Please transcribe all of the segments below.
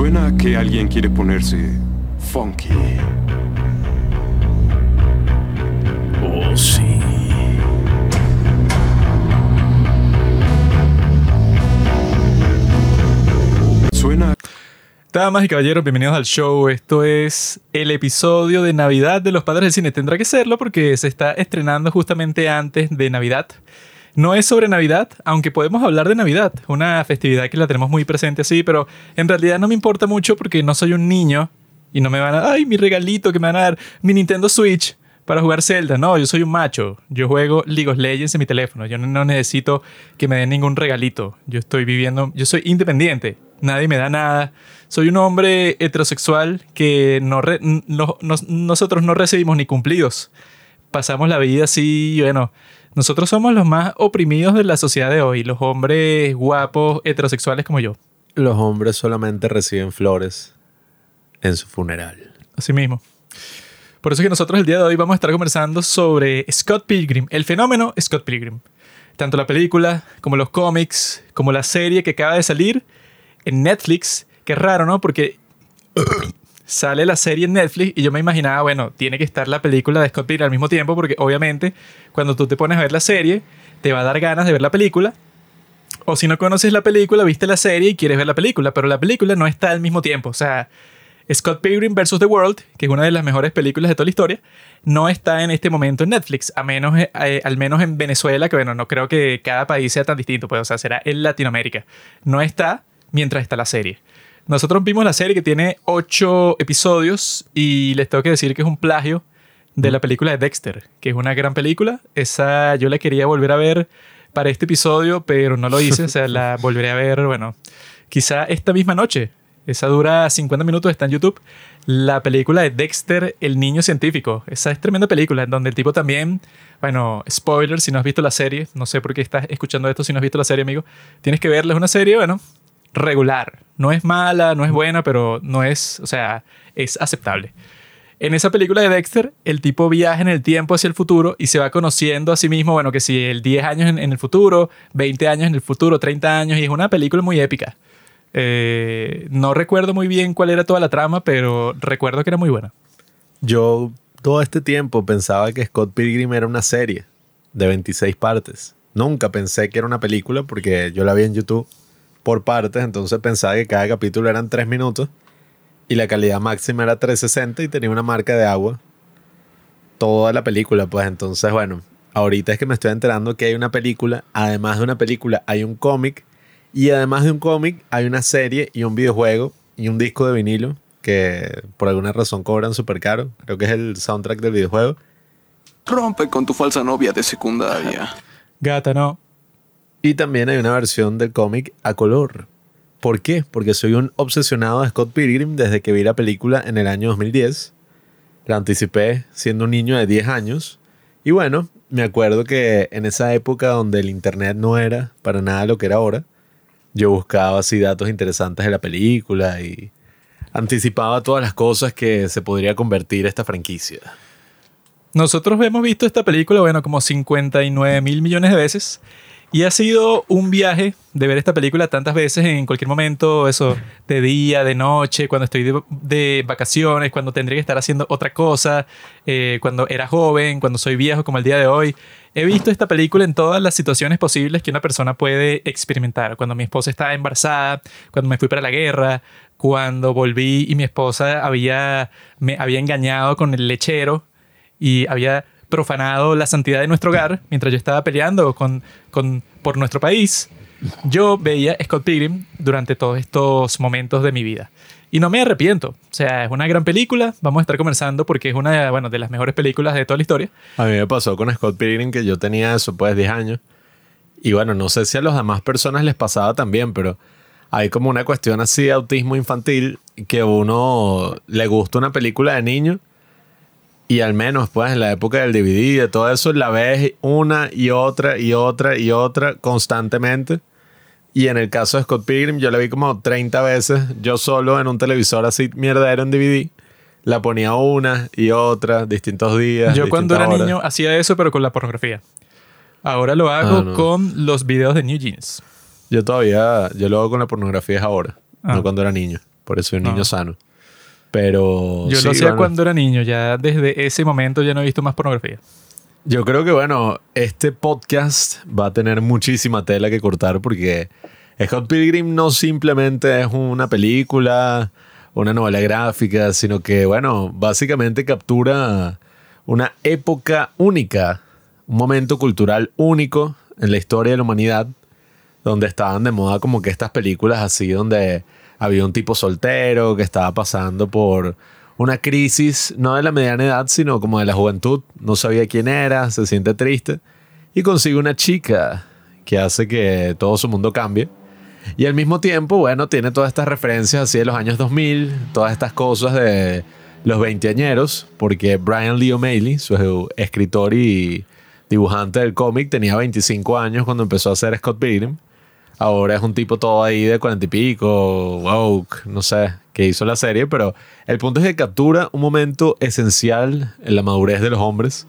Suena a que alguien quiere ponerse funky. Oh, sí. Suena Damas y caballeros, bienvenidos al show. Esto es el episodio de Navidad de los Padres del Cine. Tendrá que serlo porque se está estrenando justamente antes de Navidad. No es sobre Navidad, aunque podemos hablar de Navidad, una festividad que la tenemos muy presente así, pero en realidad no me importa mucho porque no soy un niño y no me van a, ay, mi regalito que me van a dar, mi Nintendo Switch para jugar Zelda. No, yo soy un macho. Yo juego League of Legends en mi teléfono. Yo no, necesito que me den ningún regalito. Yo estoy viviendo, yo soy independiente. Nadie me da nada. Soy un hombre heterosexual que no no- nos- nosotros no recibimos ni cumplidos. Pasamos la vida así, bueno, nosotros somos los más oprimidos de la sociedad de hoy, los hombres guapos heterosexuales como yo. Los hombres solamente reciben flores en su funeral. Así mismo. Por eso es que nosotros el día de hoy vamos a estar conversando sobre Scott Pilgrim, el fenómeno Scott Pilgrim. Tanto la película, como los cómics, como la serie que acaba de salir en Netflix. Qué raro, ¿no? Porque sale la serie en Netflix y yo me imaginaba, bueno, tiene que estar la película de Scott Pilgrim al mismo tiempo porque obviamente cuando tú te pones a ver la serie, te va a dar ganas de ver la película. O si no conoces la película, viste la serie y quieres ver la película, pero la película no está al mismo tiempo. O sea, Scott Pilgrim vs. The World, que es una de las mejores películas de toda la historia, no está en este momento en Netflix, eh, eh, al menos en Venezuela, que bueno, no creo que cada país sea tan distinto, pues, o sea, será en Latinoamérica. No está mientras está la serie. Nosotros vimos la serie que tiene ocho episodios y les tengo que decir que es un plagio de la película de Dexter, que es una gran película. Esa yo la quería volver a ver para este episodio, pero no lo hice, o sea, la volveré a ver, bueno, quizá esta misma noche. Esa dura 50 minutos, está en YouTube. La película de Dexter, el niño científico. Esa es tremenda película, en donde el tipo también, bueno, spoiler, si no has visto la serie, no sé por qué estás escuchando esto si no has visto la serie, amigo. Tienes que verla, es una serie, bueno, regular. No es mala, no es buena, pero no es, o sea, es aceptable. En esa película de Dexter, el tipo viaja en el tiempo hacia el futuro y se va conociendo a sí mismo, bueno, que si el 10 años en, el futuro, 20 años en el futuro, 30 años, y es una película muy épica. Eh, no recuerdo muy bien cuál era toda la trama, pero recuerdo que era muy buena. Yo todo este tiempo pensaba que Scott Pilgrim era una serie de 26 partes. Nunca pensé que era una película porque yo la vi en YouTube por partes, entonces pensaba que cada capítulo eran 3 minutos y la calidad máxima era 360 y tenía una marca de agua toda la película, pues entonces bueno, ahorita es que me estoy enterando que hay una película, además de una película hay un cómic y además de un cómic hay una serie y un videojuego y un disco de vinilo que por alguna razón cobran súper caro, creo que es el soundtrack del videojuego. rompe con tu falsa novia de secundaria. Gata, no. Y también hay una versión del cómic a color. ¿Por qué? Porque soy un obsesionado de Scott Pilgrim desde que vi la película en el año 2010. La anticipé siendo un niño de 10 años. Y bueno, me acuerdo que en esa época donde el internet no era para nada lo que era ahora, yo buscaba así datos interesantes de la película y anticipaba todas las cosas que se podría convertir esta franquicia. Nosotros hemos visto esta película, bueno, como 59 mil millones de veces. Y ha sido un viaje de ver esta película tantas veces en cualquier momento, eso, de día, de noche, cuando estoy de, vacaciones, cuando tendría que estar haciendo otra cosa, eh, cuando era joven, cuando soy viejo como el día de hoy. He visto esta película en todas las situaciones posibles que una persona puede experimentar. Cuando mi esposa estaba embarazada, cuando me fui para la guerra, cuando volví y mi esposa había, me había engañado con el lechero y había profanado la santidad de nuestro hogar mientras yo estaba peleando con, con, por nuestro país. Yo veía Scott Pilgrim durante todos estos momentos de mi vida. Y no me arrepiento. O sea, es una gran película. Vamos a estar conversando porque es una bueno, de las mejores películas de toda la historia. A mí me pasó con Scott Pilgrim que yo tenía eso, pues 10 años. Y bueno, no sé si a las demás personas les pasaba también, pero hay como una cuestión así de autismo infantil que uno le gusta una película de niño y al menos pues en la época del DVD y de todo eso la ves una y otra y otra y otra constantemente. Y en el caso de Scott Pilgrim yo la vi como 30 veces yo solo en un televisor así mierdero en DVD. La ponía una y otra, distintos días. Yo cuando era horas. niño hacía eso, pero con la pornografía. Ahora lo hago Ah, no. con los videos de New Jeans. Yo todavía, yo lo hago con la pornografía ahora, Ah. no cuando era niño. por eso soy un niño No. sano. Pero. Yo sí, lo hacía bueno, cuando era niño, ya desde ese momento ya no he visto más pornografía. Yo creo que, bueno, este podcast va a tener muchísima tela que cortar porque Scott Pilgrim no simplemente es una película, una novela gráfica, sino que, bueno, básicamente captura una época única, un momento cultural único en la historia de la humanidad, donde estaban de moda como que estas películas así, donde había un tipo soltero que estaba pasando por una crisis, no de la mediana edad, sino como de la juventud. No sabía quién era, se siente triste y consigue una chica que hace que todo su mundo cambie. Y al mismo tiempo, bueno, tiene todas estas referencias así de los años 2000, todas estas cosas de los veinteañeros, porque Brian Lee O'Malley, su escritor y dibujante del cómic, tenía 25 años cuando empezó a hacer Scott Pilgrim. Ahora es un tipo todo ahí de cuarenta y pico, woke, no sé, que hizo la serie, pero el punto es que captura un momento esencial en la madurez de los hombres,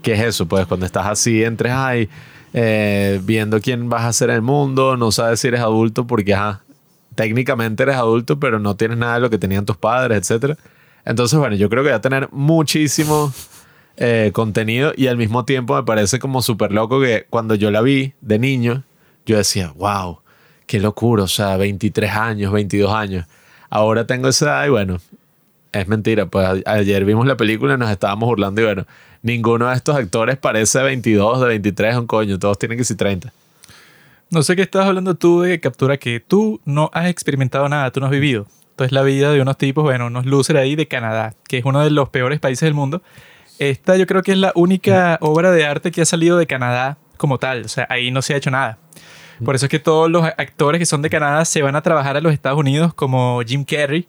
que es eso, pues cuando estás así entre, ay, eh, viendo quién vas a ser en el mundo, no sabes si eres adulto porque, ajá, técnicamente eres adulto, pero no tienes nada de lo que tenían tus padres, etc. Entonces, bueno, yo creo que va a tener muchísimo eh, contenido y al mismo tiempo me parece como súper loco que cuando yo la vi de niño, yo decía, wow, qué locura, o sea, 23 años, 22 años. Ahora tengo esa edad y bueno, es mentira, pues ayer vimos la película y nos estábamos burlando y bueno, ninguno de estos actores parece de 22, de 23, un coño, todos tienen que ser 30. No sé qué estás hablando tú de captura que tú no has experimentado nada, tú no has vivido. Entonces la vida de unos tipos, bueno, unos losers ahí de Canadá, que es uno de los peores países del mundo. Esta yo creo que es la única obra de arte que ha salido de Canadá como tal. O sea, ahí no se ha hecho nada. Por eso es que todos los actores que son de Canadá se van a trabajar a los Estados Unidos, como Jim Carrey.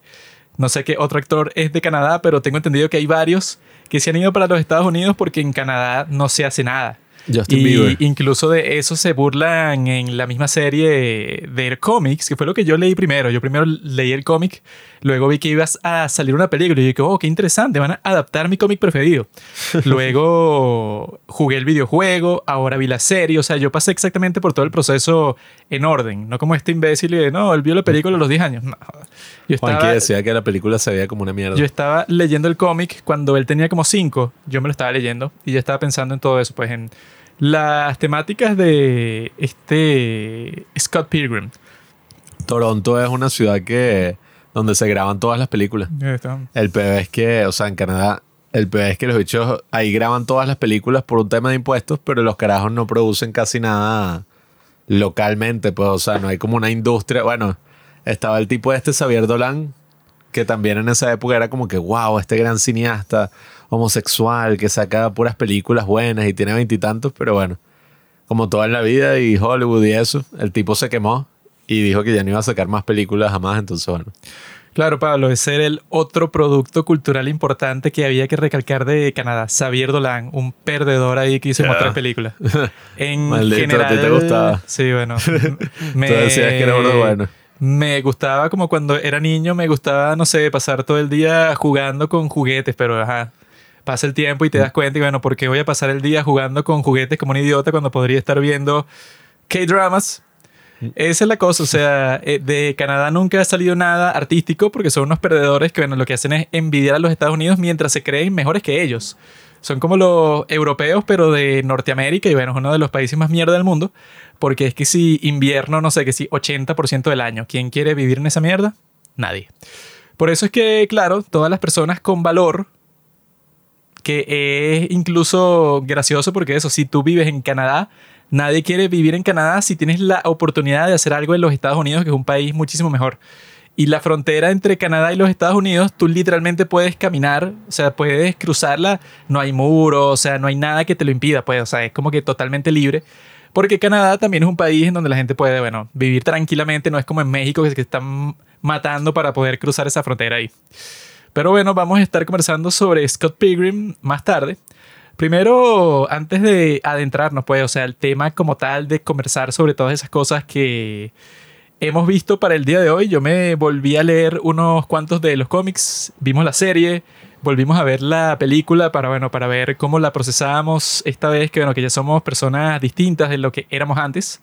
No sé qué otro actor es de Canadá, pero tengo entendido que hay varios que se han ido para los Estados Unidos porque en Canadá no se hace nada. Justin y Bieber. incluso de eso se burlan en la misma serie de cómics, que fue lo que yo leí primero. Yo primero leí el cómic, luego vi que ibas a salir una película y dije, oh, qué interesante, van a adaptar mi cómic preferido. luego jugué el videojuego, ahora vi la serie, o sea, yo pasé exactamente por todo el proceso en orden, no como este imbécil y de, no, él vio la película a los 10 años. No, yo estaba, decía que la película se veía como una mierda. yo estaba leyendo el cómic cuando él tenía como 5, yo me lo estaba leyendo y ya estaba pensando en todo eso, pues en las temáticas de este Scott Pilgrim. Toronto es una ciudad que donde se graban todas las películas. El peor es que, o sea, en Canadá, el peor es que los bichos ahí graban todas las películas por un tema de impuestos, pero los carajos no producen casi nada localmente, pues, o sea, no hay como una industria. Bueno, estaba el tipo este Xavier Dolan, que también en esa época era como que, wow, este gran cineasta homosexual que saca puras películas buenas y tiene veintitantos, pero bueno, como toda en la vida y Hollywood y eso, el tipo se quemó y dijo que ya no iba a sacar más películas jamás, entonces bueno. Claro, Pablo, ese era el otro producto cultural importante que había que recalcar de Canadá. Xavier Dolan, un perdedor ahí que hizo Ya. tres películas. En Maldito, a ti general, te gustaba. Sí, bueno. me, Tú decías que era bueno. Me gustaba como cuando era niño, me gustaba, no sé, pasar todo el día jugando con juguetes, pero ajá. Pasa el tiempo y te das cuenta y bueno, ¿por qué voy a pasar el día jugando con juguetes como un idiota cuando podría estar viendo K-dramas? Esa es la cosa, o sea, eh, de Canadá nunca ha salido nada artístico porque son unos perdedores que, bueno, lo que hacen es envidiar a los Estados Unidos mientras se creen mejores que ellos. Son como los europeos, pero de Norteamérica y, bueno, es uno de los países más mierda del mundo porque es que si invierno, no sé, que si 80% del año, ¿quién quiere vivir en esa mierda? Nadie. Por eso es que, claro, todas las personas con valor, que es incluso gracioso porque eso, si tú vives en Canadá, nadie quiere vivir en Canadá si tienes la oportunidad de hacer algo en los Estados Unidos, que es un país muchísimo mejor. Y la frontera entre Canadá y los Estados Unidos, tú literalmente puedes caminar, o sea, puedes cruzarla, no hay muro, o sea, no hay nada que te lo impida, pues, o sea, es como que totalmente libre. Porque Canadá también es un país en donde la gente puede, bueno, vivir tranquilamente, no es como en México que se están matando para poder cruzar esa frontera ahí. Pero bueno, vamos a estar conversando sobre Scott Pilgrim más tarde. Primero, antes de adentrarnos, pues, o sea, el tema como tal de conversar sobre todas esas cosas que hemos visto para el día de hoy, yo me volví a leer unos cuantos de los cómics, vimos la serie, volvimos a ver la película para, bueno, para ver cómo la procesábamos esta vez, que, bueno, que ya somos personas distintas de lo que éramos antes.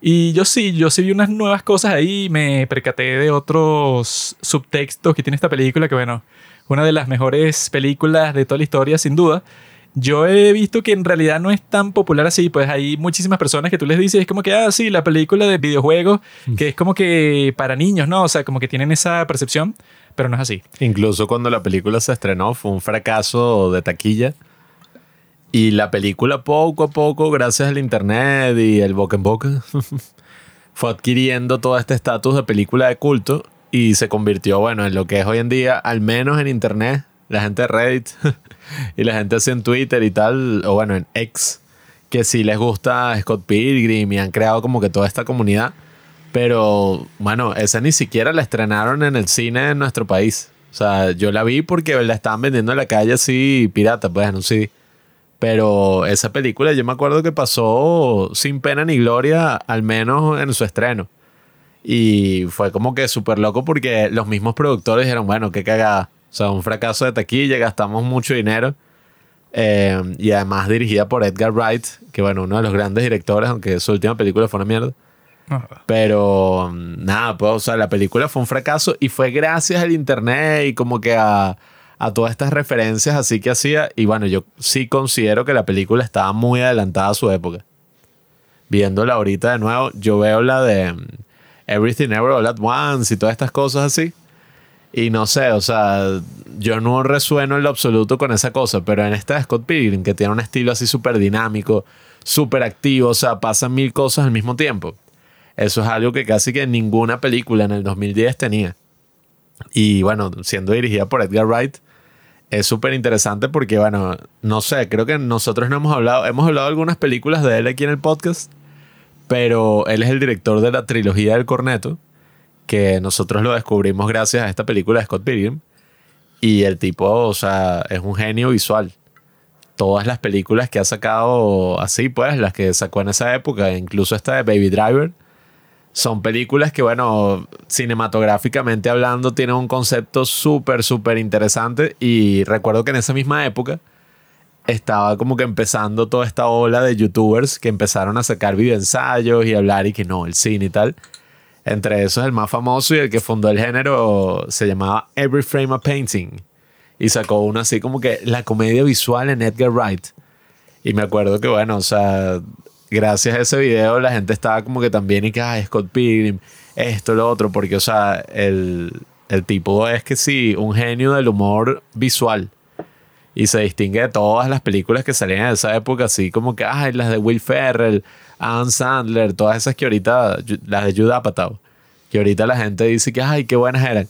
Y yo sí, yo sí vi unas nuevas cosas ahí, me percaté de otros subtextos que tiene esta película, que bueno, una de las mejores películas de toda la historia, sin duda. Yo he visto que en realidad no es tan popular así, pues hay muchísimas personas que tú les dices, es como que, ah, sí, la película de videojuegos, que es como que para niños, ¿no? O sea, como que tienen esa percepción, pero no es así. Incluso cuando la película se estrenó fue un fracaso de taquilla. Y la película poco a poco, gracias al internet y el boca en boca, fue adquiriendo todo este estatus de película de culto y se convirtió, bueno, en lo que es hoy en día, al menos en internet, la gente de Reddit y la gente así en Twitter y tal, o bueno, en X, que sí les gusta Scott Pilgrim y han creado como que toda esta comunidad. Pero, bueno, esa ni siquiera la estrenaron en el cine en nuestro país. O sea, yo la vi porque la estaban vendiendo en la calle así pirata, pues, no sé. Pero esa película yo me acuerdo que pasó sin pena ni gloria, al menos en su estreno. Y fue como que súper loco porque los mismos productores dijeron, bueno, qué cagada. O sea, un fracaso de taquilla, gastamos mucho dinero. Eh, y además dirigida por Edgar Wright, que bueno, uno de los grandes directores, aunque su última película fue una mierda. Pero nada, pues, o sea, la película fue un fracaso y fue gracias al internet y como que a, a todas estas referencias así que hacía. Y bueno, yo sí considero que la película estaba muy adelantada a su época. Viéndola ahorita de nuevo, yo veo la de Everything Ever All At Once y todas estas cosas así. Y no sé, o sea, yo no resueno en lo absoluto con esa cosa, pero en esta de Scott Pilgrim, que tiene un estilo así súper dinámico, súper activo, o sea, pasan mil cosas al mismo tiempo. Eso es algo que casi que ninguna película en el 2010 tenía. Y bueno, siendo dirigida por Edgar Wright, es súper interesante porque, bueno, no sé, creo que nosotros no hemos hablado, hemos hablado algunas películas de él aquí en el podcast, pero él es el director de la trilogía del corneto, que nosotros lo descubrimos gracias a esta película de Scott Pilgrim. Y el tipo, o sea, es un genio visual. Todas las películas que ha sacado así, pues, las que sacó en esa época, incluso esta de Baby Driver, son películas que, bueno, cinematográficamente hablando, tienen un concepto súper, súper interesante. Y recuerdo que en esa misma época estaba como que empezando toda esta ola de youtubers que empezaron a sacar videoensayos y hablar y que no, el cine y tal. Entre esos, el más famoso y el que fundó el género se llamaba Every Frame a Painting. Y sacó uno así como que la comedia visual en Edgar Wright. Y me acuerdo que, bueno, o sea, gracias a ese video la gente estaba como que también y que, ay, Scott Pilgrim, esto, lo otro, porque, o sea, el, el tipo es que sí, un genio del humor visual y se distingue de todas las películas que salían en esa época, así como que, ay, las de Will Ferrell, Ann Sandler, todas esas que ahorita, las de Judd Apatow, que ahorita la gente dice que, ay, qué buenas eran.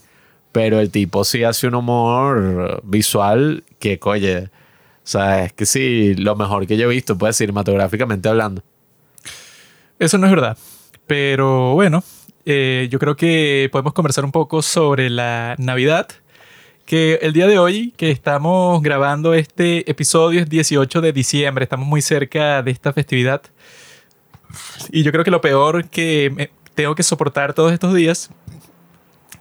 Pero el tipo sí hace un humor visual que, oye, o sea, es que sí, lo mejor que yo he visto, pues, cinematográficamente hablando. Eso no es verdad. Pero bueno, eh, yo creo que podemos conversar un poco sobre la Navidad que el día de hoy que estamos grabando este episodio es 18 de diciembre, estamos muy cerca de esta festividad. Y yo creo que lo peor que tengo que soportar todos estos días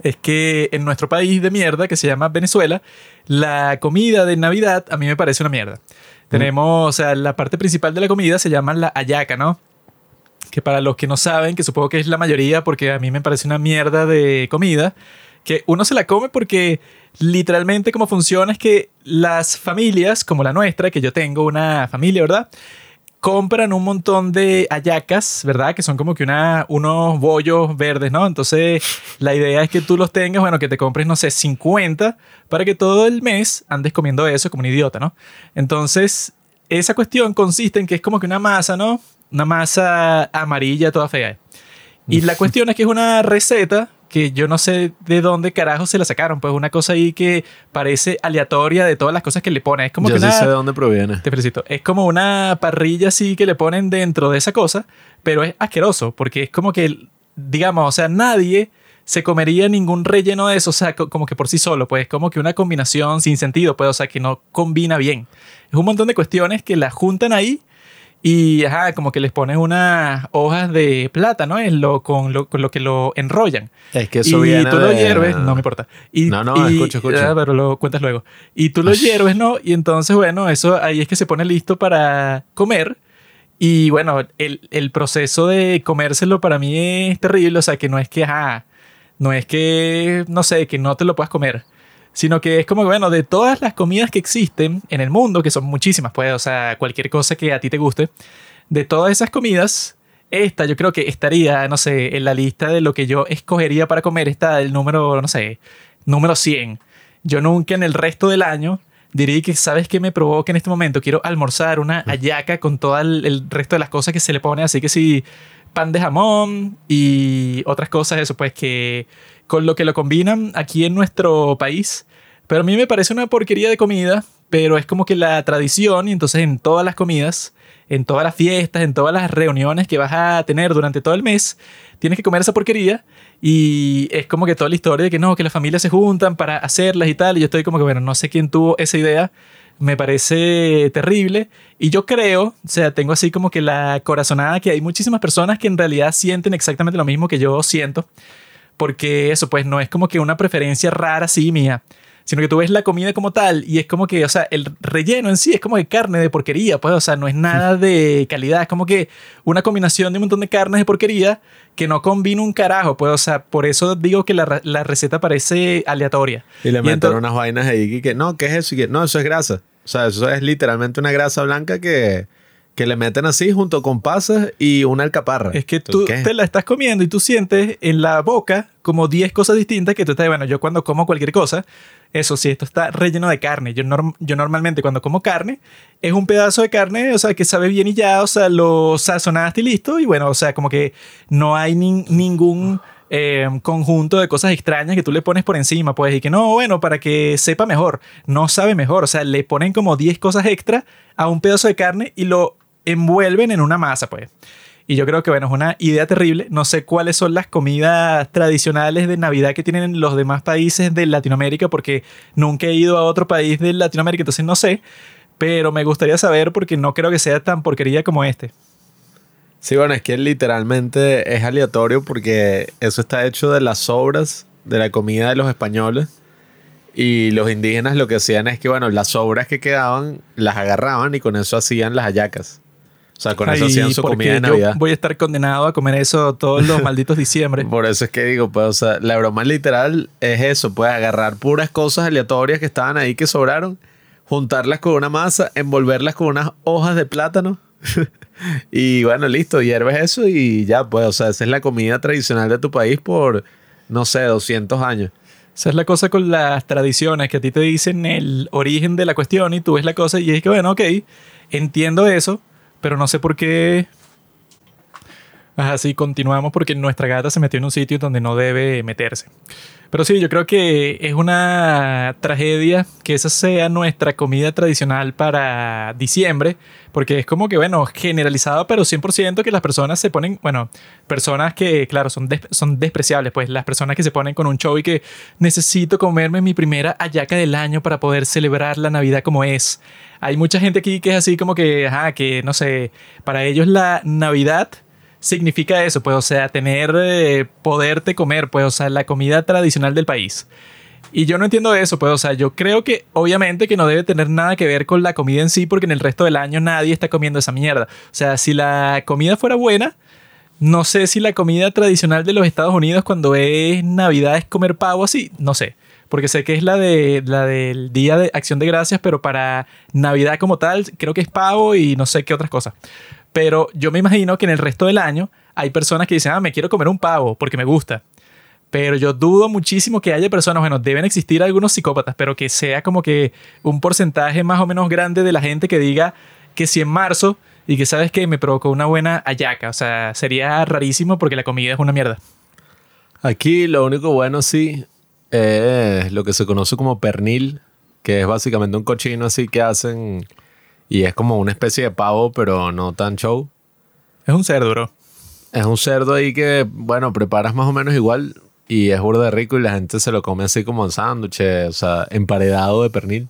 es que en nuestro país de mierda, que se llama Venezuela, la comida de Navidad a mí me parece una mierda. Tenemos, o sea, la parte principal de la comida se llama la ayaca, ¿no? Que para los que no saben, que supongo que es la mayoría, porque a mí me parece una mierda de comida, que uno se la come porque literalmente cómo funciona es que las familias, como la nuestra, que yo tengo una familia, ¿verdad? compran un montón de ayacas, ¿verdad? Que son como que una, unos bollos verdes, ¿no? Entonces, la idea es que tú los tengas, bueno, que te compres, no sé, 50 para que todo el mes andes comiendo eso como un idiota, ¿no? Entonces, esa cuestión consiste en que es como que una masa, ¿no? Una masa amarilla toda fea. Y la cuestión es que es una receta que yo no sé de dónde carajo se la sacaron. Pues una cosa ahí que parece aleatoria de todas las cosas que le ponen. Es como yo que sí una, sé de dónde proviene. Te felicito. Es como una parrilla así que le ponen dentro de esa cosa, pero es asqueroso porque es como que, digamos, o sea, nadie se comería ningún relleno de eso, o sea, como que por sí solo, pues como que una combinación sin sentido, pues, o sea, que no combina bien. Es un montón de cuestiones que la juntan ahí y ajá, como que les ponen unas hojas de plátano es lo, con, lo, con lo que lo enrollan. Es que eso y viene tú lo de- hierves, no me importa. Y, No, no, y- escucha, escucha. ah, pero lo cuentas luego. Y tú lo hierves, ¿no? Y entonces, bueno, eso ahí es que se pone listo para comer. Y bueno, el, el proceso de comérselo para mí es terrible. O sea, que no es que, ajá, no es que, no sé, que no te lo puedas comer. Sino que es como, bueno, de todas las comidas que existen en el mundo, que son muchísimas, pues, o sea, cualquier cosa que a ti te guste, de todas esas comidas, esta yo creo que estaría, no sé, en la lista de lo que yo escogería para comer, está el número, no sé, número 100. Yo nunca en el resto del año diría que, ¿sabes qué me provoca en este momento? Quiero almorzar una hallaca con todo el, el resto de las cosas que se le pone, así que sí, pan de jamón y otras cosas, eso pues que con lo que lo combinan aquí en nuestro país. Pero a mí me parece una porquería de comida, pero es como que la tradición y entonces en todas las comidas en todas las fiestas, en todas las reuniones que vas a tener durante todo el mes, tienes que comer esa porquería. Y es como que toda la historia de que no, que las familias se juntan para hacerlas y tal, y yo estoy como que, bueno, no sé quién tuvo esa idea, me parece terrible. Y yo creo, o sea, tengo así como que la corazonada que hay muchísimas personas que en realidad sienten exactamente lo mismo que yo siento, porque eso pues no es como que una preferencia rara así mía sino que tú ves la comida como tal y es como que, o sea, el relleno en sí es como de carne de porquería, pues, o sea, no es nada de calidad, es como que una combinación de un montón de carnes de porquería que no combina un carajo, pues, o sea, por eso digo que la, la receta parece aleatoria. Y le meten unas vainas ahí que, no, ¿qué es eso? Y que, no, eso es grasa. O sea, eso es literalmente una grasa blanca que que le meten así junto con pasas y una alcaparra. Es que tú te la estás comiendo y tú sientes en la boca como 10 cosas distintas que tú estás, bueno, yo cuando como cualquier cosa, eso sí, esto está relleno de carne. Yo, yo normalmente cuando como carne, es un pedazo de carne, o sea, que sabe bien y ya, o sea, lo sazonaste y listo, y bueno, o sea, como que no hay ningún... Eh, conjunto de cosas extrañas que tú le pones por encima, pues, y que no, bueno, para que sepa mejor, no sabe mejor, o sea, le ponen como 10 cosas extra a un pedazo de carne y lo envuelven en una masa, pues. Y yo creo que, bueno, es una idea terrible. No sé cuáles son las comidas tradicionales de Navidad que tienen los demás países de Latinoamérica, porque nunca he ido a otro país de Latinoamérica, entonces no sé. Pero me gustaría saber porque no creo que sea tan porquería como este. Sí, bueno, es que literalmente es aleatorio porque eso está hecho de las sobras de la comida de los españoles. Y los indígenas lo que hacían es que, bueno, las sobras que quedaban las agarraban y con eso hacían las hallacas. O sea, con eso hacían su comida de Navidad. voy a estar condenado a comer eso todos los malditos diciembre. Por eso es que digo, pues, o sea, la broma literal es eso, pues agarrar puras cosas aleatorias que estaban ahí que sobraron, juntarlas con una masa, envolverlas con unas hojas de plátano. y bueno, listo, hierves eso y ya, pues, o sea, esa es la comida tradicional de tu país por, no sé, 200 años. Esa es la cosa con las tradiciones, que a ti te dicen el origen de la cuestión y tú ves la cosa y es que, bueno, ok, entiendo eso, pero no sé por qué. Así continuamos porque nuestra gata se metió en un sitio donde no debe meterse. Pero sí, yo creo que es una tragedia que esa sea nuestra comida tradicional para diciembre, porque es como que, bueno, generalizado, pero 100% que las personas se ponen, bueno, personas que, claro, son, son despreciables, pues las personas que se ponen con un show y que necesito comerme mi primera ayaca del año para poder celebrar la Navidad como es. Hay mucha gente aquí que es así como que, ajá, que no sé, para ellos la Navidad significa eso, pues, o sea, tener, eh, poderte comer, pues, o sea, la comida tradicional del país. Y yo no entiendo eso, pues, o sea, yo creo que obviamente que no debe tener nada que ver con la comida en sí, porque en el resto del año nadie está comiendo esa mierda. O sea, si la comida fuera buena, no sé si la comida tradicional de los Estados Unidos cuando es Navidad es comer pavo así, no sé. Porque sé que es la, de, la del Día de Acción de Gracias, pero para Navidad como tal, creo que es pavo y no sé qué otras cosas. Pero yo me imagino que en el resto del año hay personas que dicen, ah, me quiero comer un pavo porque me gusta. Pero yo dudo muchísimo que haya personas, bueno, deben existir algunos psicópatas, pero que sea como que un porcentaje más o menos grande de la gente que diga que si en marzo y que sabes que me provocó una buena ayaca. O sea, sería rarísimo porque la comida es una mierda. Aquí lo único bueno sí es lo que se conoce como pernil, que es básicamente un cochino así que hacen y es como una especie de pavo, pero no tan show. Es un cerdo, bro. Es un cerdo ahí que, bueno, preparas más o menos igual y es burda de rico y la gente se lo come así como en sándwich, o sea, emparedado de pernil.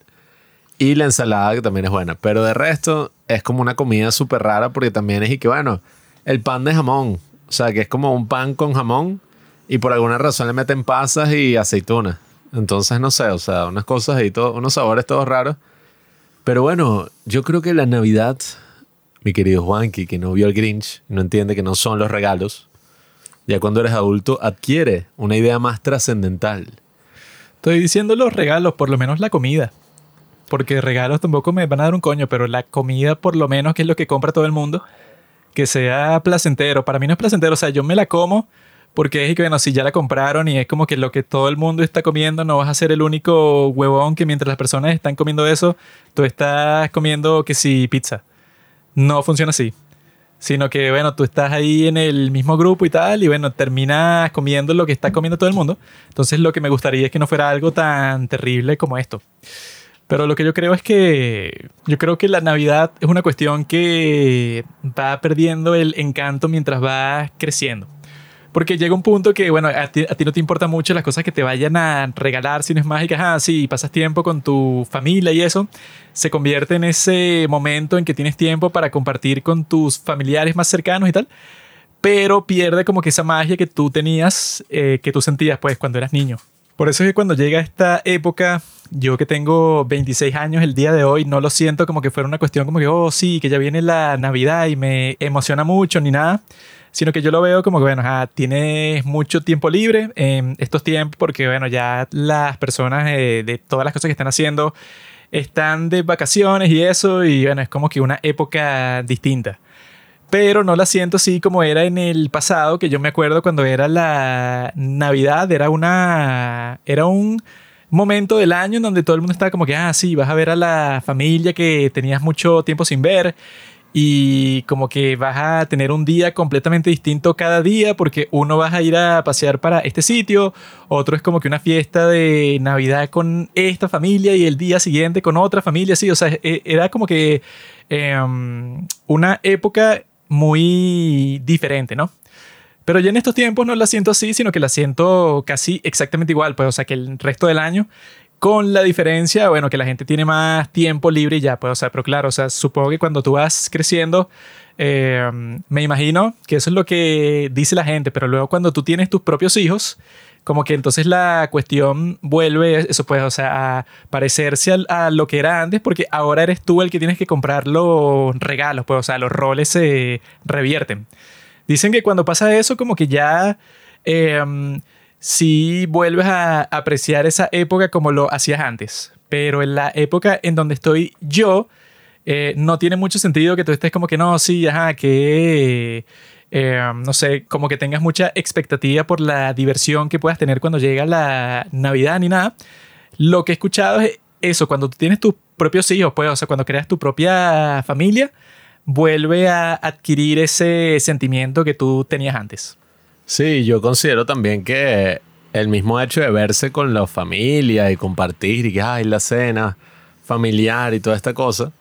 Y la ensalada que también es buena. Pero de resto es como una comida súper rara porque también es y que, bueno, el pan de jamón. O sea, que es como un pan con jamón y por alguna razón le meten pasas y aceitunas. Entonces, no sé, o sea, unas cosas y todo, unos sabores todos raros. Pero bueno, yo creo que la Navidad, mi querido Juanqui, que no vio el Grinch, no entiende que no son los regalos, ya cuando eres adulto adquiere una idea más trascendental. Estoy diciendo los regalos, por lo menos la comida. Porque regalos tampoco me van a dar un coño, pero la comida por lo menos, que es lo que compra todo el mundo, que sea placentero. Para mí no es placentero, o sea, yo me la como porque es que, bueno, si ya la compraron y es como que lo que todo el mundo está comiendo, no vas a ser el único huevón que mientras las personas están comiendo eso, tú estás comiendo que si pizza. No funciona así. Sino que, bueno, tú estás ahí en el mismo grupo y tal, y bueno, terminas comiendo lo que está comiendo todo el mundo. Entonces, lo que me gustaría es que no fuera algo tan terrible como esto. Pero lo que yo creo es que yo creo que la Navidad es una cuestión que va perdiendo el encanto mientras va creciendo. Porque llega un punto que, bueno, a ti, no te importa mucho las cosas que te vayan a regalar, si no es mágicas, ah, sí, pasas tiempo con tu familia y eso, se convierte en ese momento en que tienes tiempo para compartir con tus familiares más cercanos y tal, pero pierde como que esa magia que tú tenías, eh, que tú sentías pues cuando eras niño. Por eso es que cuando llega esta época, yo que tengo 26 años el día de hoy, no lo siento como que fuera una cuestión como que, oh, sí, que ya viene la Navidad y me emociona mucho ni nada, sino que yo lo veo como que, bueno, tienes mucho tiempo libre en estos tiempos porque, bueno, ya las personas de todas las cosas que están haciendo están de vacaciones y eso, y bueno, es como que una época distinta. Pero no la siento así como era en el pasado, que yo me acuerdo cuando era la Navidad, era una era un momento del año en donde todo el mundo estaba como que, ah, sí, vas a ver a la familia que tenías mucho tiempo sin ver y como que vas a tener un día completamente distinto cada día porque uno vas a ir a pasear para este sitio, otro es como que una fiesta de Navidad con esta familia y el día siguiente con otra familia, sí, o sea, e, era como que em, una época muy diferente, ¿no? Pero ya en estos tiempos no la siento así, sino que la siento casi exactamente igual, pues, o sea, que el resto del año, con la diferencia, bueno, que la gente tiene más tiempo libre ya, pues, o sea, pero claro, o sea, supongo que cuando tú vas creciendo, eh, me imagino que eso es lo que dice la gente, pero luego cuando tú tienes tus propios hijos, como que entonces la cuestión vuelve, eso pues, o sea, a parecerse a, lo que era antes, porque ahora eres tú el que tienes que comprar los regalos, pues, o sea, los roles se revierten. Dicen que cuando pasa eso, como que ya eh, sí vuelves a apreciar esa época como lo hacías antes, pero en la época en donde estoy yo, eh, no tiene mucho sentido que tú estés como que no, sí, ajá, que eh, no sé, como que tengas mucha expectativa por la diversión que puedas tener cuando llega la Navidad ni nada. Lo que he escuchado es eso, cuando tienes tus propios hijos, pues, o sea, cuando creas tu propia familia, vuelve a adquirir ese sentimiento que tú tenías antes. Sí, yo considero también que el mismo hecho de verse con la familia y compartir y que hay la cena familiar y toda esta cosa,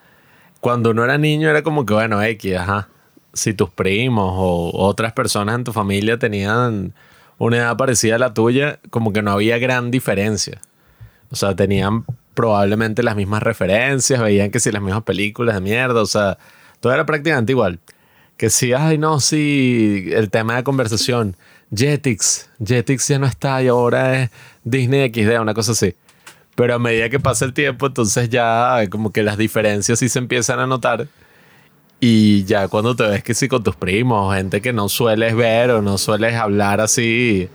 cuando uno era niño era como que, bueno, X, ajá, si tus primos o otras personas en tu familia tenían una edad parecida a la tuya, como que no había gran diferencia. O sea, tenían probablemente las mismas referencias, veían que si las mismas películas de mierda, o sea, todo era prácticamente igual. Que si, ay, no, sí, el tema de conversación, Jetix, Jetix ya no está y ahora es Disney XD, una cosa así. Pero a medida que pasa el tiempo, entonces ya como que las diferencias sí se empiezan a notar y ya cuando te ves que sí con tus primos, gente que no sueles ver o no sueles hablar así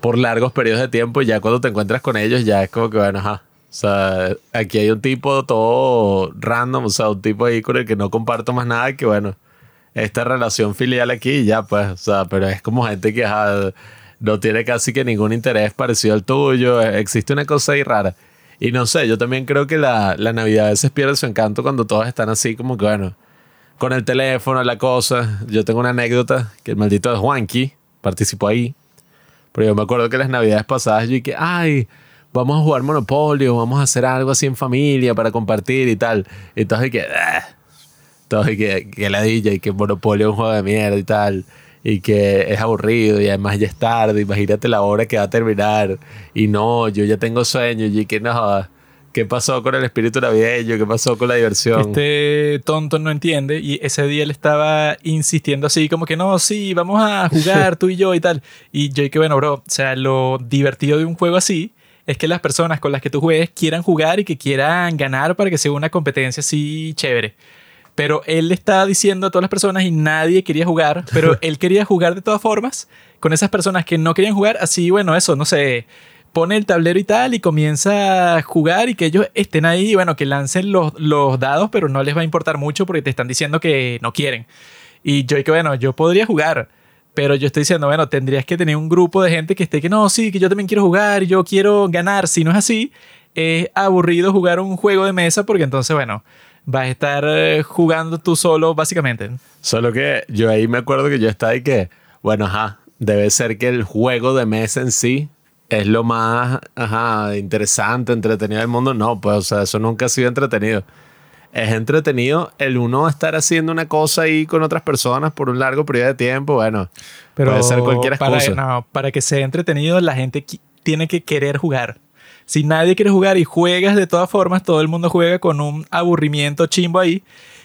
por largos periodos de tiempo, ya cuando te encuentras con ellos, ya es como que, bueno, ajá. O sea, aquí hay un tipo todo random, o sea, un tipo ahí con el que no comparto más nada, que bueno, esta relación filial aquí, ya pues, o sea, pero es como gente que no tiene casi que ningún interés parecido al tuyo, existe una cosa ahí rara. Y no sé, yo también creo que la, la Navidad a veces pierde su encanto cuando todos están así como que, bueno, con el teléfono, la cosa. Yo tengo una anécdota que el maldito de Juanqui participó ahí. Pero yo me acuerdo que las navidades pasadas yo dije, ay, vamos a jugar Monopolio, vamos a hacer algo así en familia para compartir y tal. Y todos que, ah". Todos que, que DJ, y que Monopolio es un juego de mierda y tal. Y que es aburrido y además ya es tarde, imagínate la hora que va a terminar. Y no, yo ya tengo sueño y que no, ¿Qué pasó con el espíritu navideño? ¿Qué pasó con la diversión? Este tonto no entiende y ese día le estaba insistiendo así como que no, sí, vamos a jugar tú y yo y tal. Y yo que bueno, bro, o sea, lo divertido de un juego así es que las personas con las que tú juegues quieran jugar y que quieran ganar para que sea una competencia así chévere. Pero él le estaba diciendo a todas las personas y nadie quería jugar, pero él quería jugar de todas formas con esas personas que no querían jugar, así, bueno, eso, no sé, pone el tablero y tal y comienza a jugar y que ellos estén ahí, bueno, que lancen los, los dados, pero no les va a importar mucho porque te están diciendo que no quieren. Y yo, que bueno, yo podría jugar, pero yo estoy diciendo, bueno, tendrías que tener un grupo de gente que esté que no, sí, que yo también quiero jugar y yo quiero ganar. Si no es así, es aburrido jugar un juego de mesa porque entonces, bueno, vas a estar eh, jugando tú solo, básicamente. Solo que yo ahí me acuerdo que yo estaba ahí que, bueno, ajá, debe ser que el juego de mesa en sí es lo más ajá, interesante, entretenido del mundo. No, pues, o sea, eso nunca ha sido entretenido. Es entretenido el uno estar haciendo una cosa ahí con otras personas por un largo periodo de tiempo. Bueno, Pero puede ser cualquier para, excusa. no, para que sea entretenido, la gente tiene que querer jugar. Si nadie quiere jugar y juegas de todas formas, todo el mundo juega con un aburrimiento chimbo ahí.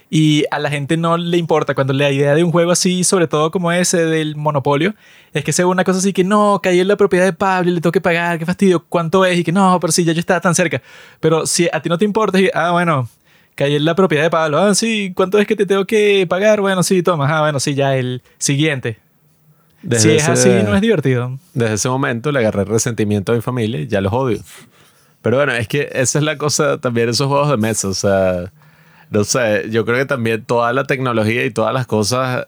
Y a la gente no le importa cuando la idea de un juego así, sobre todo como ese del monopolio, es que sea una cosa así que no, caí en la propiedad de Pablo y le tengo que pagar, qué fastidio, cuánto es y que no, pero sí, ya yo estaba tan cerca. Pero si a ti no te importa, y, ah, bueno, caí en la propiedad de Pablo, ah, sí, ¿cuánto es que te tengo que pagar? Bueno, sí, toma, ah, bueno, sí, ya el siguiente. Desde si es ese- así, no es divertido. Desde ese momento le agarré resentimiento a mi familia y ya los odio. Pero bueno, es que esa es la cosa también esos juegos de mesa. O sea, no sé, yo creo que también toda la tecnología y todas las cosas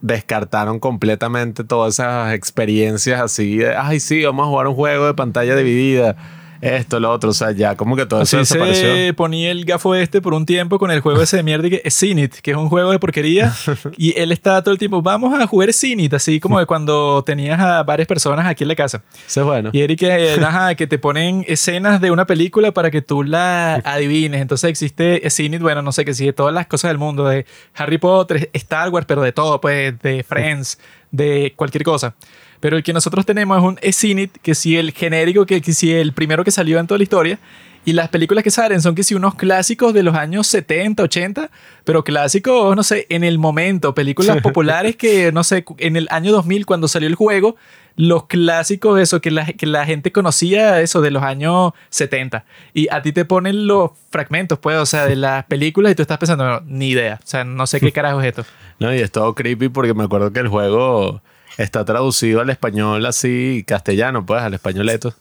descartaron completamente todas esas experiencias así de, ay, sí, vamos a jugar un juego de pantalla dividida, esto, lo otro. O sea, ya como que todo eso Así desapareció. se ponía el gafo este por un tiempo con el juego ese de mierda que es Sinit, que es un juego de porquería. y él estaba todo el tiempo, vamos a jugar Sinit, así como de cuando tenías a varias personas aquí en la casa. Eso es bueno. Y Eric, eh, ajá, que te ponen escenas de una película para que tú la adivines. Entonces existe Sinit, bueno, no sé qué, sí, de todas las cosas del mundo, de Harry Potter, Star Wars, pero de todo, pues, de Friends, de cualquier cosa. Pero el que nosotros tenemos es un Sinit, que sí, el genérico, que, que sí, el primero que salió en toda la historia. Y las películas que salen son que sí unos clásicos de los años 70, 80, pero clásicos, no sé, en el momento, películas populares que, no sé, en el año 2000 cuando salió el juego, los clásicos, eso, que la, que la gente conocía, eso, de los años 70. Y a ti te ponen los fragmentos, pues, o sea, de las películas y tú estás pensando, "No, ni idea, o sea, no sé qué carajo es esto. No, y es todo creepy porque me acuerdo que el juego está traducido al español así, castellano, pues, al españoleto.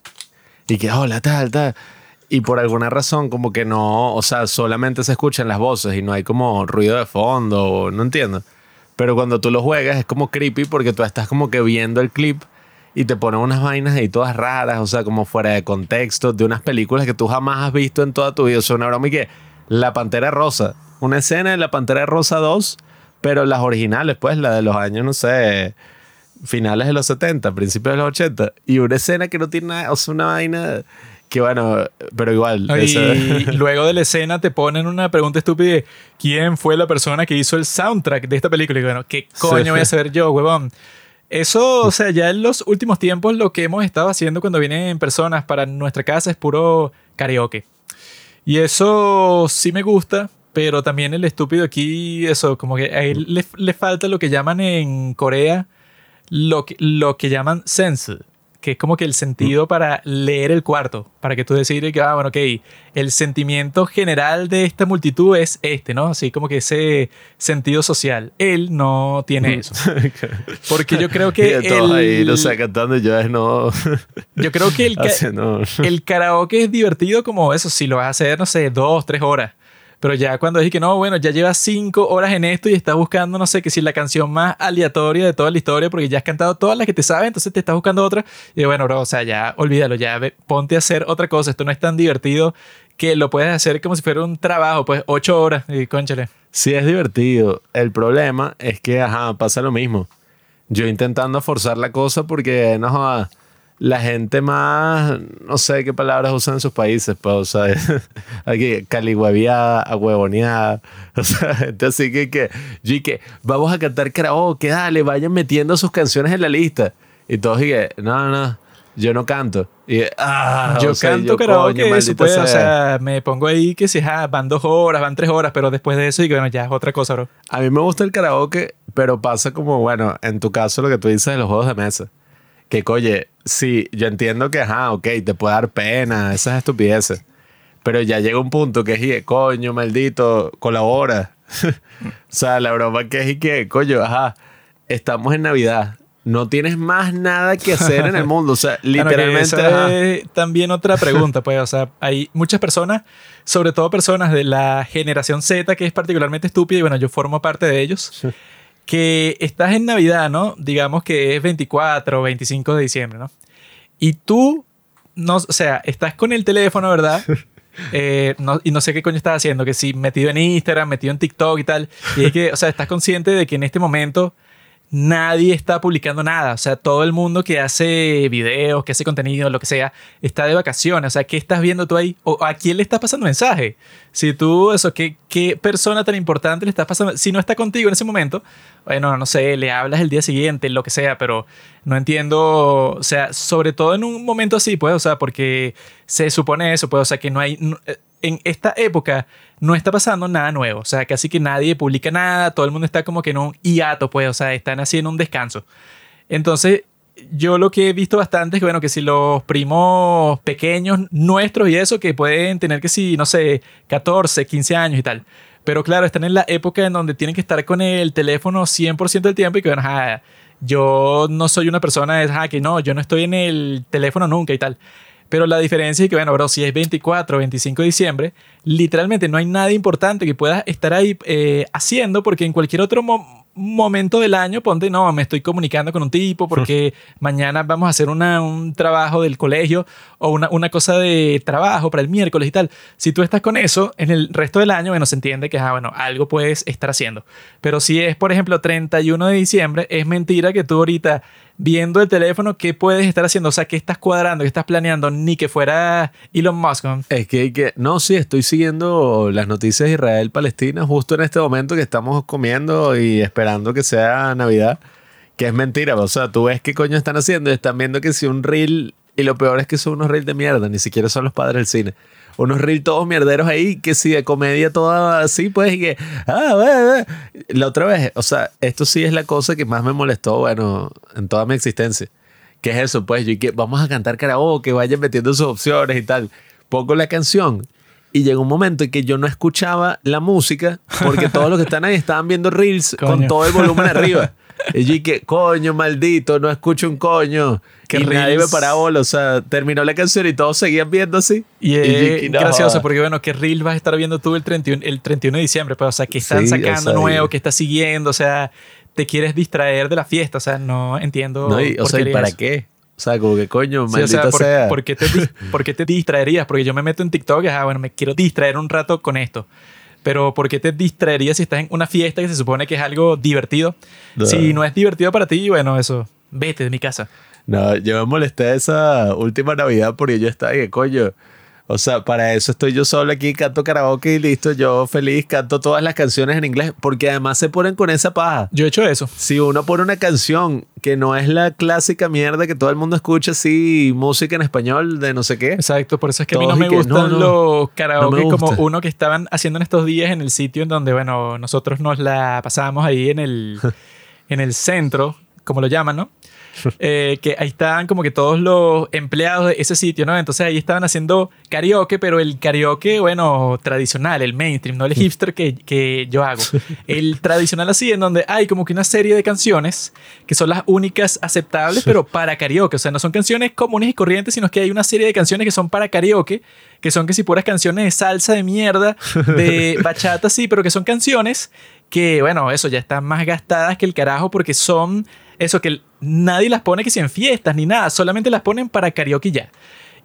Y que, hola, tal, tal. Y por alguna razón, como que no, o sea, solamente se escuchan las voces y no hay como ruido de fondo, no entiendo. Pero cuando tú lo juegas es como creepy porque tú estás como que viendo el clip y te ponen unas vainas ahí todas raras, o sea, como fuera de contexto, de unas películas que tú jamás has visto en toda tu vida. O sea, una broma y que La Pantera Rosa, una escena de La Pantera Rosa 2, pero las originales, pues, la de los años, no sé, finales de los 70, principios de los 80, y una escena que no tiene nada, o sea, una vaina que bueno, pero igual. Y luego de la escena te ponen una pregunta estúpida ¿quién fue la persona que hizo el soundtrack de esta película? Y bueno, ¿qué coño Sí. voy a saber yo, huevón? Eso, o sea, ya en los últimos tiempos lo que hemos estado haciendo cuando vienen personas para nuestra casa es puro karaoke. Y eso sí me gusta, pero también el estúpido aquí, eso, como que a él le, le falta lo que llaman en Corea, lo que, lo que llaman sense, que es como que el sentido para leer el cuarto, para que tú decides que, ah, bueno, ok, el sentimiento general de esta multitud es este, ¿no? Así como que ese sentido social. Él no tiene eso. Porque yo creo que... y todos ahí, el- no sé, cantando y yo es no. yo creo que el, ca- el karaoke es divertido como eso, si lo vas a hacer, no sé, dos, tres horas. Pero ya cuando dije que no, bueno, ya llevas cinco horas en esto y estás buscando, no sé, que si la canción más aleatoria de toda la historia, porque ya has cantado todas las que te sabes, entonces te estás buscando otra. Y bueno, bro, o sea, ya olvídalo, ya ve- ponte a hacer otra cosa. Esto no es tan divertido que lo puedes hacer como si fuera un trabajo, pues ocho horas. Y conchale. Sí, es divertido. El problema es que, ajá, pasa lo mismo. Yo intentando forzar la cosa porque, no joda, la gente más, no sé qué palabras usan en sus países, pues, o sea, aquí, caligüeviada, ahuevoneada, o sea, gente así que, que, y que, vamos a cantar karaoke, dale, vayan metiendo sus canciones en la lista. Y todos y que, no, no, no, yo no canto. Y, ah, yo o sea, canto yo, karaoke, coño, eso puede, o sea. sea, me pongo ahí que si ah, van dos horas, van tres horas, pero después de eso, y bueno, ya es otra cosa, bro. A mí me gusta el karaoke, pero pasa como, bueno, en tu caso lo que tú dices de los juegos de mesa. Que, oye, sí, yo entiendo que, ajá, ok, te puede dar pena, esas estupideces. Pero ya llega un punto que es, coño, maldito, colabora. o sea, la broma que es y que, coño, ajá, estamos en Navidad. No tienes más nada que hacer en el mundo. O sea, Claro, literalmente. ajá. es también otra pregunta, pues, o sea, hay muchas personas, sobre todo personas de la generación Z, que es particularmente estúpida, y bueno, yo formo parte de ellos, que estás en Navidad, ¿no? Digamos que es 24 o 25 de diciembre, ¿no? Y tú, no, o sea, estás con el teléfono, ¿verdad? Eh, no- y no sé qué coño estás haciendo, que si metido en Instagram, metido en TikTok y tal. Y es que, o sea, estás consciente de que en este momento nadie está publicando nada. O sea, todo el mundo que hace videos, que hace contenido, lo que sea, está de vacaciones. O sea, ¿qué estás viendo tú ahí? ¿O a quién le estás pasando mensaje? Si tú, eso, ¿qué, qué persona tan importante le estás pasando? Si no está contigo en ese momento, bueno, no sé, le hablas el día siguiente, lo que sea, pero no entiendo, o sea, sobre todo en un momento así, pues, o sea, porque se supone eso, pues, o sea, que no hay, eh, en esta época no está pasando nada nuevo, o sea, casi que nadie publica nada, todo el mundo está como que en un hiato, pues, o sea, están haciendo un descanso. Entonces, yo lo que he visto bastante es que, bueno, que si los primos pequeños nuestros y eso, que pueden tener que si, no sé, 14, 15 años y tal. Pero claro, están en la época en donde tienen que estar con el teléfono 100% del tiempo y que, bueno, yo no soy una persona de, ajá, que no, yo no estoy en el teléfono nunca y tal. Pero la diferencia es que, bueno, bro, si es 24 o 25 de diciembre, literalmente no hay nada importante que puedas estar ahí eh, haciendo porque en cualquier otro mo- momento del año, ponte, no, me estoy comunicando con un tipo porque mañana vamos a hacer una, un trabajo del colegio o una, una cosa de trabajo para el miércoles y tal. Si tú estás con eso, en el resto del año, bueno, se entiende que, ah, bueno, algo puedes estar haciendo. Pero si es, por ejemplo, 31 de diciembre, es mentira que tú ahorita viendo el teléfono, ¿qué puedes estar haciendo? O sea, ¿qué estás cuadrando? ¿Qué estás planeando? Ni que fuera Elon Musk. Es que, que no, sí, estoy siguiendo las noticias de Israel-Palestina justo en este momento que estamos comiendo y esperando que sea Navidad, que es mentira. O sea, tú ves qué coño están haciendo están viendo que si un reel, y lo peor es que son unos reels de mierda, ni siquiera son los padres del cine. Unos reels todos mierderos ahí, que si de comedia toda así, pues, y que, ah, ve. La otra vez, o sea, esto sí es la cosa que más me molestó, bueno, en toda mi existencia. ¿Qué es eso? Pues yo y que vamos a cantar karaoke, vayan metiendo sus opciones y tal. Pongo la canción y llegó un momento en que yo no escuchaba la música porque todos los que están ahí estaban viendo reels con Coño. todo el volumen arriba. Y que, coño, maldito, no escucho un coño. Que y nadie me reels- paraba bola. O sea, terminó la canción y todos seguían viendo así. Y es que, no gracioso porque, bueno, ¿qué reel vas a estar viendo tú el 31, el 31 de diciembre? Pues, o sea, que están Sí, sacando o sea, nuevo, que estás siguiendo, o sea, te quieres distraer de la fiesta, o sea, no entiendo. No, y, o sea, qué ¿y para eso. qué? O sea, como que coño, Sí, o maldita sea, sea. ¿por, por qué te, por qué te distraerías? Porque yo me meto en TikTok y, ah, bueno, me quiero distraer un rato con esto. Pero ¿por qué te distraerías si estás en una fiesta que se supone que es algo divertido? No. Si no es divertido para ti, bueno, eso, vete de mi casa. No, yo me molesté esa última Navidad porque yo estaba que coño. O sea, para eso estoy yo solo aquí, canto karaoke y listo, yo feliz, canto todas las canciones en inglés, porque además se ponen con esa paja. Yo he hecho eso. Si uno pone una canción que no es la clásica mierda que todo el mundo escucha, así, música en español de no sé qué. Exacto, por eso es que a mí no me gustan no, no, los karaoke no como uno que estaban haciendo en estos días en el sitio en donde, bueno, nosotros nos la pasábamos ahí en el, en el centro, como lo llaman, ¿no? Eh, que ahí estaban como que todos los empleados de ese sitio, ¿no? Entonces ahí estaban haciendo karaoke, pero el karaoke, bueno, tradicional, el mainstream, no el hipster que, que yo hago. El tradicional así, en donde hay como que una serie de canciones que son las únicas aceptables, pero para karaoke. O sea, no son canciones comunes y corrientes, sino que hay una serie de canciones que son para karaoke, que son que si puras canciones de salsa, de mierda, de bachata, sí, pero que son canciones que, bueno, eso ya están más gastadas que el carajo porque son eso que nadie las pone que si en fiestas ni nada, solamente las ponen para karaoke ya.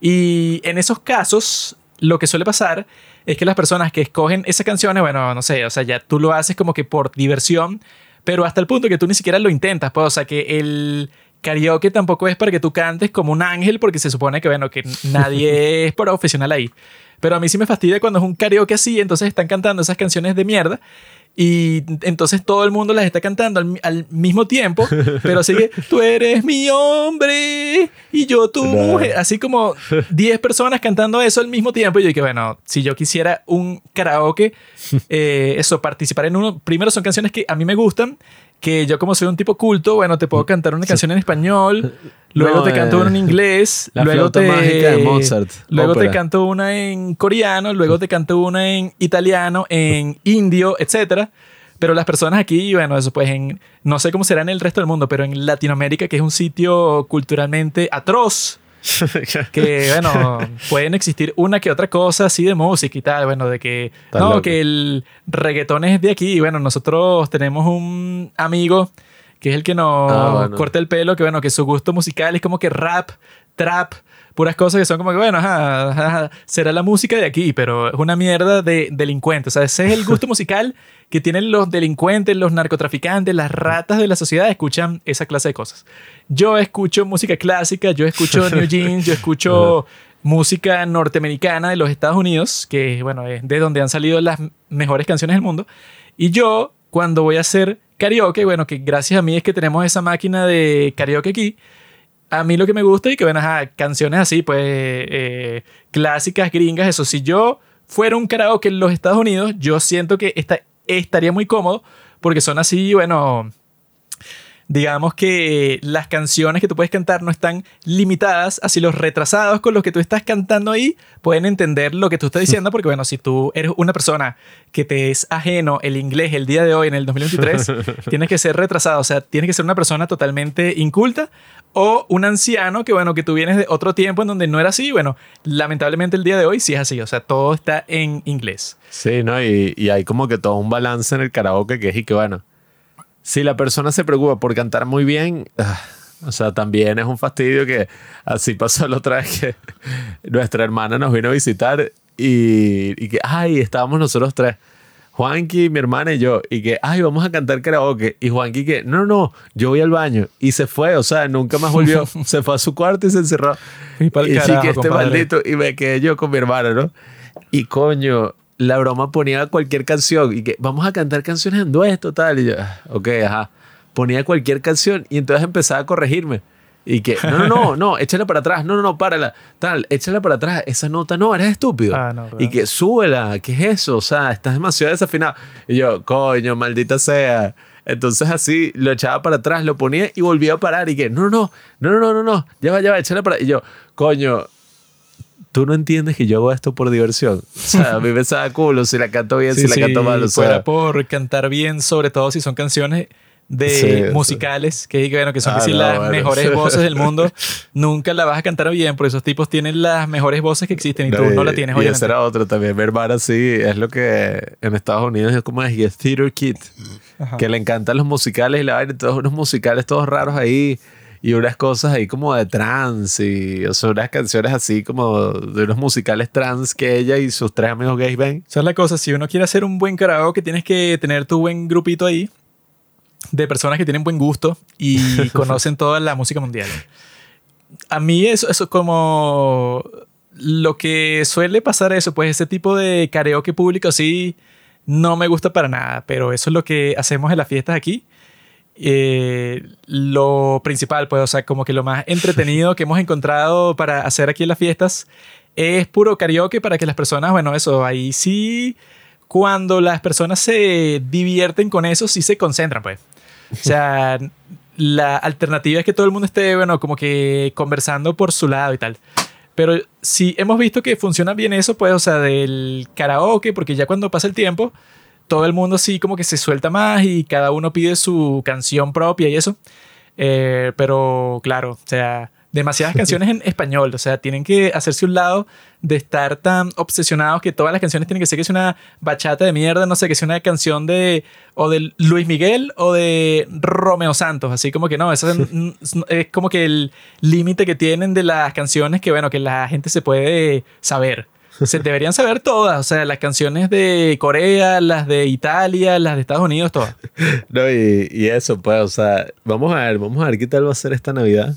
Y en esos casos, lo que suele pasar es que las personas que escogen esas canciones, bueno, no sé, o sea, ya tú lo haces como que por diversión, pero hasta el punto que tú ni siquiera lo intentas, pues, o sea, que el karaoke tampoco es para que tú cantes como un ángel, porque se supone que, bueno, que nadie es profesional ahí. Pero a mí sí me fastidia cuando es un karaoke así, entonces están cantando esas canciones de mierda. Y entonces todo el mundo las está cantando al, al mismo tiempo, pero sigue, tú eres mi hombre y yo tu No. mujer. Así como 10 personas cantando eso al mismo tiempo. Y yo dije, bueno, si yo quisiera un karaoke, eh, eso, participar en uno, primero son canciones que a mí me gustan, que yo como soy un tipo culto, bueno, te puedo cantar una canción en español, luego No, te canto eh, una en inglés, la luego te mágica de Mozart, luego te ópera. canto una en coreano, luego te canto una en italiano, en indio, etcétera. Pero las personas aquí, bueno, eso pues en no sé cómo será en el resto del mundo, pero en Latinoamérica que es un sitio culturalmente atroz, que bueno, pueden existir una que otra cosa así de música y tal, bueno, de que no, loco. que el reggaetón es de aquí, bueno, nosotros tenemos un amigo que es el que nos Ah, bueno. corta el pelo, que bueno, que su gusto musical es como que rap, trap, puras cosas que son como que bueno, ajá, ajá, será la música de aquí, pero es una mierda de delincuente, o sea, ese es el gusto musical que tienen los delincuentes, los narcotraficantes, las ratas de la sociedad, escuchan esa clase de cosas. Yo escucho música clásica, yo escucho New Jeans, yo escucho música norteamericana de los Estados Unidos, que bueno, es de donde han salido las mejores canciones del mundo. Y yo, cuando voy a hacer karaoke, bueno, que gracias a mí es que tenemos esa máquina de karaoke aquí, a mí lo que me gusta y que ven, ajá, canciones así, pues, eh, clásicas, gringas, eso. Si yo fuera un karaoke en los Estados Unidos, yo siento que esta- estaría muy cómodo porque son así, bueno, digamos que las canciones que tú puedes cantar no están limitadas, así los retrasados con los que tú estás cantando ahí pueden entender lo que tú estás diciendo, porque bueno, si tú eres una persona que te es ajeno el inglés el día de hoy, en el 2023, tienes que ser retrasado, o sea, tienes que ser una persona totalmente inculta o un anciano que bueno, que tú vienes de otro tiempo en donde no era así, bueno, lamentablemente el día de hoy sí es así, o sea, todo está en inglés. Sí, ¿no? Y, y hay como que todo un balance en el karaoke que es y que bueno, si la persona se preocupa por cantar muy bien, ah, o sea, también es un fastidio que así pasó la otra vez que nuestra hermana nos vino a visitar y, y que, ay, estábamos nosotros tres. Juanqui, mi hermana y yo, y que, ay, vamos a cantar karaoke. Y Juanqui que, no, no, yo voy al baño. Y se fue, o sea, nunca más volvió. se fue a su cuarto y se encerró. Y pa'l sí carajo, que este compadre. maldito, y me quedé yo con mi hermana, ¿no? Y coño, la broma ponía cualquier canción y que vamos a cantar canciones en dueto, tal. Y yo, ah, ok, ajá. Ponía cualquier canción y entonces empezaba a corregirme. Y que, no, no, no, no, échala para atrás, no, no, no, párala, tal, échala para atrás, esa nota no, eres estúpido. Ah, no, y que súbela, ¿qué es eso? O sea, estás demasiado desafinado. Y yo, coño, maldita sea. Entonces así lo echaba para atrás, lo ponía y volvía a parar. Y que, no, no, no, no, no, no, no, ya va, ya va, échala para. Y yo, coño, tú no entiendes que yo hago esto por diversión. O sea, a mí me sabe culo si la canto bien, Sí, si la canto sí, mal. O fuera sea, por cantar bien, sobre todo si son canciones de Sí, musicales, que, bueno, que son Ah, que no, las bueno. mejores voces del mundo, nunca la vas a cantar bien, porque esos tipos tienen las mejores voces que existen y tú no la tienes, Y ese era otro también. Mi hermana sí, es lo que en Estados Unidos es como es y es theater kid. Ajá. Que le encantan los musicales y la vaina, todos unos musicales todos raros ahí. Y unas cosas ahí como de trance y o sea, unas canciones así como de unos musicales trans que ella y sus tres amigos gays ven. Esa es la cosa, si uno quiere hacer un buen karaoke, tienes que tener tu buen grupito ahí de personas que tienen buen gusto y conocen toda la música mundial. A mí eso, eso es como lo que suele pasar eso, pues ese tipo de karaoke público sí no me gusta para nada, pero eso es lo que hacemos en las fiestas aquí. Eh, lo principal, pues, o sea, como que lo más entretenido que hemos encontrado para hacer aquí en las fiestas es puro karaoke para que las personas, bueno, eso, ahí sí, cuando las personas se divierten con eso, sí se concentran, pues. O sea, la alternativa es que todo el mundo esté, bueno, como que conversando por su lado y tal. Pero si hemos visto que funciona bien eso, pues, o sea, del karaoke, porque ya cuando pasa el tiempo, todo el mundo sí como que se suelta más y cada uno pide su canción propia y eso. Eh, pero claro, o sea, demasiadas canciones en español, o sea, tienen que hacerse un lado de estar tan obsesionados que todas las canciones tienen que ser que sea una bachata de mierda, no sé, que sea una canción de o de Luis Miguel o de Romeo Santos, así como que no, eso es, es como que el límite que tienen de las canciones que bueno, que la gente se puede saber. Se deberían saber todas, o sea, las canciones de Corea, las de Italia, las de Estados Unidos, todas. No, y, y eso, pues, o sea, vamos a ver, vamos a ver qué tal va a ser esta Navidad.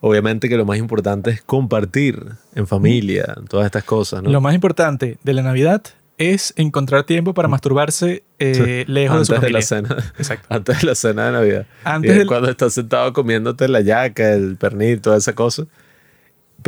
Obviamente que lo más importante es compartir en familia, todas estas cosas, ¿no? Lo más importante de la Navidad es encontrar tiempo para masturbarse eh, lejos de su Antes de familia. la cena. Exacto. Antes de la cena de Navidad. Antes Y del- cuando estás sentado comiéndote la yaca, el pernil, toda esa cosa.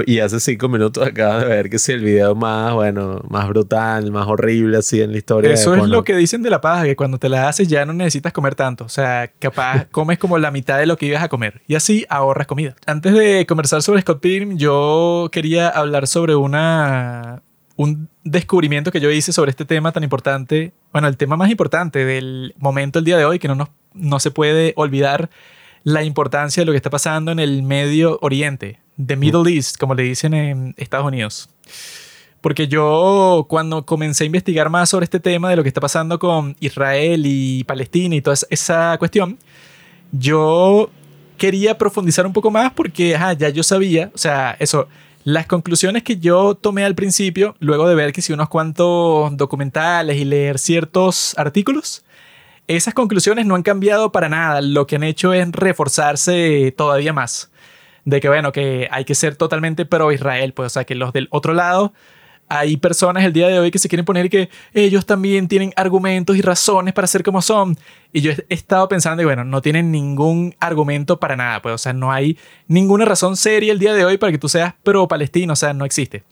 Y hace cinco minutos acabas de ver que si el video más, bueno, más brutal, más horrible así en la historia. Eso es lo que dicen de la paja, que cuando te la haces ya no necesitas comer tanto. O sea, capaz comes como la mitad de lo que ibas a comer. Y así ahorras comida. Antes de conversar sobre Scott Pilgrim, yo quería hablar sobre una, un descubrimiento que yo hice sobre este tema tan importante. Bueno, el tema más importante del momento el día de hoy, que no, nos, no se puede olvidar la importancia de lo que está pasando en el Medio Oriente, the Middle East, como le dicen en Estados Unidos. Porque yo cuando comencé a investigar más sobre este tema de lo que está pasando con Israel y Palestina y toda esa- cuestión, yo quería profundizar un poco más porque ajá, ya yo sabía, o sea, eso, las conclusiones que yo tomé al principio, luego de ver que si unos cuantos documentales y leer ciertos artículos, esas conclusiones no han cambiado para nada. Lo que han hecho es reforzarse todavía más. De que, bueno, que hay que ser totalmente pro Israel. Pues, o sea, que los del otro lado, hay personas el día de hoy que se quieren poner que ellos también tienen argumentos y razones para ser como son. Y yo he estado pensando, y bueno, no tienen ningún argumento para nada. Pues, o sea, no hay ninguna razón seria el día de hoy para que tú seas pro palestino. O sea, no existe.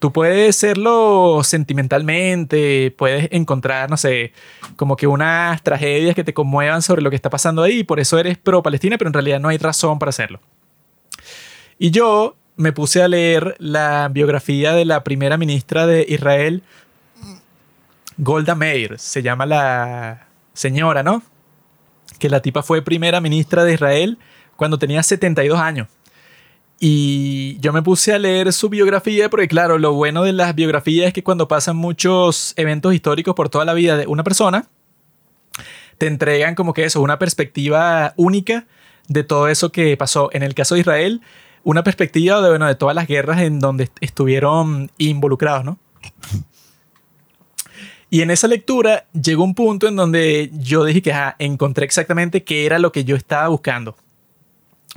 Tú puedes serlo sentimentalmente, puedes encontrar, no sé, como que unas tragedias que te conmuevan sobre lo que está pasando ahí, por eso eres pro Palestina, pero en realidad no hay razón para hacerlo. Y yo me puse a leer la biografía de la primera ministra de Israel, Golda Meir, se llama la señora, ¿no? Que la tipa fue primera ministra de Israel cuando tenía 72 años. Y yo me puse a leer su biografía porque claro, lo bueno de las biografías es que cuando pasan muchos eventos históricos por toda la vida de una persona, te entregan como que eso, una perspectiva única de todo eso que pasó. En el caso de Israel, una perspectiva de, bueno, de todas las guerras en donde est- estuvieron involucrados, ¿no? Y en esa lectura llegó un punto en donde yo dije que encontré exactamente qué era lo que yo estaba buscando.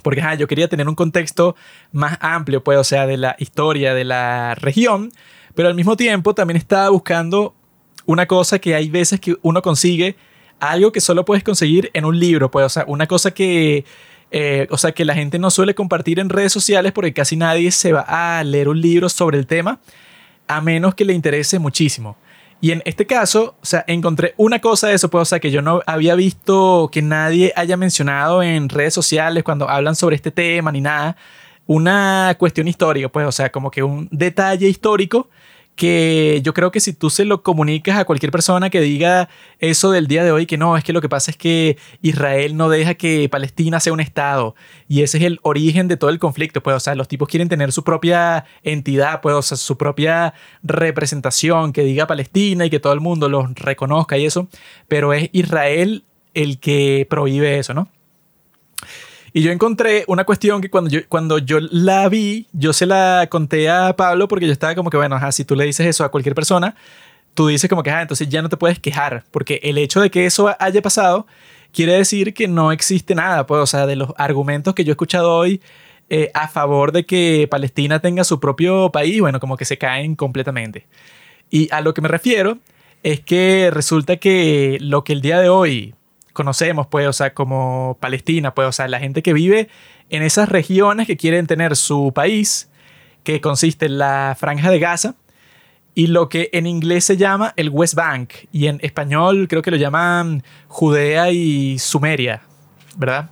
Porque yo quería tener un contexto más amplio, pues, o sea, de la historia de la región, pero al mismo tiempo también estaba buscando una cosa que hay veces que uno consigue, algo que solo puedes conseguir en un libro, pues, o sea, una cosa que, eh, o sea, que la gente no suele compartir en redes sociales porque casi nadie se va a leer un libro sobre el tema, a menos que le interese muchísimo. Y en este caso, o sea, encontré una cosa de eso, pues, o sea, que yo no había visto que nadie haya mencionado en redes sociales cuando hablan sobre este tema ni nada. Una cuestión histórica, pues, o sea, como que un detalle histórico que yo creo que si tú se lo comunicas a cualquier persona que diga eso del día de hoy, que no, es que lo que pasa es que Israel no deja que Palestina sea un Estado y ese es el origen de todo el conflicto, pues, o sea, los tipos quieren tener su propia entidad, pues, o sea, su propia representación que diga Palestina y que todo el mundo los reconozca y eso, pero es Israel el que prohíbe eso, ¿no? Y yo encontré una cuestión que cuando yo, cuando yo la vi, yo se la conté a Pablo porque yo estaba como que, bueno, ajá, si tú le dices eso a cualquier persona, tú dices como que, ah, entonces ya no te puedes quejar, porque el hecho de que eso haya pasado quiere decir que no existe nada, pues, o sea, de los argumentos que yo he escuchado hoy eh, a favor de que Palestina tenga su propio país, bueno, como que se caen completamente. Y a lo que me refiero es que resulta que lo que el día de hoy conocemos, pues, o sea, como Palestina, pues, o sea, la gente que vive en esas regiones que quieren tener su país, que consiste en la franja de Gaza, y lo que en inglés se llama el West Bank, y en español creo que lo llaman Judea y Sumeria, ¿verdad?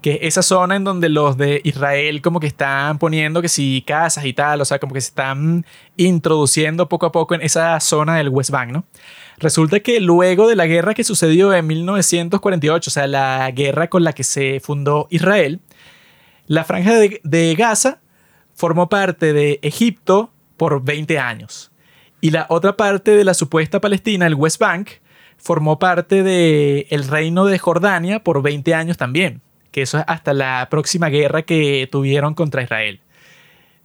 Que es esa zona en donde los de Israel como que están poniendo que si casas y tal, o sea, como que se están introduciendo poco a poco en esa zona del West Bank, ¿no? Resulta que luego de la guerra que sucedió en 1948, o sea, la guerra con la que se fundó Israel, la franja de, de Gaza formó parte de Egipto por 20 años. Y la otra parte de la supuesta Palestina, el West Bank, formó parte del el reino de Jordania por 20 años también, que eso es hasta la próxima guerra que tuvieron contra Israel.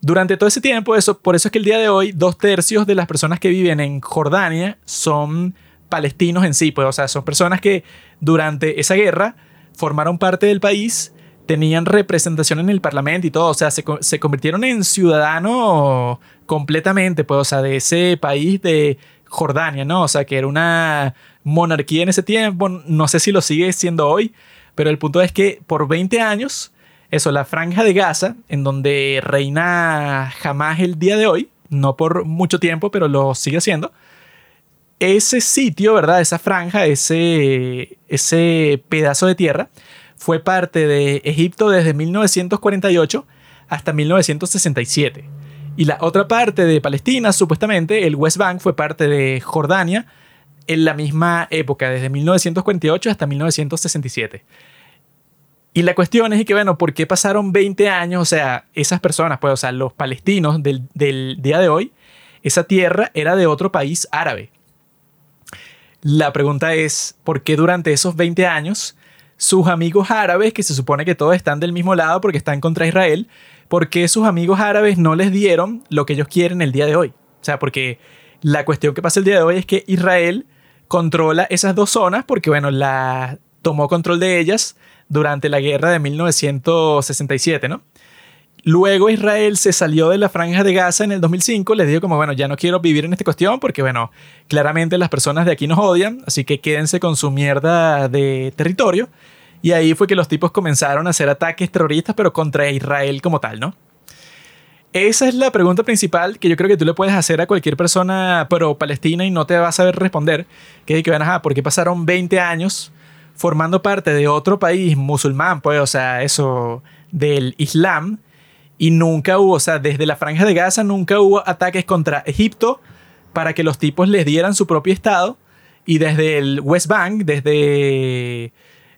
Durante todo ese tiempo, eso, por eso es que el día de hoy, dos tercios de las personas que viven en Jordania son palestinos en sí, pues, o sea, son personas que durante esa guerra formaron parte del país, tenían representación en el parlamento y todo, o sea, se, se convirtieron en ciudadanos completamente, pues, o sea, de ese país de Jordania, ¿no? O sea, que era una monarquía en ese tiempo, no sé si lo sigue siendo hoy, pero el punto es que por 20 años eso, la franja de Gaza, en donde reina jamás el día de hoy, no por mucho tiempo, pero lo sigue haciendo. Ese sitio, ¿verdad? Esa franja, ese, ese pedazo de tierra, fue parte de Egipto desde 1948 hasta 1967. Y la otra parte de Palestina, supuestamente, el West Bank, fue parte de Jordania en la misma época, desde 1948 hasta 1967. Y la cuestión es que, bueno, ¿por qué pasaron 20 años? O sea, esas personas, pues, o sea, los palestinos del, día de hoy, esa tierra era de otro país árabe. La pregunta es, ¿por qué durante esos 20 años sus amigos árabes, que se supone que todos están del mismo lado porque están contra Israel, ¿por qué sus amigos árabes no les dieron lo que ellos quieren el día de hoy? O sea, porque la cuestión que pasa el día de hoy es que Israel controla esas dos zonas porque, bueno, la tomó control de ellas durante la guerra de 1967, ¿no? Luego Israel se salió de la franja de Gaza en el 2005, les dijo como, bueno, ya no quiero vivir en esta cuestión porque, bueno, claramente las personas de aquí nos odian, así que quédense con su mierda de territorio. Y ahí fue que los tipos comenzaron a hacer ataques terroristas, pero contra Israel como tal, ¿no? Esa es la pregunta principal que yo creo que tú le puedes hacer a cualquier persona pro-palestina y no te va a saber responder. Que es que, bueno, ajá, ¿por qué pasaron 20 años formando parte de otro país musulmán, pues, o sea, eso del Islam, y nunca hubo, o sea, desde la franja de Gaza nunca hubo ataques contra Egipto para que los tipos les dieran su propio estado, y desde el West Bank, desde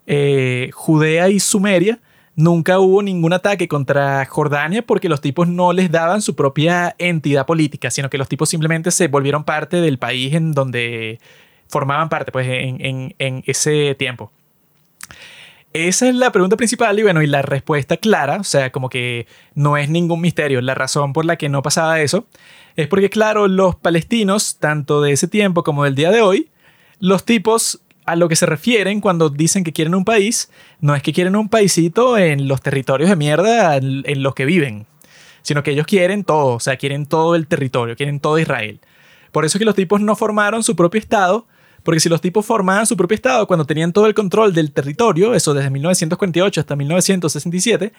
eh, Judea y Sumeria, nunca hubo ningún ataque contra Jordania porque los tipos no les daban su propia entidad política, sino que los tipos simplemente se volvieron parte del país en donde formaban parte pues, en, en, ese tiempo. Esa es la pregunta principal y bueno, y la respuesta clara, o sea, como que no es ningún misterio. La razón por la que no pasaba eso es porque, claro, los palestinos, tanto de ese tiempo como del día de hoy, los tipos a lo que se refieren cuando dicen que quieren un país, no es que quieren un paisito en los territorios de mierda en, en los que viven, sino que ellos quieren todo, o sea, quieren todo el territorio, quieren todo Israel. Por eso es que los tipos no formaron su propio Estado, porque si los tipos formaban su propio Estado cuando tenían todo el control del territorio, eso desde 1948 hasta 1967,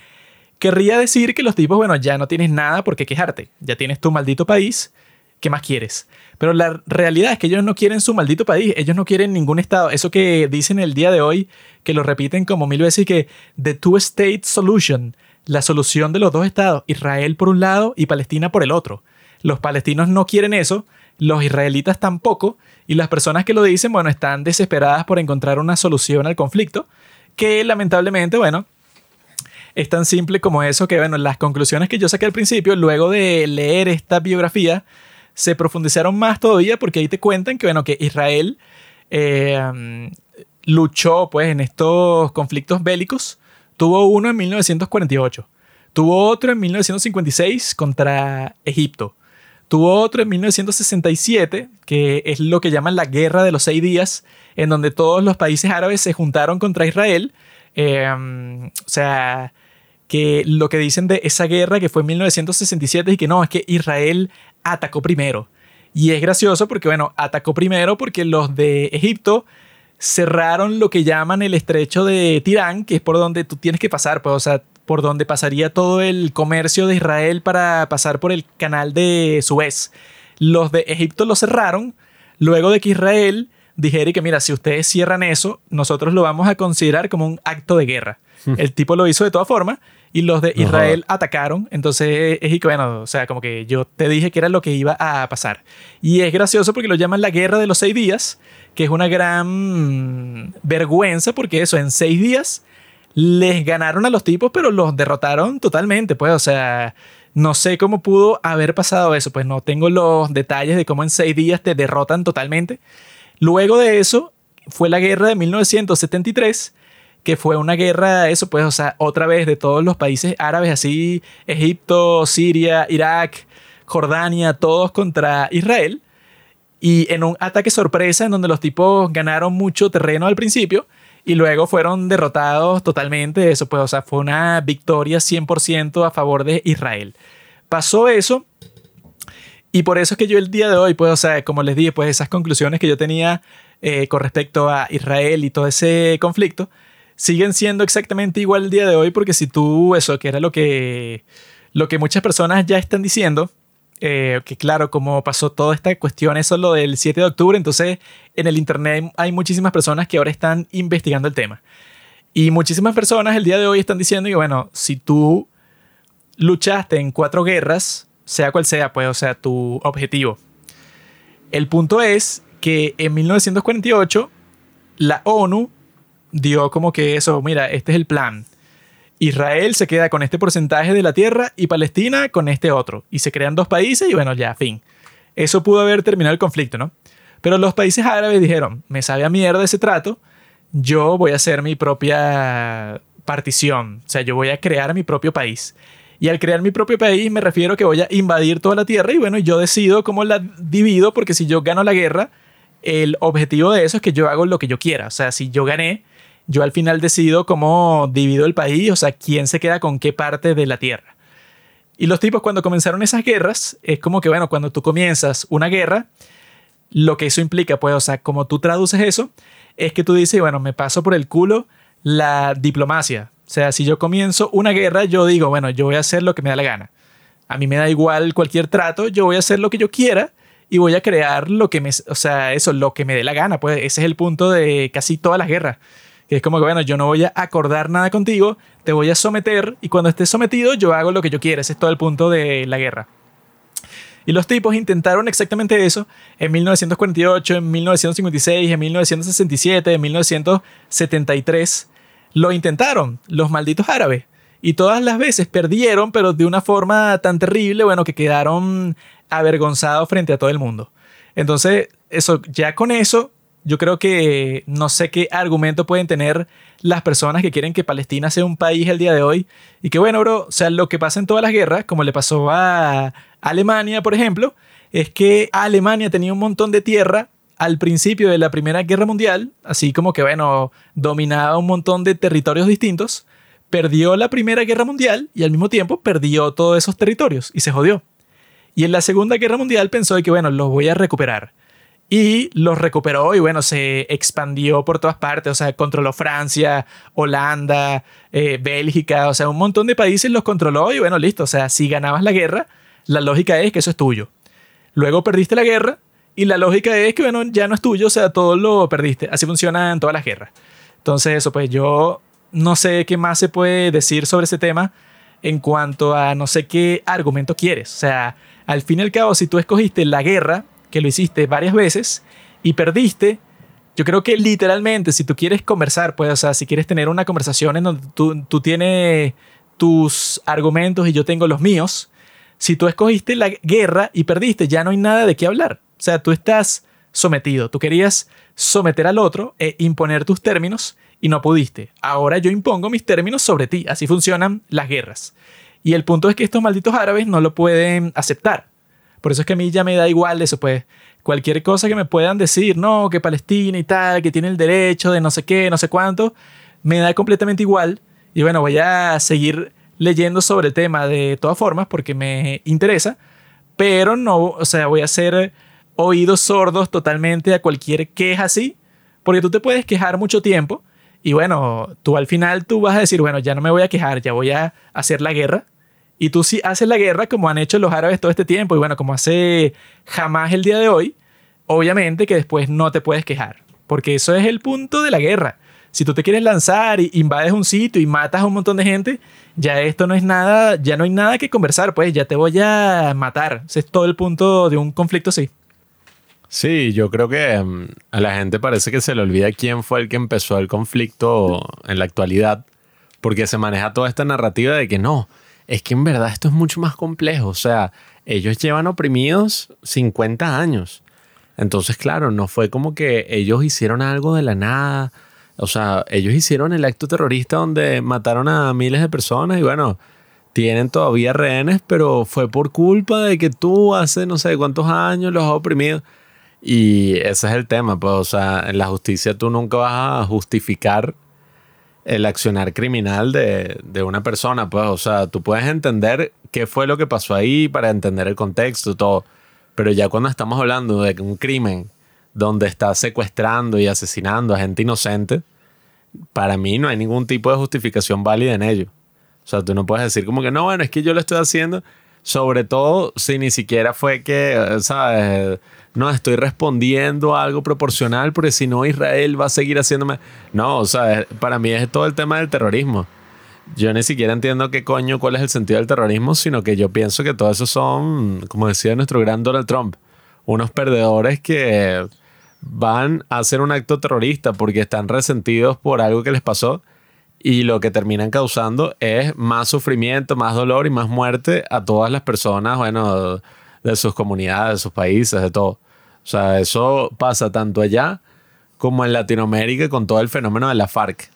querría decir que los tipos, bueno, ya no tienes nada por qué quejarte, ya tienes tu maldito país, ¿qué más quieres? Pero la realidad es que ellos no quieren su maldito país, ellos no quieren ningún Estado. Eso que dicen el día de hoy, que lo repiten como mil veces, que the two-state solution, la solución de los dos estados, Israel por un lado y Palestina por el otro. Los palestinos no quieren eso, los israelitas tampoco, y las personas que lo dicen, bueno, están desesperadas por encontrar una solución al conflicto, que lamentablemente, bueno, es tan simple como eso que, bueno, las conclusiones que yo saqué al principio, luego de leer esta biografía, se profundizaron más todavía porque ahí te cuentan que, bueno, que Israel eh, luchó, pues, en estos conflictos bélicos. Tuvo uno en 1948, tuvo otro en 1956 contra Egipto, Tuvo otro en 1967, que es lo que llaman la Guerra de los Seis Días, en donde todos los países árabes se juntaron contra Israel. Em, o sea, que lo que dicen de esa guerra que fue en 1967 y que no, es que Israel atacó primero. Y es gracioso porque, bueno, atacó primero porque los de Egipto cerraron lo que llaman el estrecho de Tirán, que es por donde tú tienes que pasar, pues, o sea, por donde pasaría todo el comercio de Israel para pasar por el canal de Suez. Los de Egipto lo cerraron luego de que Israel dijera que mira, si ustedes cierran eso, nosotros lo vamos a considerar como un acto de guerra. Hmm. El tipo lo hizo de todas formas y los de Israel atacaron. Entonces es bueno, o sea, como que yo te dije que era lo que iba a pasar. Y es gracioso porque lo llaman la guerra de los seis días, que es una gran vergüenza porque eso, en seis días les ganaron a los tipos, pero los derrotaron totalmente, pues, o sea, no sé cómo pudo haber pasado eso, pues no tengo los detalles de cómo en seis días te derrotan totalmente. Luego de eso fue la guerra de 1973, que fue una guerra, eso pues, o sea, otra vez de todos los países árabes, así, Egipto, Siria, Irak, Jordania, todos contra Israel. Y en un ataque sorpresa en donde los tipos ganaron mucho terreno al principio, y luego fueron derrotados totalmente. Eso, pues, o sea, fue una victoria 100% a favor de Israel. Pasó eso. Y por eso es que yo el día de hoy, pues, o sea, como les dije, pues esas conclusiones que yo tenía eh, con respecto a Israel y todo ese conflicto, siguen siendo exactamente igual el día de hoy porque si tú, eso, que era lo que, lo que muchas personas ya están diciendo, eh, que claro, como pasó toda esta cuestión, eso lo del 7 de octubre, entonces en el Internet hay muchísimas personas que ahora están investigando el tema. Y muchísimas personas el día de hoy están diciendo que, bueno, si tú luchaste en cuatro guerras, sea cual sea, pues, o sea, tu objetivo. El punto es que en 1948 la ONU dio como que eso, mira, este es el plan. Israel se queda con este porcentaje de la tierra y Palestina con este otro. Y se crean dos países y bueno, ya, fin. Eso pudo haber terminado el conflicto, ¿no? Pero los países árabes dijeron, me sabe a mierda ese trato, yo voy a hacer mi propia partición, o sea, yo voy a crear mi propio país. Y al crear mi propio país me refiero que voy a invadir toda la tierra y bueno, yo decido cómo la divido porque si yo gano la guerra, el objetivo de eso es que yo hago lo que yo quiera. O sea, si yo gané, yo al final decido cómo divido el país, o sea, quién se queda con qué parte de la tierra. Y los tipos cuando comenzaron esas guerras, es como que, bueno, cuando tú comienzas una guerra, lo que eso implica, pues, o sea, como tú traduces eso, es que tú dices, bueno, me paso por el culo la diplomacia. O sea, si yo comienzo una guerra, yo digo, bueno, yo voy a hacer lo que me da la gana. A mí me da igual cualquier trato, yo voy a hacer lo que yo quiera y voy a crear lo que me, o sea, eso, lo que me dé la gana. Pues ese es el punto de casi todas las guerras. Que es como que, bueno, yo no voy a acordar nada contigo, te voy a someter y cuando estés sometido yo hago lo que yo quiera. Ese es todo el punto de la guerra. Y los tipos intentaron exactamente eso en 1948, en 1956, en 1967, en 1973. Lo intentaron los malditos árabes. Y todas las veces perdieron, pero de una forma tan terrible, bueno, que quedaron avergonzados frente a todo el mundo. Entonces, eso, ya con eso, yo creo que no sé qué argumento pueden tener las personas que quieren que Palestina sea un país el día de hoy. Y que bueno, bro, o sea, lo que pasa en todas las guerras, como le pasó a Alemania, por ejemplo, es que Alemania tenía un montón de tierra al principio de la Primera Guerra Mundial, así como que, bueno, dominaba un montón de territorios distintos, perdió la Primera Guerra Mundial y al mismo tiempo perdió todos esos territorios y se jodió. Y en la Segunda Guerra Mundial pensó que, bueno, los voy a recuperar. Y los recuperó y bueno, se expandió por todas partes, o sea, controló Francia, Holanda, eh, Bélgica, o sea, un montón de países los controló y bueno, listo, o sea, si ganabas la guerra, la lógica es que eso es tuyo. Luego perdiste la guerra y la lógica es que bueno, ya no es tuyo, o sea, todo lo perdiste. Así funcionan todas las guerras. Entonces, eso, pues yo no sé qué más se puede decir sobre ese tema en cuanto a no sé qué argumento quieres. O sea, al fin y al cabo, si tú escogiste la guerra, que lo hiciste varias veces y perdiste, yo creo que literalmente, si tú quieres conversar, pues, o sea, si quieres tener una conversación en donde tú, tú tienes tus argumentos y yo tengo los míos, si tú escogiste la guerra y perdiste, ya no hay nada de qué hablar. O sea, tú estás sometido. Tú querías someter al otro e imponer tus términos y no pudiste. Ahora yo impongo mis términos sobre ti. Así funcionan las guerras. Y el punto es que estos malditos árabes no lo pueden aceptar. Por eso es que a mí ya me da igual eso, pues cualquier cosa que me puedan decir, no, que Palestina y tal, que tiene el derecho de no sé qué, no sé cuánto, me da completamente igual. Y bueno, voy a seguir leyendo sobre el tema de todas formas porque me interesa, pero no, o sea, voy a hacer oídos sordos totalmente a cualquier queja así, porque tú te puedes quejar mucho tiempo y bueno, tú al final tú vas a decir, bueno, ya no me voy a quejar, ya voy a hacer la guerra y tú sí haces la guerra como han hecho los árabes todo este tiempo y bueno, como hace jamás el día de hoy, obviamente que después no te puedes quejar, porque eso es el punto de la guerra. Si tú te quieres lanzar y invades un sitio y matas a un montón de gente, ya esto no es nada, ya no hay nada que conversar, pues ya te voy a matar. Ese es todo el punto de un conflicto así. Sí, yo creo que mm, a la gente parece que se le olvida quién fue el que empezó el conflicto en la actualidad, porque se maneja toda esta narrativa de que no, es que en verdad esto es mucho más complejo. O sea, ellos llevan oprimidos 50 años. Entonces, claro, no fue como que ellos hicieron algo de la nada. O sea, ellos hicieron el acto terrorista donde mataron a miles de personas y bueno, tienen todavía rehenes, pero fue por culpa de que tú hace no sé cuántos años los has oprimido. Y ese es el tema, pues, o sea, en la justicia tú nunca vas a justificar el accionar criminal de, de, una persona, pues, o sea, tú puedes entender qué fue lo que pasó ahí para entender el contexto, todo, pero ya cuando estamos hablando de un crimen donde está secuestrando y asesinando a gente inocente, para mí no hay ningún tipo de justificación válida en ello. O sea, tú no puedes decir como que no, bueno, es que yo lo estoy haciendo, sobre todo si ni siquiera fue que, eh, ¿sabes? No, estoy respondiendo a algo proporcional porque si no Israel va a seguir haciéndome... No, o sea, para mí es todo el tema del terrorismo. Yo ni siquiera entiendo qué coño, cuál es el sentido del terrorismo, sino que yo pienso que todo eso son, como decía nuestro gran Donald Trump, unos perdedores que van a hacer un acto terrorista porque están resentidos por algo que les pasó y lo que terminan causando es más sufrimiento, más dolor y más muerte a todas las personas, bueno, de sus comunidades, de sus países, de todo. O sea, eso pasa tanto allá como en Latinoamérica con todo el fenómeno de la FARC.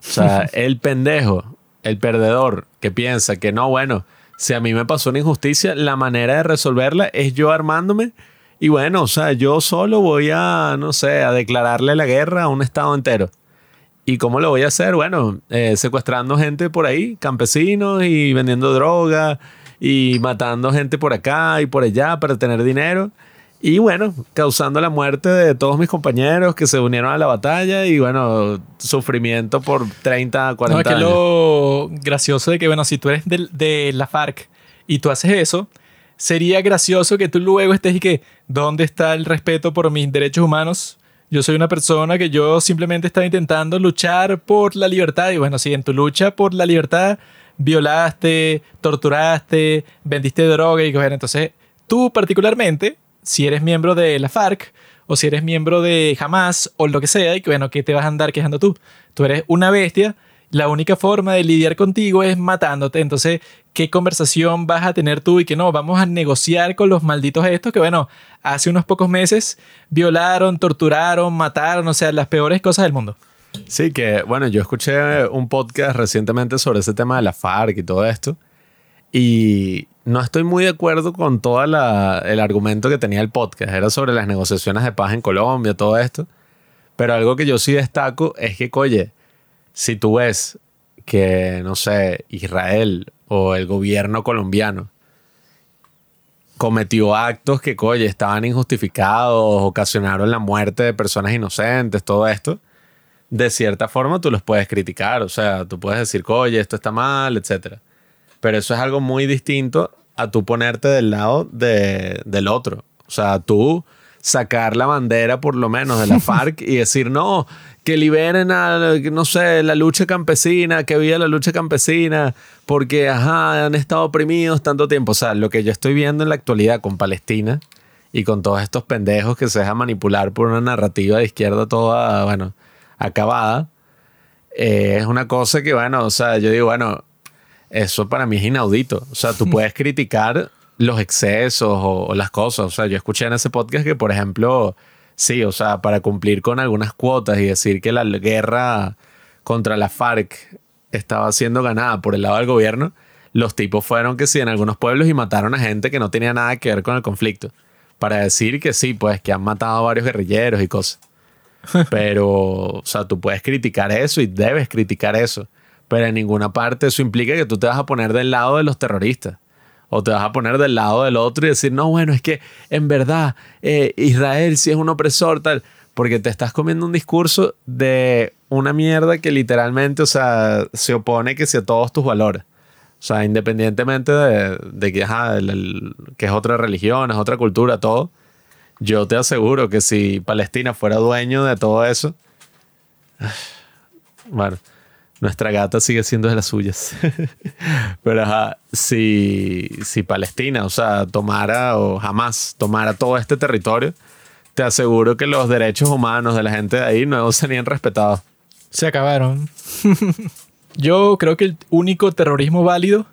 O sea, el pendejo, el perdedor que piensa que no, bueno, si a mí me pasó una injusticia, la manera de resolverla es yo armándome y bueno, o sea, yo solo voy a, no sé, a declararle la guerra a un estado entero. ¿Y cómo lo voy a hacer? Bueno, eh, secuestrando gente por ahí, campesinos y vendiendo droga y matando gente por acá y por allá para tener dinero. Y bueno, causando la muerte de todos mis compañeros que se unieron a la batalla y bueno, sufrimiento por 30, 40 no, es que lo gracioso de que, bueno, si tú eres de, de la FARC y tú haces eso, sería gracioso que tú luego estés y que, ¿dónde está el respeto por mis derechos humanos? Yo soy una persona que yo simplemente estaba intentando luchar por la libertad. Y bueno, si en tu lucha por la libertad violaste, torturaste, vendiste droga y bueno, entonces tú particularmente, si eres miembro de la FARC o si eres miembro de Hamas o lo que sea, y que bueno, ¿qué te vas a andar quejando tú? Tú eres una bestia la única forma de lidiar contigo es matándote. Entonces, ¿qué conversación vas a tener tú y que no? Vamos a negociar con los malditos estos que, bueno, hace unos pocos meses violaron, torturaron, mataron, o sea, las peores cosas del mundo. Sí, que, bueno, yo escuché un podcast recientemente sobre ese tema de la FARC y todo esto. Y no estoy muy de acuerdo con todo el argumento que tenía el podcast. Era sobre las negociaciones de paz en Colombia, todo esto. Pero algo que yo sí destaco es que, oye, si tú ves que, no sé, Israel o el gobierno colombiano cometió actos que, oye, estaban injustificados, ocasionaron la muerte de personas inocentes, todo esto, de cierta forma tú los puedes criticar, o sea, tú puedes decir, oye, esto está mal, etc. Pero eso es algo muy distinto a tú ponerte del lado de, del otro. O sea, tú sacar la bandera por lo menos de la FARC y decir, no, que liberen a, no sé, la lucha campesina, que viva la lucha campesina, porque, ajá, han estado oprimidos tanto tiempo. O sea, lo que yo estoy viendo en la actualidad con Palestina y con todos estos pendejos que se dejan manipular por una narrativa de izquierda toda, bueno, acabada, eh, es una cosa que, bueno, o sea, yo digo, bueno, eso para mí es inaudito. O sea, tú puedes criticar los excesos o, o, las cosas. O sea, yo escuché en ese podcast que, por ejemplo, Sí, o sea, para cumplir con algunas cuotas y decir que la guerra contra la FARC estaba siendo ganada por el lado del gobierno, los tipos fueron que sí en algunos pueblos y mataron a gente que no tenía nada que ver con el conflicto. Para decir que sí, pues que han matado a varios guerrilleros y cosas. Pero, o sea, tú puedes criticar eso y debes criticar eso. Pero en ninguna parte eso implica que tú te vas a poner del lado de los terroristas o te vas a poner del lado del otro y decir, no, bueno, es que en verdad eh, Israel sí es un opresor, tal, porque te estás comiendo un discurso de una mierda que literalmente, o sea, se opone que sea todos tus valores. O sea, independientemente de, que, que es otra religión, es otra cultura, todo, yo te aseguro que si Palestina fuera dueño de todo eso, bueno, nuestra gata sigue siendo de las suyas. Pero si, si Palestina, o sea, tomara o jamás tomara todo este territorio, te aseguro que los derechos humanos de la gente de ahí no serían respetados. Se acabaron. Yo creo que el único terrorismo válido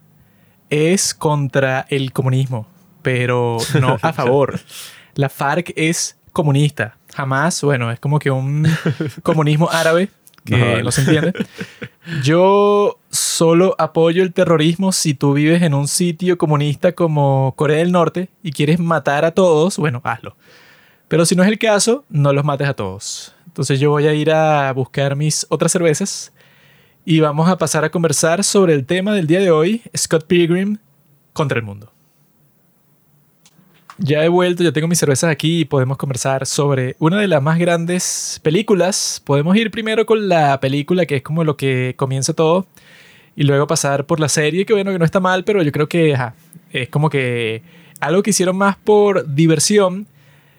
es contra el comunismo, pero no a favor. La FARC es comunista. Jamás, bueno, es como que un comunismo árabe que no, se entiende. Yo solo apoyo el terrorismo si tú vives en un sitio comunista como Corea del Norte y quieres matar a todos, bueno, hazlo. Pero si no es el caso, no los mates a todos. Entonces yo voy a ir a buscar mis otras cervezas y vamos a pasar a conversar sobre el tema del día de hoy, Scott Pilgrim contra el mundo. Ya he vuelto, ya tengo mis cervezas aquí y podemos conversar sobre una de las más grandes películas. Podemos ir primero con la película, que es como lo que comienza todo, y luego pasar por la serie, que bueno, que no está mal, pero yo creo que es como que algo que hicieron más por diversión,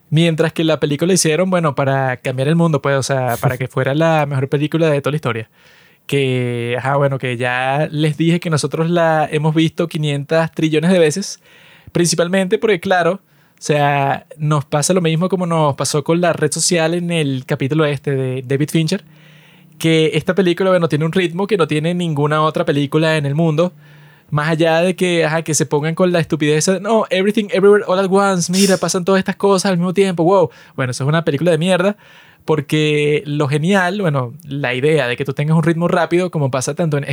mientras que la película hicieron, bueno, para cambiar el mundo, pues, o sea, para que fuera la mejor película de toda la historia. Que, ajá, bueno, que ya les dije que nosotros la hemos visto 500 trillones de veces Principalmente porque, claro, o sea, nos pasa lo mismo como nos pasó con la red social en el capítulo este de David Fincher, que esta película, bueno, tiene un ritmo que no tiene ninguna otra película en el mundo. Más allá de que, ajá, que se pongan con la estupidez, no, everything, everywhere, all at once, mira, pasan todas estas cosas al mismo tiempo, wow. Bueno, eso es una película de mierda, porque lo genial, bueno, la idea de que tú tengas un ritmo rápido, como pasa tanto en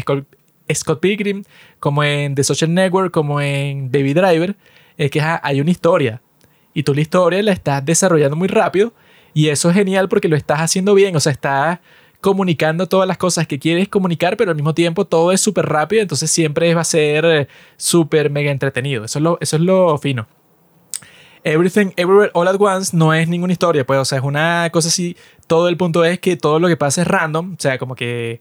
Scott Pilgrim, como en The Social Network, como en Baby Driver, es que hay una historia. Y tú la historia la estás desarrollando muy rápido. Y eso es genial porque lo estás haciendo bien. O sea, estás comunicando todas las cosas que quieres comunicar, pero al mismo tiempo todo es súper rápido. Entonces siempre va a ser eh, súper mega entretenido. Eso es, lo, eso es lo fino. Everything Everywhere All at Once no es ninguna historia, pues, o sea, es una cosa así. Todo el punto es que todo lo que pasa es random, o sea, como que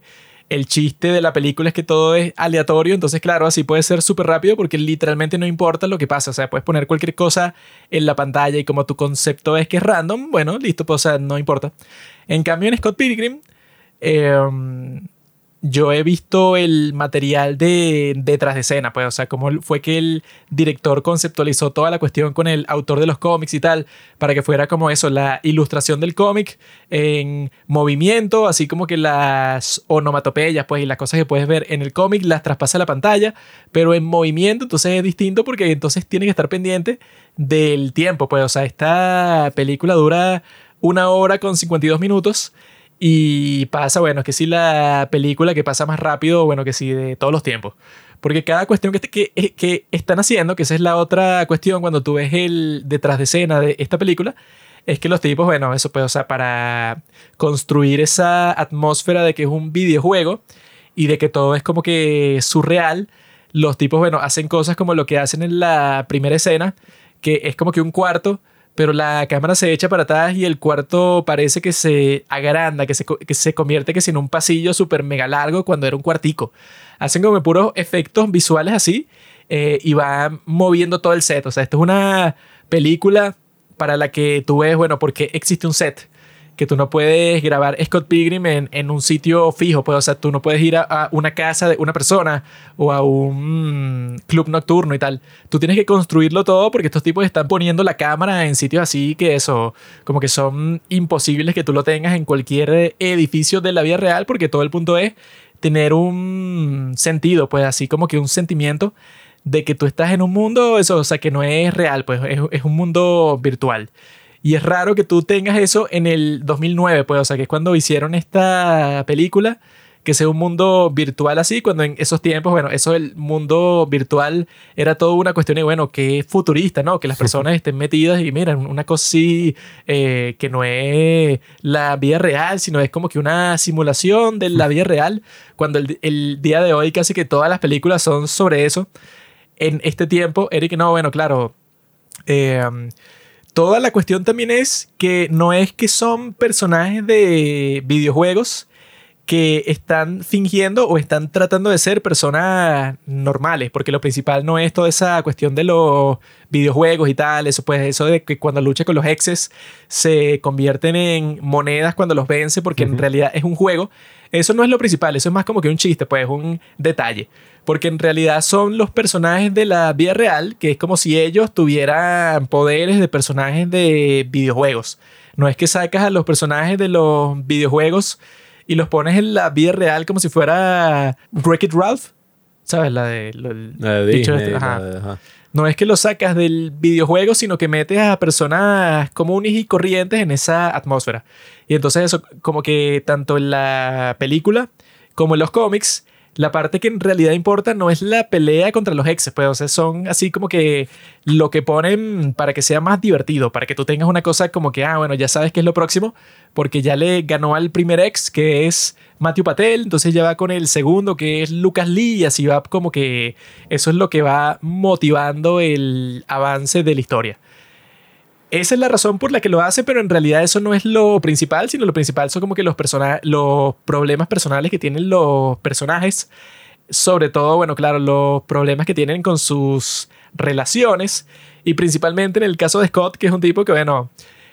el chiste de la película es que todo es aleatorio, entonces claro, así puede ser súper rápido porque literalmente no importa lo que pasa, o sea, puedes poner cualquier cosa en la pantalla y como tu concepto es que es random, bueno, listo, pues o sea, no importa. En cambio en Scott Pilgrim, eh, yo he visto el material de detrás de escena, pues, o sea, cómo fue que el director conceptualizó toda la cuestión con el autor de los cómics y tal, para que fuera como eso, la ilustración del cómic en movimiento, así como que las onomatopeyas, pues, y las cosas que puedes ver en el cómic las traspasa a la pantalla, pero en movimiento, entonces es distinto porque entonces tiene que estar pendiente del tiempo, pues, o sea, esta película dura una hora con 52 minutos y pasa, bueno, es que sí la película que pasa más rápido, bueno, que sí de todos los tiempos. Porque cada cuestión que, que, eh, que están haciendo, que esa es la otra cuestión cuando tú ves el detrás de escena de esta película, es que los tipos, bueno, eso pues, o sea, para construir esa atmósfera de que es un videojuego y de que todo es como que surreal, los tipos, bueno, hacen cosas como lo que hacen en la primera escena, que es como que un cuarto pero la cámara se echa para atrás y el cuarto parece que se agranda, que se, que se convierte que en un pasillo súper mega largo cuando era un cuartico. Hacen como puros efectos visuales así eh, y van moviendo todo el set. O sea, esto es una película para la que tú ves, bueno, porque existe un set que tú no puedes grabar Scott Pilgrim en, un sitio fijo, pues, o sea, tú no puedes ir a, una casa de una persona o a un club nocturno y tal. Tú tienes que construirlo todo porque estos tipos están poniendo la cámara en sitios así que eso, como que son imposibles que tú lo tengas en cualquier edificio de la vida real porque todo el punto es tener un sentido, pues así como que un sentimiento de que tú estás en un mundo, eso, o sea, que no es real, pues es, es un mundo virtual. Y es raro que tú tengas eso en el 2009, pues, o sea, que es cuando hicieron esta película, que sea un mundo virtual así, cuando en esos tiempos, bueno, eso del mundo virtual era todo una cuestión de, bueno, que es futurista, ¿no? Que las personas estén metidas y miren, una cosa así eh, que no es la vida real, sino es como que una simulación de la vida real, cuando el, el día de hoy casi que todas las películas son sobre eso. En este tiempo, Eric, no, bueno, claro. Eh, Toda la cuestión también es que no es que son personajes de videojuegos que están fingiendo o están tratando de ser personas normales, porque lo principal no es toda esa cuestión de los videojuegos y tal, eso pues eso de que cuando lucha con los exes se convierten en monedas cuando los vence porque en realidad es un juego, eso no es lo principal, eso es más como que un chiste, pues un detalle porque en realidad son los personajes de la vida real, que es como si ellos tuvieran poderes de personajes de videojuegos. No es que sacas a los personajes de los videojuegos y los pones en la vida real como si fuera Wreck-It Ralph. ¿Sabes? La de... Este, no es que lo sacas del videojuego, sino que metes a personas comunes y corrientes en esa atmósfera. Y entonces eso, como que tanto en la película como en los cómics, la parte que en realidad importa no es la pelea contra los exes, pues, o sea, son así como que lo que ponen para que sea más divertido, para que tú tengas una cosa como que, ah, bueno, ya sabes qué es lo próximo, porque ya le ganó al primer ex, que es Matthew Patel, entonces ya va con el segundo, que es Lucas Lee, y así va como que eso es lo que va motivando el avance de la historia. Esa es la razón por la que lo hace, pero en realidad eso no es lo principal, sino lo principal son como que los, persona los problemas personales que tienen los personajes. Sobre todo, bueno, claro, los problemas que tienen con sus relaciones. Y principalmente en el caso de Scott, que es un tipo que, bueno,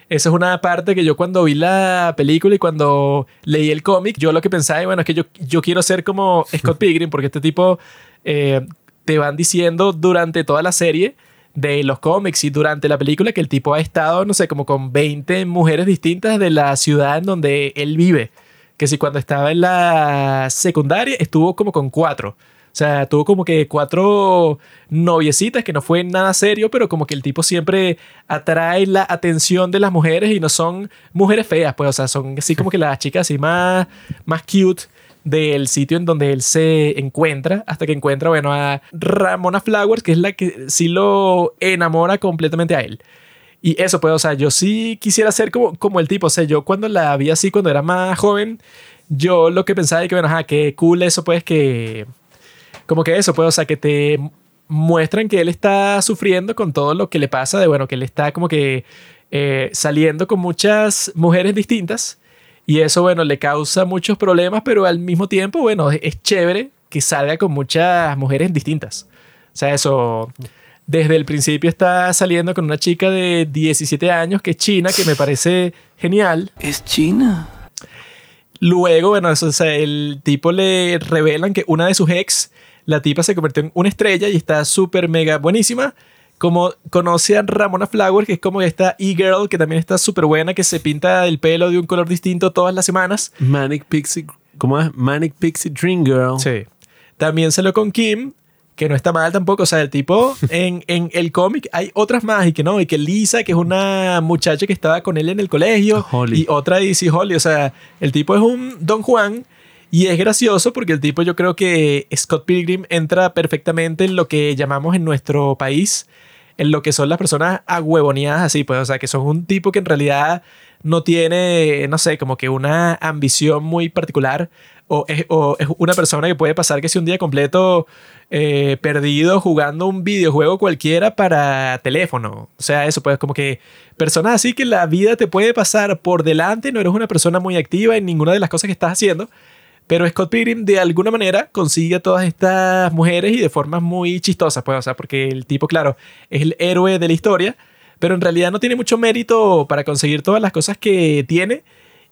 esa es una parte que yo cuando vi la película y cuando leí el cómic, yo lo que pensaba, bueno, es que yo, yo quiero ser como Scott Pilgrim, porque este tipo eh, te van diciendo durante toda la serie de los cómics y durante la película que el tipo ha estado, no sé, como con 20 mujeres distintas de la ciudad en donde él vive. Que si cuando estaba en la secundaria estuvo como con cuatro. O sea, tuvo como que cuatro noviecitas que no fue nada serio, pero como que el tipo siempre atrae la atención de las mujeres y no son mujeres feas, pues, o sea, son así como que las chicas así más, más cute del sitio en donde él se encuentra, hasta que encuentra, bueno, a Ramona Flowers, que es la que sí lo enamora completamente a él. Y eso, pues, o sea, yo sí quisiera ser como, como el tipo, o sea, yo cuando la vi así, cuando era más joven, yo lo que pensaba es que, bueno, ajá, qué cool eso, pues, que como que eso, pues, o sea, que te muestran que él está sufriendo con todo lo que le pasa, de bueno, que él está como que eh, saliendo con muchas mujeres distintas y eso, bueno, le causa muchos problemas, pero al mismo tiempo, bueno, es chévere que salga con muchas mujeres distintas. O sea, eso, desde el principio está saliendo con una chica de 17 años que es china, que me parece genial. ¿Es China? Luego, bueno, eso, o sea, el tipo le revelan que una de sus ex la tipa se convirtió en una estrella y está súper mega buenísima. Como conoce a Ramona Flowers, que es como esta e-girl que también está súper buena, que se pinta el pelo de un color distinto todas las semanas. Manic Pixie, ¿cómo es? Manic Pixie Dream Girl. Sí. También salió con Kim, que no está mal tampoco. O sea, el tipo en, en el cómic hay otras más y que no, y que Lisa, que es una muchacha que estaba con él en el colegio, Holly. y otra dice Holly. O sea, el tipo es un Don Juan y es gracioso porque el tipo, yo creo que Scott Pilgrim entra perfectamente en lo que llamamos en nuestro país, en lo que son las personas ahuevoneadas así, pues, o sea, que son un tipo que en realidad no tiene, no sé, como que una ambición muy particular o es, una persona que puede pasar que sea un día completo eh, perdido jugando un videojuego cualquiera para teléfono. O sea, eso pues como que personas así que la vida te puede pasar por delante, no eres una persona muy activa en ninguna de las cosas que estás haciendo. Pero Scott Pilgrim de alguna manera consigue a todas estas mujeres y de formas muy chistosas, pues, o sea, porque el tipo, claro, es el héroe de la historia, pero en realidad no tiene mucho mérito para conseguir todas las cosas que tiene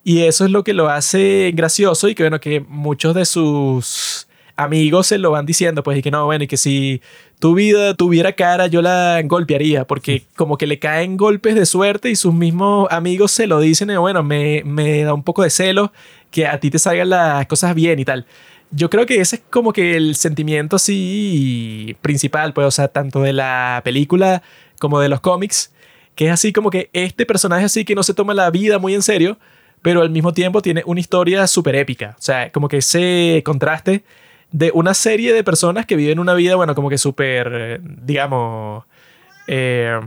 y eso es lo que lo hace gracioso y que bueno, que muchos de sus amigos se lo van diciendo, pues, y que no, bueno, y que si tu vida tuviera cara, yo la golpearía, porque como que le caen golpes de suerte y sus mismos amigos se lo dicen, y bueno, me, me da un poco de celo que a ti te salgan las cosas bien y tal. Yo creo que ese es como que el sentimiento así principal, pues, o sea, tanto de la película como de los cómics, que es así como que este personaje así que no se toma la vida muy en serio, pero al mismo tiempo tiene una historia súper épica. O sea, como que ese contraste de una serie de personas que viven una vida, bueno, como que súper, eh, digamos, eh,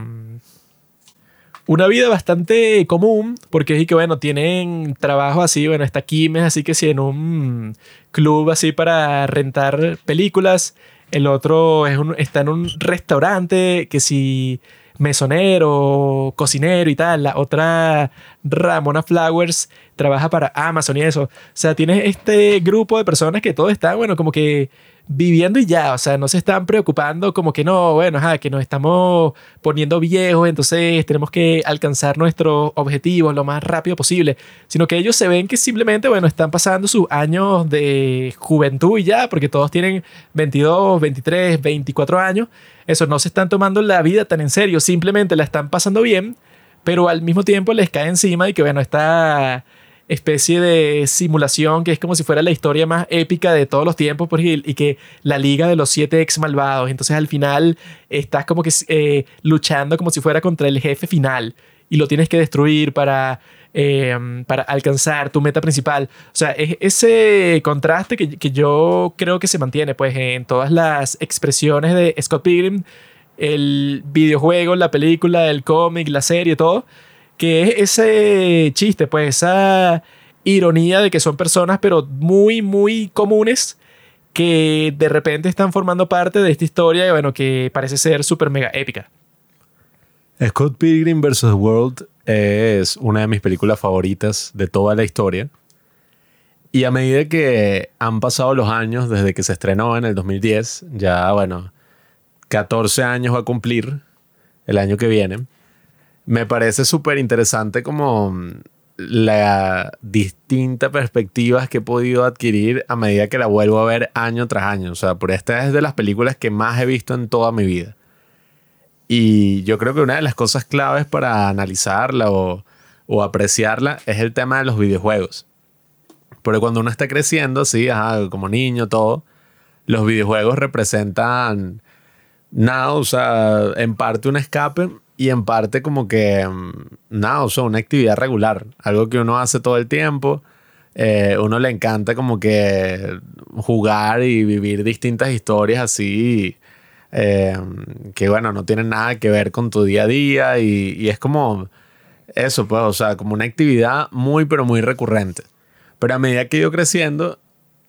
una vida bastante común, porque es que, bueno, tienen trabajo así, bueno, está Kim es así que si en un club así para rentar películas, el otro es un, está en un restaurante que si mesonero, cocinero y tal, la otra Ramona Flowers trabaja para Amazon y eso. O sea, tienes este grupo de personas que todos están, bueno, como que viviendo y ya, o sea, no se están preocupando como que no, bueno, ajá, que nos estamos poniendo viejos, entonces tenemos que alcanzar nuestros objetivos lo más rápido posible, sino que ellos se ven que simplemente, bueno, están pasando sus años de juventud y ya, porque todos tienen 22, 23, 24 años, eso, no se están tomando la vida tan en serio, simplemente la están pasando bien, pero al mismo tiempo les cae encima y que, bueno, está especie de simulación que es como si fuera la historia más épica de todos los tiempos por y que la liga de los siete ex malvados. Entonces al final estás como que eh, luchando como si fuera contra el jefe final y lo tienes que destruir para, em, para alcanzar tu meta principal. O sea, es ese contraste que, que yo creo que se mantiene pues en todas las expresiones de Scott Pilgrim, el videojuego, la película, el cómic, la serie, todo que es ese chiste, pues esa ironía de que son personas pero muy, muy comunes que de repente están formando parte de esta historia y bueno, que parece ser súper mega épica. Scott Pilgrim vs. World es una de mis películas favoritas de toda la historia. Y a medida que han pasado los años desde que se estrenó en el 2010, ya bueno, 14 años va a cumplir el año que viene, me parece súper interesante como la distinta perspectivas que he podido adquirir a medida que la vuelvo a ver año tras año. O sea, por esta es de las películas que más he visto en toda mi vida. Y yo creo que una de las cosas claves para analizarla o, o apreciarla es el tema de los videojuegos. Porque cuando uno está creciendo, así, como niño, todo, los videojuegos representan nada, o sea, en parte un escape y en parte como que, mm, nada, o sea, una actividad regular, algo que uno hace todo el tiempo. Eh, uno le encanta como que jugar y vivir distintas historias así eh, que bueno, no tienen nada que ver con tu día a día y, es como eso, pues, o sea, como una actividad muy, pero muy recurrente. Pero a medida que yo creciendo,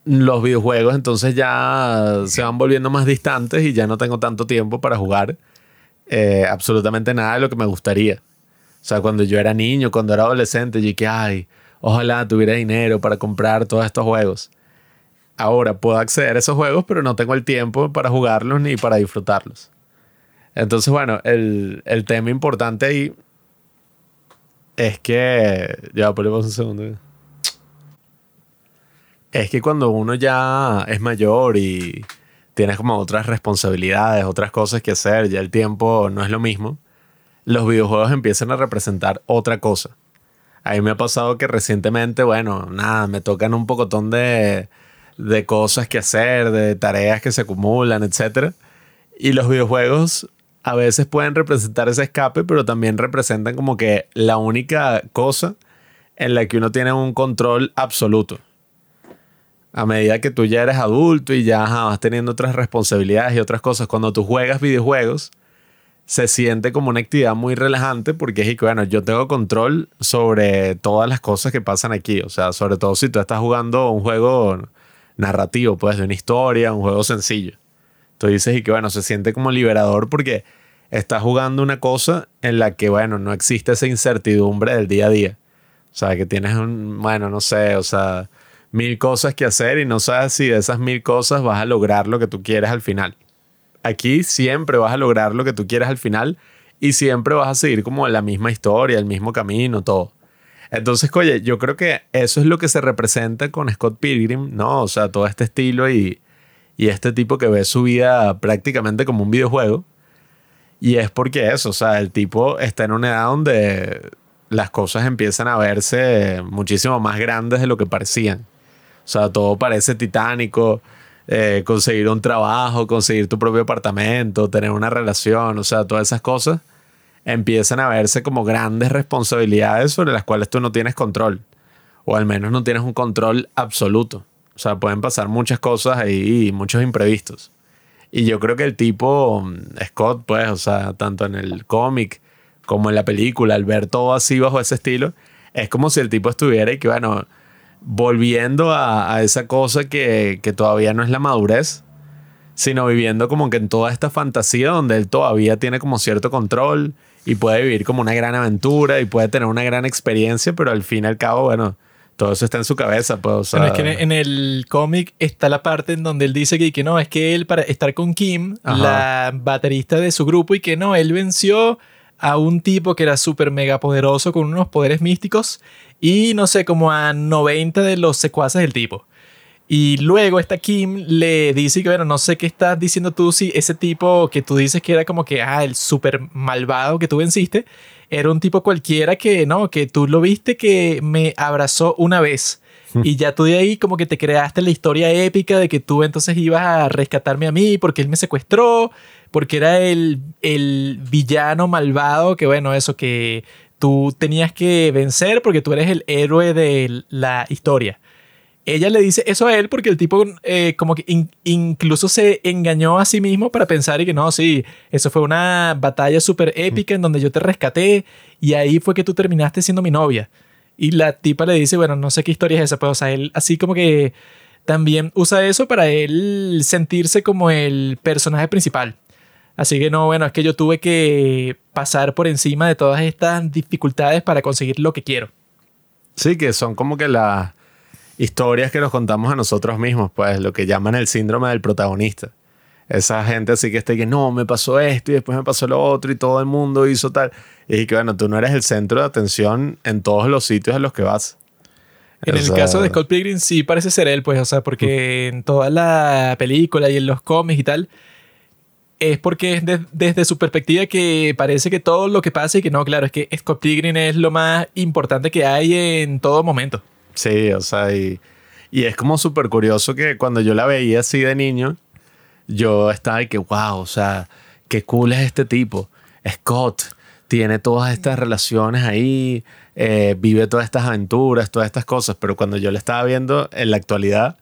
los videojuegos entonces ya se van volviendo más distantes y ya no tengo tanto tiempo para jugar eh, absolutamente nada de lo que me gustaría. O sea, cuando yo era niño, cuando era adolescente, yo dije, ay, ojalá tuviera dinero para comprar todos estos juegos ahora puedo acceder a esos juegos, pero no tengo el tiempo para jugarlos ni para disfrutarlos. Entonces, bueno, el, tema importante ahí es que. Ya, ponemos un segundo. Es que cuando uno ya es mayor y tienes como otras responsabilidades, otras cosas que hacer, ya el tiempo no es lo mismo, los videojuegos empiezan a representar otra cosa. A mí me ha pasado que recientemente, bueno, nada, me tocan un pocotón de de cosas que hacer, de tareas que se acumulan, etc. Y los videojuegos a veces pueden representar ese escape, pero también representan como que la única cosa en la que uno tiene un control absoluto. A medida que tú ya eres adulto y ya vas teniendo otras responsabilidades y otras cosas, cuando tú juegas videojuegos, se siente como una actividad muy relajante porque es que, bueno, yo tengo control sobre todas las cosas que pasan aquí. O sea, sobre todo si tú estás jugando un juego narrativo, pues, de una historia, un juego sencillo. Tú dices y que, bueno, se siente como liberador porque estás jugando una cosa en la que, bueno, no existe esa incertidumbre del día a día. O sea, que tienes un, bueno, no sé, o sea, mil cosas que hacer y no sabes si de esas mil cosas vas a lograr lo que tú quieres al final. Aquí siempre vas a lograr lo que tú quieres al final y siempre vas a seguir como la misma historia, el mismo camino, todo. Entonces, oye, yo creo que eso es lo que se representa con Scott Pilgrim, ¿no? O sea, todo este estilo y, este tipo que ve su vida prácticamente como un videojuego. Y es porque eso, o sea, el tipo está en una edad donde las cosas empiezan a verse muchísimo más grandes de lo que parecían. O sea, todo parece titánico. Eh, conseguir un trabajo, conseguir tu propio apartamento, tener una relación, o sea, todas esas cosas empiezan a verse como grandes responsabilidades sobre las cuales tú no tienes control. O al menos no tienes un control absoluto. O sea, pueden pasar muchas cosas ahí, muchos imprevistos. Y yo creo que el tipo, mm, Scott, pues, o sea, tanto en el cómic como en la película, al ver todo así bajo ese estilo, es como si el tipo estuviera y que, bueno, volviendo a, esa cosa que, que todavía no es la madurez, sino viviendo como que en toda esta fantasía donde él todavía tiene como cierto control y puede vivir como una gran aventura y puede tener una gran experiencia, pero al fin y al cabo, bueno, todo eso está en su cabeza. Pues, es que en el cómic está la parte en donde él dice que, que no, es que él para estar con Kim, la baterista de su grupo, y que no, él venció a un tipo que era súper mega poderoso con unos poderes místicos y no sé, como a 90 de los secuaces del tipo. Y luego esta Kim le dice que, bueno, no sé qué estás diciendo tú, si ese tipo que tú dices que era como que, ah, el súper malvado que tú venciste, era un tipo cualquiera que, no, que tú lo viste que me abrazó una vez. Hmm. Y ya tú de ahí como que te creaste la historia épica de que tú entonces ibas a rescatarme a mí porque él me secuestró, porque era el, el villano malvado que, bueno, eso que tú tenías que vencer porque tú eres el héroe de la historia ella le dice eso a él porque el tipo eh, como que incluso se engañó a sí mismo para pensar y que no, sí, eso fue una batalla súper épica en donde yo te rescaté y ahí fue que tú terminaste siendo mi novia. Y la tipa le dice, bueno, no sé qué historia es esa, pues o sea, él así como que también usa eso para él sentirse como el personaje principal. Así que no, bueno, es que yo tuve que pasar por encima de todas estas dificultades para conseguir lo que quiero. Sí, que son como que las historias que nos contamos a nosotros mismos, pues lo que llaman el síndrome del protagonista. Esa gente así que está que no, me pasó esto y después me pasó lo otro y todo el mundo hizo tal. Y que bueno, tú no eres el centro de atención en todos los sitios a los que vas. En el caso de Scott Pilgrim sí parece ser él, pues, o sea, porque en toda la película y en los cómics y tal, es porque es desde su perspectiva que parece que todo lo que pasa y que no, claro, es que Scott Pilgrim es lo más importante que hay en todo momento. Sí, o sea, y, y es como súper curioso que cuando yo la veía así de niño, yo estaba de que, wow, o sea, qué cool es este tipo. Scott tiene todas estas relaciones ahí, eh, vive todas estas aventuras, todas estas cosas, pero cuando yo le estaba viendo en la actualidad,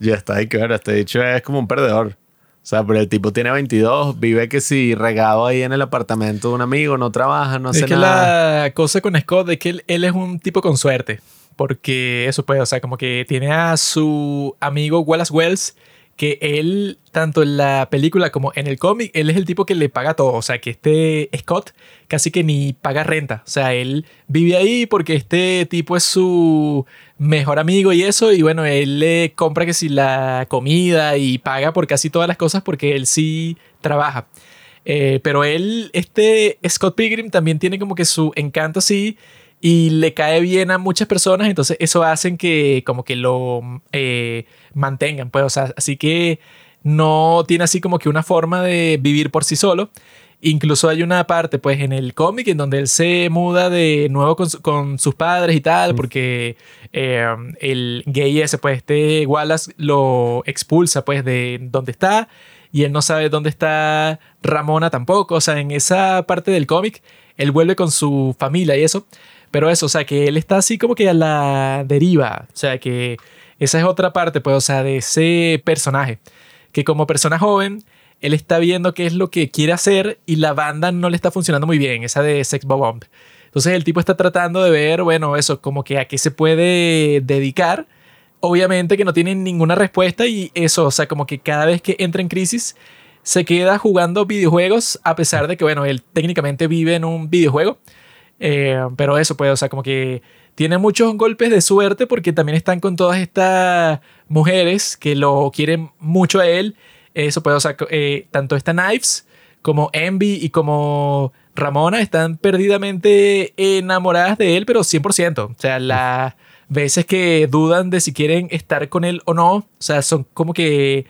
yo estaba de que, bueno, este dicho es como un perdedor. O sea, pero el tipo tiene 22, vive que si regado ahí en el apartamento de un amigo, no trabaja, no hace es que nada. la cosa con Scott es que él, él es un tipo con suerte. Porque eso puede, o sea, como que tiene a su amigo Wallace Wells, que él, tanto en la película como en el cómic, él es el tipo que le paga todo. O sea, que este Scott casi que ni paga renta. O sea, él vive ahí porque este tipo es su mejor amigo y eso. Y bueno, él le compra que si la comida y paga por casi todas las cosas porque él sí trabaja. Eh, pero él, este Scott Pilgrim también tiene como que su encanto así y le cae bien a muchas personas, entonces eso hacen que como que lo eh, mantengan, pues, o sea, así que no tiene así como que una forma de vivir por sí solo. Incluso hay una parte, pues, en el cómic en donde él se muda de nuevo con, con sus padres y tal, porque eh, el gay ese, pues, este Wallace lo expulsa, pues, de donde está y él no sabe dónde está Ramona tampoco. O sea, en esa parte del cómic, él vuelve con su familia y eso. Pero eso, o sea, que él está así como que a la deriva. O sea, que esa es otra parte, pues, o sea, de ese personaje. Que como persona joven, él está viendo qué es lo que quiere hacer y la banda no le está funcionando muy bien, esa de Sex Bomb. Entonces el tipo está tratando de ver, bueno, eso, como que a qué se puede dedicar. Obviamente que no tiene ninguna respuesta y eso, o sea, como que cada vez que entra en crisis, se queda jugando videojuegos a pesar de que, bueno, él técnicamente vive en un videojuego. Eh, pero eso, pues, o sea, como que tiene muchos golpes de suerte porque también están con todas estas mujeres que lo quieren mucho a él. Eso, pues, o sea, eh, tanto esta Knives como Envy y como Ramona están perdidamente enamoradas de él, pero 100%. O sea, las veces que dudan de si quieren estar con él o no, o sea, son como que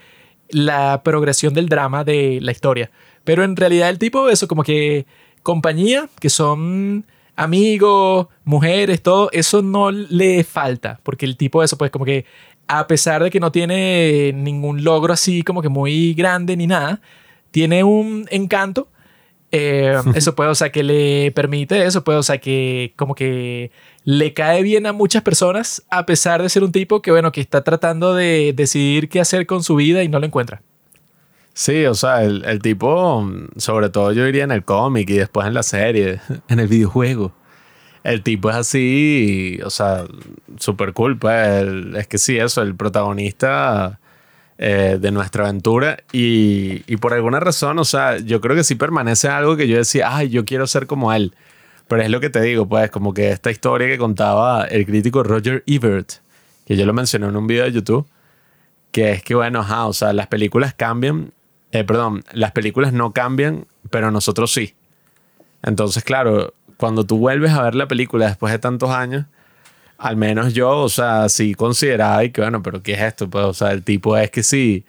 la progresión del drama de la historia. Pero en realidad el tipo, eso como que compañía, que son amigos, mujeres, todo, eso no le falta, porque el tipo de eso, pues como que a pesar de que no tiene ningún logro así como que muy grande ni nada, tiene un encanto. Eh, eso puede, o sea, que le permite eso, puede, o sea, que como que le cae bien a muchas personas a pesar de ser un tipo que, bueno, que está tratando de decidir qué hacer con su vida y no lo encuentra. Sí, o sea, el, el, tipo, sobre todo yo diría en el cómic y después en la serie, en el videojuego. El tipo es así, o sea, súper cool, pues. es que sí, eso, el protagonista eh, de nuestra aventura. Y, y, por alguna razón, o sea, yo creo que sí permanece algo que yo decía, ay, yo quiero ser como él. Pero es lo que te digo, pues, como que esta historia que contaba el crítico Roger Ebert, que yo lo mencioné en un video de YouTube, que es que, bueno, ajá, o sea, las películas cambian eh, perdón, las películas no cambian, pero nosotros sí. Entonces, claro, cuando tú vuelves a ver la película después de tantos años, al menos yo, o sea, sí consideraba y que, bueno, pero ¿qué es esto? Pues, o sea, el tipo es que sí,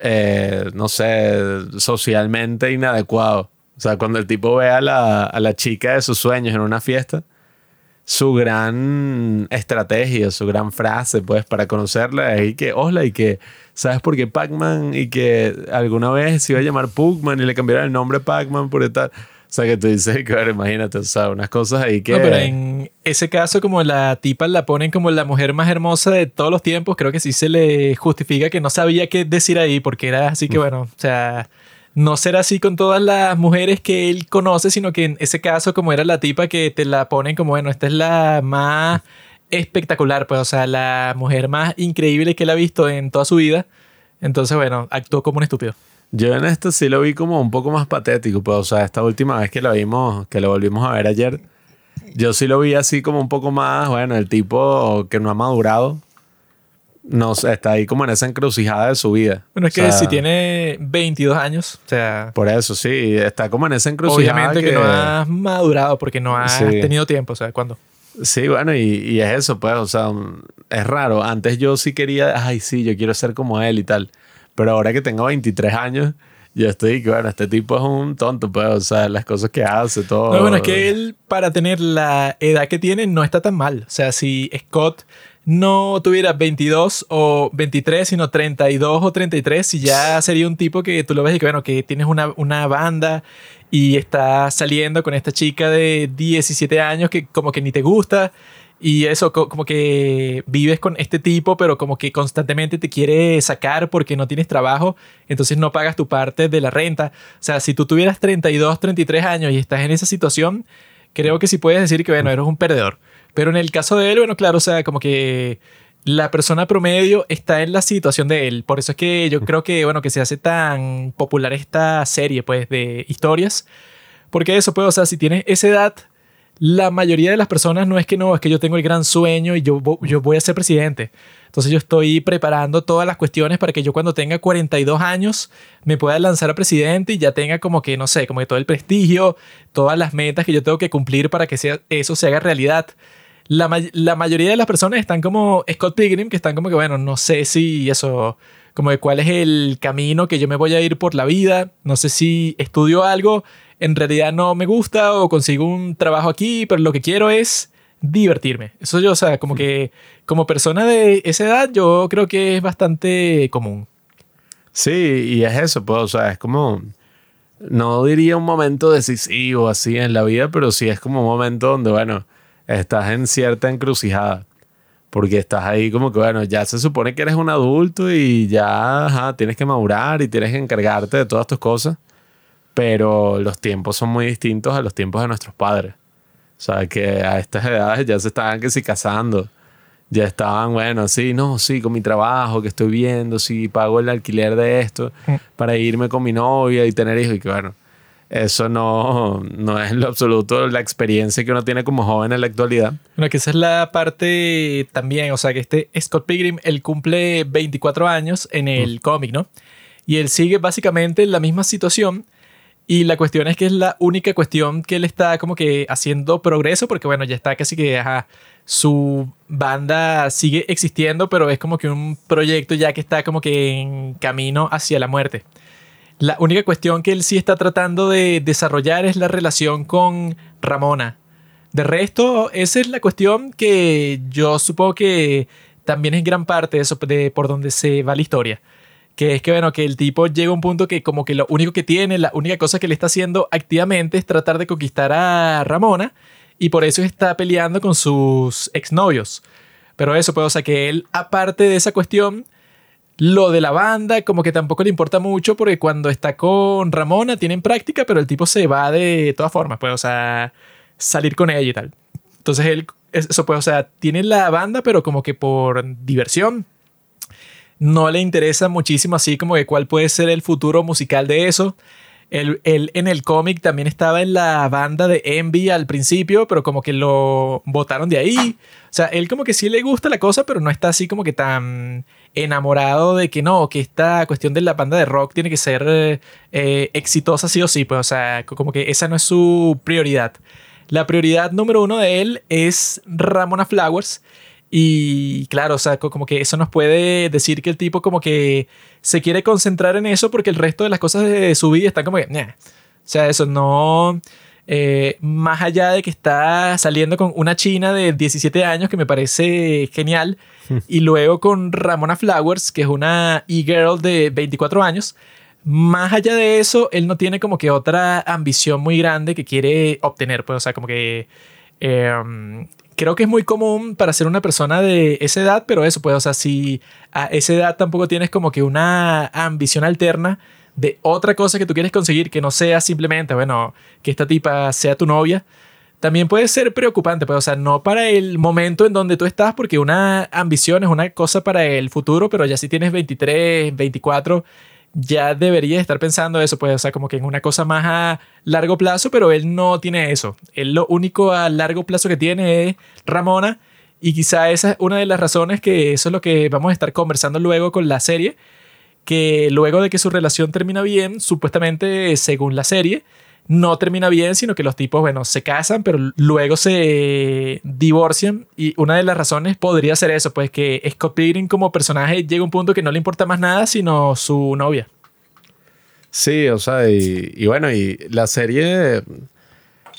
eh, no sé, socialmente inadecuado. O sea, cuando el tipo ve a la, a la chica de sus sueños en una fiesta, su gran estrategia, su gran frase, pues, para conocerla es y que, hola, y que, ¿sabes por qué Pac-Man? Y que alguna vez se iba a llamar Pugman y le cambiaron el nombre Pac-Man por tal. O sea, que tú dices, claro, imagínate, o sea, unas cosas ahí que... No, pero en ese caso, como la tipa la ponen como la mujer más hermosa de todos los tiempos, creo que sí se le justifica que no sabía qué decir ahí, porque era así que, bueno, o sea, no ser así con todas las mujeres que él conoce, sino que en ese caso, como era la tipa que te la ponen como, bueno, esta es la más espectacular, pues, o sea, la mujer más increíble que él ha visto en toda su vida. Entonces, bueno, actuó como un estúpido. Yo en esto sí lo vi como un poco más patético, pues, o sea, esta última vez que lo vimos, que lo volvimos a ver ayer, yo sí lo vi así como un poco más, bueno, el tipo que no ha madurado, no sé, está ahí como en esa encrucijada de su vida. Bueno, es O que sea, si tiene 22 años, o sea, Por eso, sí, está como en esa encrucijada. obviamente que, no has madurado porque no has Sí. tenido tiempo, o sea, ¿cuándo? Sí, bueno, y, y es eso, pues, o sea, es raro. Antes yo sí quería, ay, sí, yo quiero ser como él y tal. Pero ahora que tengo 23 años, yo estoy, bueno, este tipo es un tonto, pues, o sea, las cosas que hace, todo. No, bueno, es que él, para tener la edad que tiene, no está tan mal. O sea, si Scott no tuviera 22 o 23, sino 32 o 33, si ya sería un tipo que tú lo ves y que, bueno, que tienes una, una banda y está saliendo con esta chica de 17 años que como que ni te gusta. Y eso, co- como que vives con este tipo, pero como que constantemente te quiere sacar porque no tienes trabajo, entonces no pagas tu parte de la renta. O sea, si tú tuvieras 32, 33 años y estás en esa situación, creo que sí puedes decir que, bueno, eres un perdedor. Pero en el caso de él, bueno, claro, o sea, como que la persona promedio está en la situación de él. Por eso es que yo creo que, bueno, que se hace tan popular esta serie, pues, de historias. Porque eso, pues, o sea, si tienes esa edad, la mayoría de las personas no es que no, es que yo tengo el gran sueño y yo, yo voy a ser presidente. Entonces yo estoy preparando todas las cuestiones para que yo cuando tenga 42 años me pueda lanzar a presidente y ya tenga como que, no sé, como que todo el prestigio, todas las metas que yo tengo que cumplir para que eso se haga realidad. La mayoría de las personas están como Scott Pilgrim, que están como que, bueno, no sé si eso, como de cuál es el camino que yo me voy a ir por la vida, no sé si estudio algo, en realidad no me gusta o consigo un trabajo aquí, pero lo que quiero es divertirme. Eso yo, o sea, como que como persona de esa edad, yo creo que es bastante común. Sí, y es eso, pues, o sea, es como, no diría un momento decisivo así en la vida, pero sí es como un momento donde, bueno, estás en cierta encrucijada. Porque estás ahí como que, bueno, ya se supone que eres un adulto y ya ajá, tienes que madurar y tienes que encargarte de todas tus cosas. Pero los tiempos son muy distintos a los tiempos de nuestros padres. O sea, que a estas edades ya se estaban que si casando. Ya estaban, bueno, sí, no, sí, con mi trabajo que estoy viendo, sí, pago el alquiler de esto para irme con mi novia y tener hijos. Y que bueno, eso no, no es en lo absoluto la experiencia que uno tiene como joven en la actualidad. Bueno, que esa es la parte también, o sea, que este Scott Pilgrim, él cumple 24 años en el cómic, ¿no? Y él sigue básicamente en la misma situación. Y la cuestión es que es la única cuestión que él está como que haciendo progreso, porque bueno, ya está casi que, su banda sigue existiendo, pero es como que un proyecto ya que está como que en camino hacia la muerte. La única cuestión que él sí está tratando de desarrollar es la relación con Ramona. De resto, esa es la cuestión que yo supongo que también es gran parte de, eso, de por donde se va la historia. Que es que, bueno, que el tipo llega a un punto que como que lo único que tiene, la única cosa que le está haciendo activamente es tratar de conquistar a Ramona y por eso está peleando con sus exnovios. Pero eso, pues, o sea, que él, aparte de esa cuestión, lo de la banda como que tampoco le importa mucho porque cuando está con Ramona tienen práctica, pero el tipo se va de todas formas, pues, o sea, salir con ella y tal. Entonces él, eso pues, o sea, tiene la banda, pero como que por diversión. No le interesa muchísimo así como que cuál puede ser el futuro musical de eso. Él, él en el cómic también estaba en la banda de Envy al principio, pero como que lo botaron de ahí. O sea, él como que sí le gusta la cosa, pero no está así como que tan enamorado de que no, que esta cuestión de la banda de rock tiene que ser eh, eh, exitosa sí o sí. Pues, o sea, como que esa no es su prioridad. La prioridad número uno de él es Ramona Flowers. Y claro, o sea, co- como que eso nos puede decir que el tipo como que se quiere concentrar en eso porque el resto de las cosas de su vida están como que, "Nah". O sea, eso no... eh, más allá de que está saliendo con una china de 17 años que me parece genial y luego con Ramona Flowers que es una e-girl de 24 años más allá de eso él no tiene como que otra ambición muy grande que quiere obtener pues o sea como que eh, creo que es muy común para ser una persona de esa edad, pero eso, pues, o sea, si a esa edad tampoco tienes como que una ambición alterna de otra cosa que tú quieres conseguir que no sea simplemente, bueno, que esta tipa sea tu novia, también puede ser preocupante, pues, o sea, no para el momento en donde tú estás, porque una ambición es una cosa para el futuro, pero ya si tienes 23, 24, ya debería estar pensando eso, pues, o sea, como que en una cosa más a largo plazo, pero él no tiene eso. Él lo único a largo plazo que tiene es Ramona, y quizá esa es una de las razones que eso es lo que vamos a estar conversando luego con la serie, que luego de que su relación termina bien, supuestamente, según la serie, no termina bien, sino que los tipos, bueno, se casan, pero luego se divorcian. Y una de las razones podría ser eso, pues que Scott Pilgrim como personaje llega a un punto que no le importa más nada, sino su novia. Sí, o sea, y, bueno, y la serie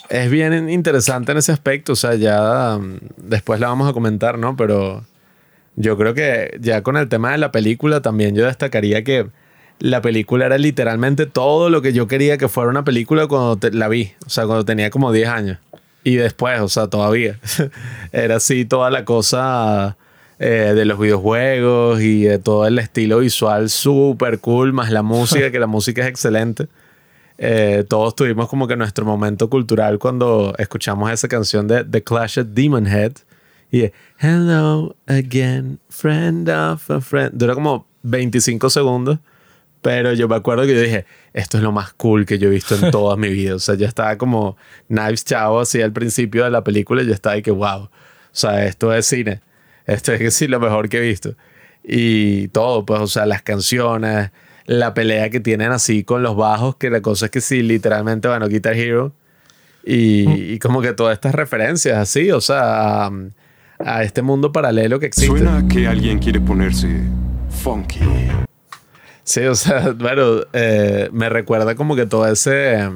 es bien interesante en ese aspecto, o sea, ya mm, después la vamos a comentar, ¿no? Pero yo creo que ya con el tema de la película también yo destacaría que la película era literalmente todo lo que yo quería que fuera una película cuando la vi, o sea, cuando tenía como 10 años. Y después, o sea, todavía. era así toda la cosa eh, de los videojuegos y todo el estilo visual súper cool, más la música, que la música es excelente. Eh, todos tuvimos como que nuestro momento cultural cuando escuchamos esa canción de The Clash of Demon Head. Y Hello again, friend of a friend. Dura como 25 segundos. Pero yo me acuerdo que yo dije, esto es lo más cool que yo he visto en toda mi vida. O sea, yo estaba como Knives Chavo así al principio de la película y yo estaba ahí que, wow. O sea, esto es cine. Esto es sí, lo mejor que he visto. Y todo, pues, o sea, las canciones, la pelea que tienen así con los bajos, que la cosa es que sí, literalmente, bueno, Guitar Hero. Y, mm. y como que todas estas referencias así, o sea, a, a este mundo paralelo que existe. Suena que alguien quiere ponerse funky. Sí, o sea, bueno, eh, me recuerda como que todo ese,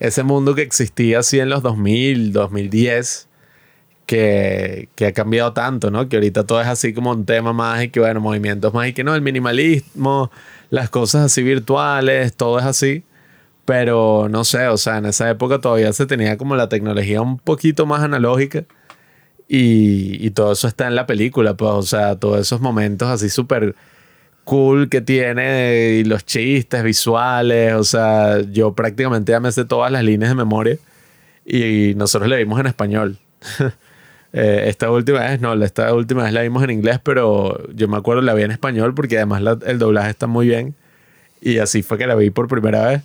ese mundo que existía así en los 2000, 2010, que, que ha cambiado tanto, ¿no? Que ahorita todo es así como un tema más y que, bueno, movimientos más y que no, el minimalismo, las cosas así virtuales, todo es así. Pero no sé, o sea, en esa época todavía se tenía como la tecnología un poquito más analógica. Y, y todo eso está en la película, pues, o sea, todos esos momentos así súper cool que tiene y los chistes visuales. O sea, yo prácticamente ya me sé todas las líneas de memoria y nosotros le vimos en español. Eh, esta última vez, no, esta última vez la vimos en inglés, pero yo me acuerdo la vi en español porque además el doblaje está muy bien y así fue que la vi por primera vez.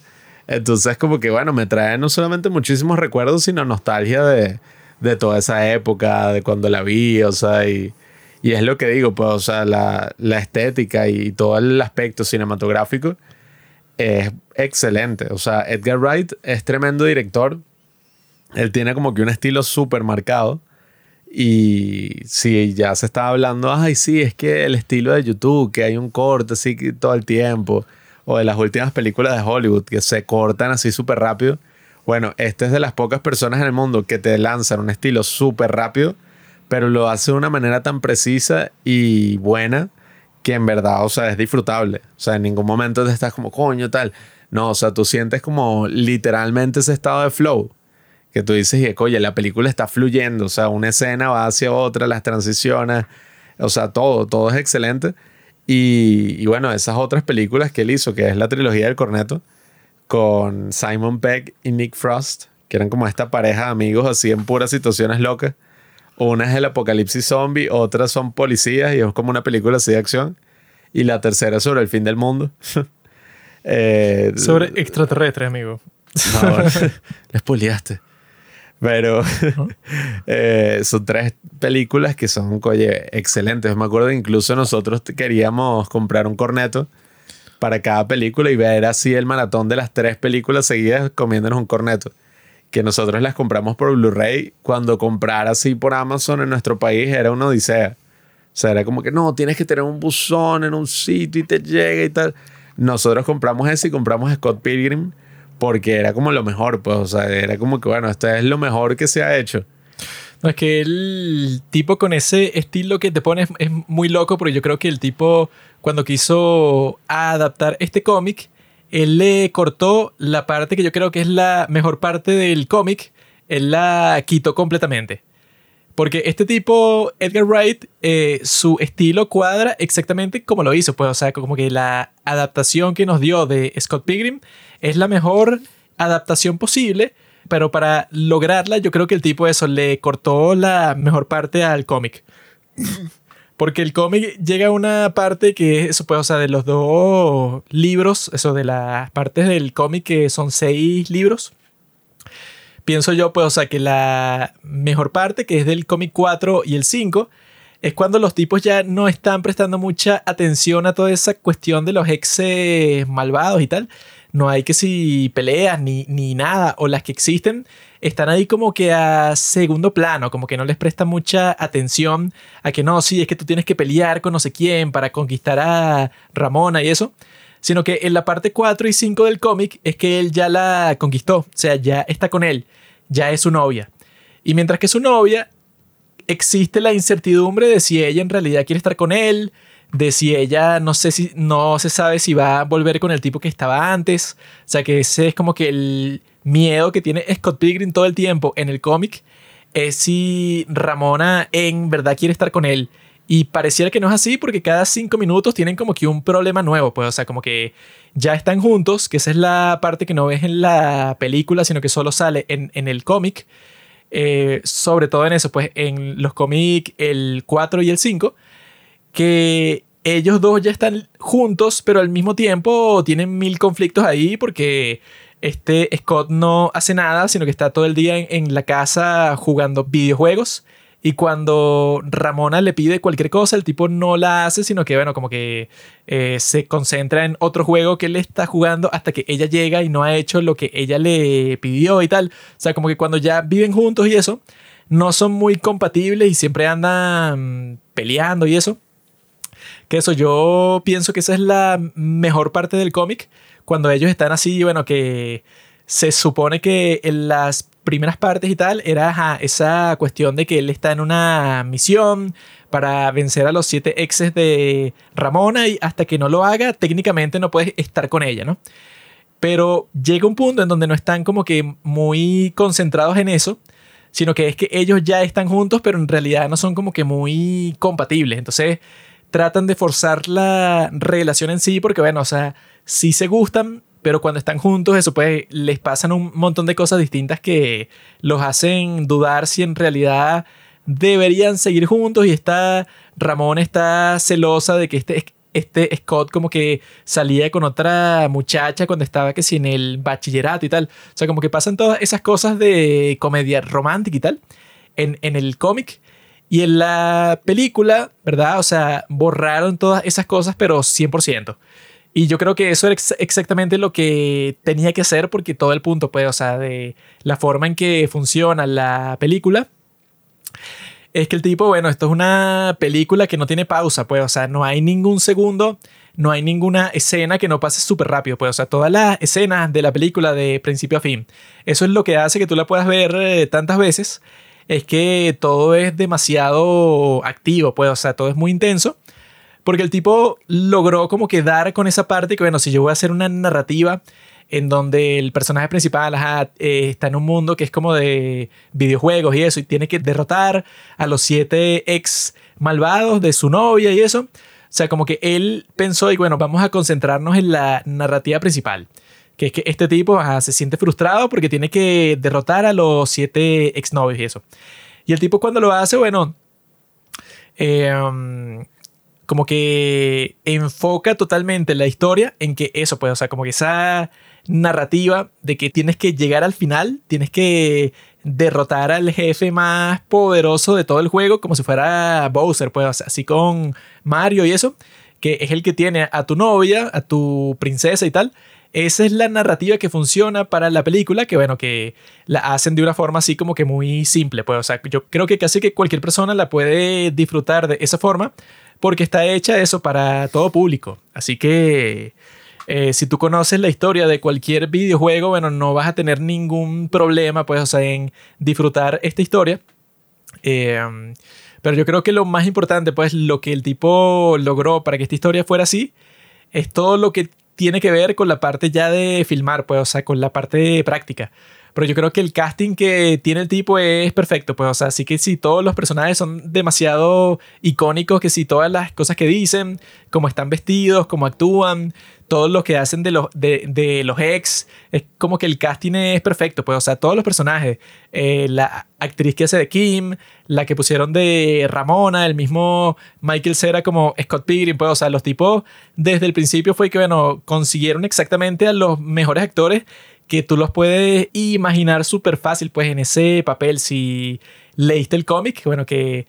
Entonces, como que bueno, me trae no solamente muchísimos recuerdos, sino nostalgia de, de toda esa época, de cuando la vi, o sea, y y es lo que digo, pues, o sea, la, estética y todo el aspecto cinematográfico es excelente. O sea, Edgar Wright es tremendo director. Él tiene como que un estilo súper marcado. Y si ya se estaba hablando, ay, sí, es que el estilo de YouTube, que hay un corte así todo el tiempo, o de las últimas películas de Hollywood que se cortan así súper rápido. Bueno, este es de las pocas personas en el mundo que te lanzan un estilo súper rápido pero lo hace de una manera tan precisa y buena que en verdad, o sea, es disfrutable. O sea, en ningún momento te estás como, coño, tal. No, o sea, tú sientes como literalmente ese estado de flow. Que tú dices, y oye, la película está fluyendo. O sea, una escena va hacia otra, las transiciones. O sea, todo, todo es excelente. Y, y bueno, esas otras películas que él hizo, que es la trilogía del corneto, con Simon Pegg y Nick Frost, que eran como esta pareja de amigos así en puras situaciones locas una es el apocalipsis zombie, otras son policías y es como una película así de acción. Y la tercera es sobre el fin del mundo. Eh, sobre extraterrestre, amigo. No, les poliaste. Pero eh, son tres películas que son, oye, excelentes. Me acuerdo que incluso nosotros queríamos comprar un corneto para cada película y ver así el maratón de las tres películas seguidas comiéndonos un corneto que nosotros las compramos por Blu-ray, cuando comprar así por Amazon en nuestro país era una odisea. O sea, era como que no, tienes que tener un buzón en un sitio y te llega y tal. Nosotros compramos ese y compramos Scott Pilgrim porque era como lo mejor, pues, o sea, era como que, bueno, esto es lo mejor que se ha hecho. No, es que el tipo con ese estilo que te pones es muy loco, porque yo creo que el tipo, cuando quiso adaptar este cómic, él le cortó la parte que yo creo que es la mejor parte del cómic, él la quitó completamente. Porque este tipo, Edgar Wright, eh, su estilo cuadra exactamente como lo hizo. Pues, o sea, como que la adaptación que nos dio de Scott Pilgrim es la mejor adaptación posible. Pero para lograrla, yo creo que el tipo eso le cortó la mejor parte al cómic. Porque el cómic llega a una parte que es eso, pues, o sea, de los dos libros, eso de las partes del cómic que son seis libros. Pienso yo, pues, o sea, que la mejor parte, que es del cómic 4 y el 5, es cuando los tipos ya no están prestando mucha atención a toda esa cuestión de los exes malvados y tal. No hay que si peleas ni, ni nada, o las que existen están ahí como que a segundo plano, como que no les presta mucha atención a que no, sí, es que tú tienes que pelear con no sé quién para conquistar a Ramona y eso, sino que en la parte 4 y 5 del cómic es que él ya la conquistó, o sea, ya está con él, ya es su novia. Y mientras que su novia, existe la incertidumbre de si ella en realidad quiere estar con él, de si ella no sé si no se sabe si va a volver con el tipo que estaba antes, o sea que ese es como que el miedo que tiene Scott Pilgrim todo el tiempo en el cómic es si Ramona en verdad quiere estar con él. Y pareciera que no es así porque cada cinco minutos tienen como que un problema nuevo, pues, o sea, como que ya están juntos, que esa es la parte que no ves en la película, sino que solo sale en, en el cómic. Eh, sobre todo en eso, pues en los cómics el 4 y el 5, que ellos dos ya están juntos, pero al mismo tiempo tienen mil conflictos ahí porque este Scott no hace nada, sino que está todo el día en, la casa jugando videojuegos. Y cuando Ramona le pide cualquier cosa, el tipo no la hace, sino que, bueno, como que eh, se concentra en otro juego que él está jugando hasta que ella llega y no ha hecho lo que ella le pidió y tal. O sea, como que cuando ya viven juntos y eso, no son muy compatibles y siempre andan peleando y eso. Que eso yo pienso que esa es la mejor parte del cómic cuando ellos están así, bueno, que se supone que en las primeras partes y tal era esa cuestión de que él está en una misión para vencer a los siete exes de Ramona y hasta que no lo haga, técnicamente no puedes estar con ella, ¿no? Pero llega un punto en donde no están como que muy concentrados en eso, sino que es que ellos ya están juntos, pero en realidad no son como que muy compatibles. Entonces tratan de forzar la relación en sí porque, bueno, o sea, sí se gustan, pero cuando están juntos, eso pues les pasan un montón de cosas distintas que los hacen dudar si en realidad deberían seguir juntos y está Ramón está celosa de que este, este Scott como que salía con otra muchacha cuando estaba que si en el bachillerato y tal. O sea, como que pasan todas esas cosas de comedia romántica y tal en, en el cómic. Y en la película, ¿verdad? O sea, borraron todas esas cosas, pero 100%. Y yo creo que eso era exactamente lo que tenía que hacer porque todo el punto, pues, o sea, de la forma en que funciona la película es que el tipo, bueno, esto es una película que no tiene pausa, pues, o sea, no hay ningún segundo, no hay ninguna escena que no pase súper rápido, pues, o sea, todas las escenas de la película de principio a fin. Eso es lo que hace que tú la puedas ver eh, tantas veces, es que todo es demasiado activo, pues, o sea, todo es muy intenso. Porque el tipo logró como quedar con esa parte que, bueno, si yo voy a hacer una narrativa en donde el personaje principal eh, está en un mundo que es como de videojuegos y eso, y tiene que derrotar a los siete ex malvados de su novia y eso. O sea, como que él pensó y bueno, vamos a concentrarnos en la narrativa principal. Que es que este tipo se siente frustrado porque tiene que derrotar a los siete exnovios y eso. Y el tipo cuando lo hace, bueno, eh, como que enfoca totalmente la historia en que eso, pues, o sea, como que esa narrativa de que tienes que llegar al final, tienes que derrotar al jefe más poderoso de todo el juego, como si fuera Bowser, pues, así con Mario y eso, que es el que tiene a tu novia, a tu princesa y tal. Esa es la narrativa que funciona para la película, que bueno, que la hacen de una forma así como que muy simple, pues, o sea, yo creo que casi que cualquier persona la puede disfrutar de esa forma, porque está hecha eso para todo público. Así que eh, si tú conoces la historia de cualquier videojuego, bueno, no vas a tener ningún problema, pues, o sea, en disfrutar esta historia. Eh, pero yo creo que lo más importante, pues, lo que el tipo logró para que esta historia fuera así, es todo lo que tiene que ver con la parte ya de filmar, pues, o sea, con la parte práctica. Pero yo creo que el casting que tiene el tipo es perfecto, pues, o sea, así que si todos los personajes son demasiado icónicos, que si todas las cosas que dicen, cómo están vestidos, cómo actúan, todo lo que hacen de los, de, los ex, es como que el casting es perfecto, pues, o sea, todos los personajes, eh, la actriz que hace de Kim, la que pusieron de Ramona, el mismo Michael Cera como Scott Pilgrim, pues, o sea, los tipos desde el principio fue que, bueno, consiguieron exactamente a los mejores actores que tú los puedes imaginar súper fácil, pues, en ese papel. Si leíste el cómic, bueno, que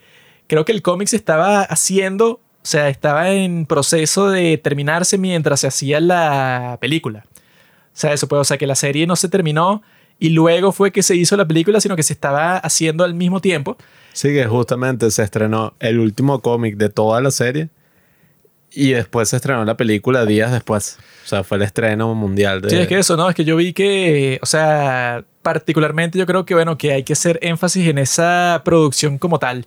creo que el cómic se estaba haciendo, o sea, estaba en proceso de terminarse mientras se hacía la película. O sea, eso puede, o sea, que la serie no se terminó y luego fue que se hizo la película, sino que se estaba haciendo al mismo tiempo. Sí, que justamente se estrenó el último cómic de toda la serie y después se estrenó la película días después. O sea, fue el estreno mundial de... Sí, es que eso, ¿no? Es que yo vi que, o sea, particularmente yo creo que, bueno, que hay que hacer énfasis en esa producción como tal.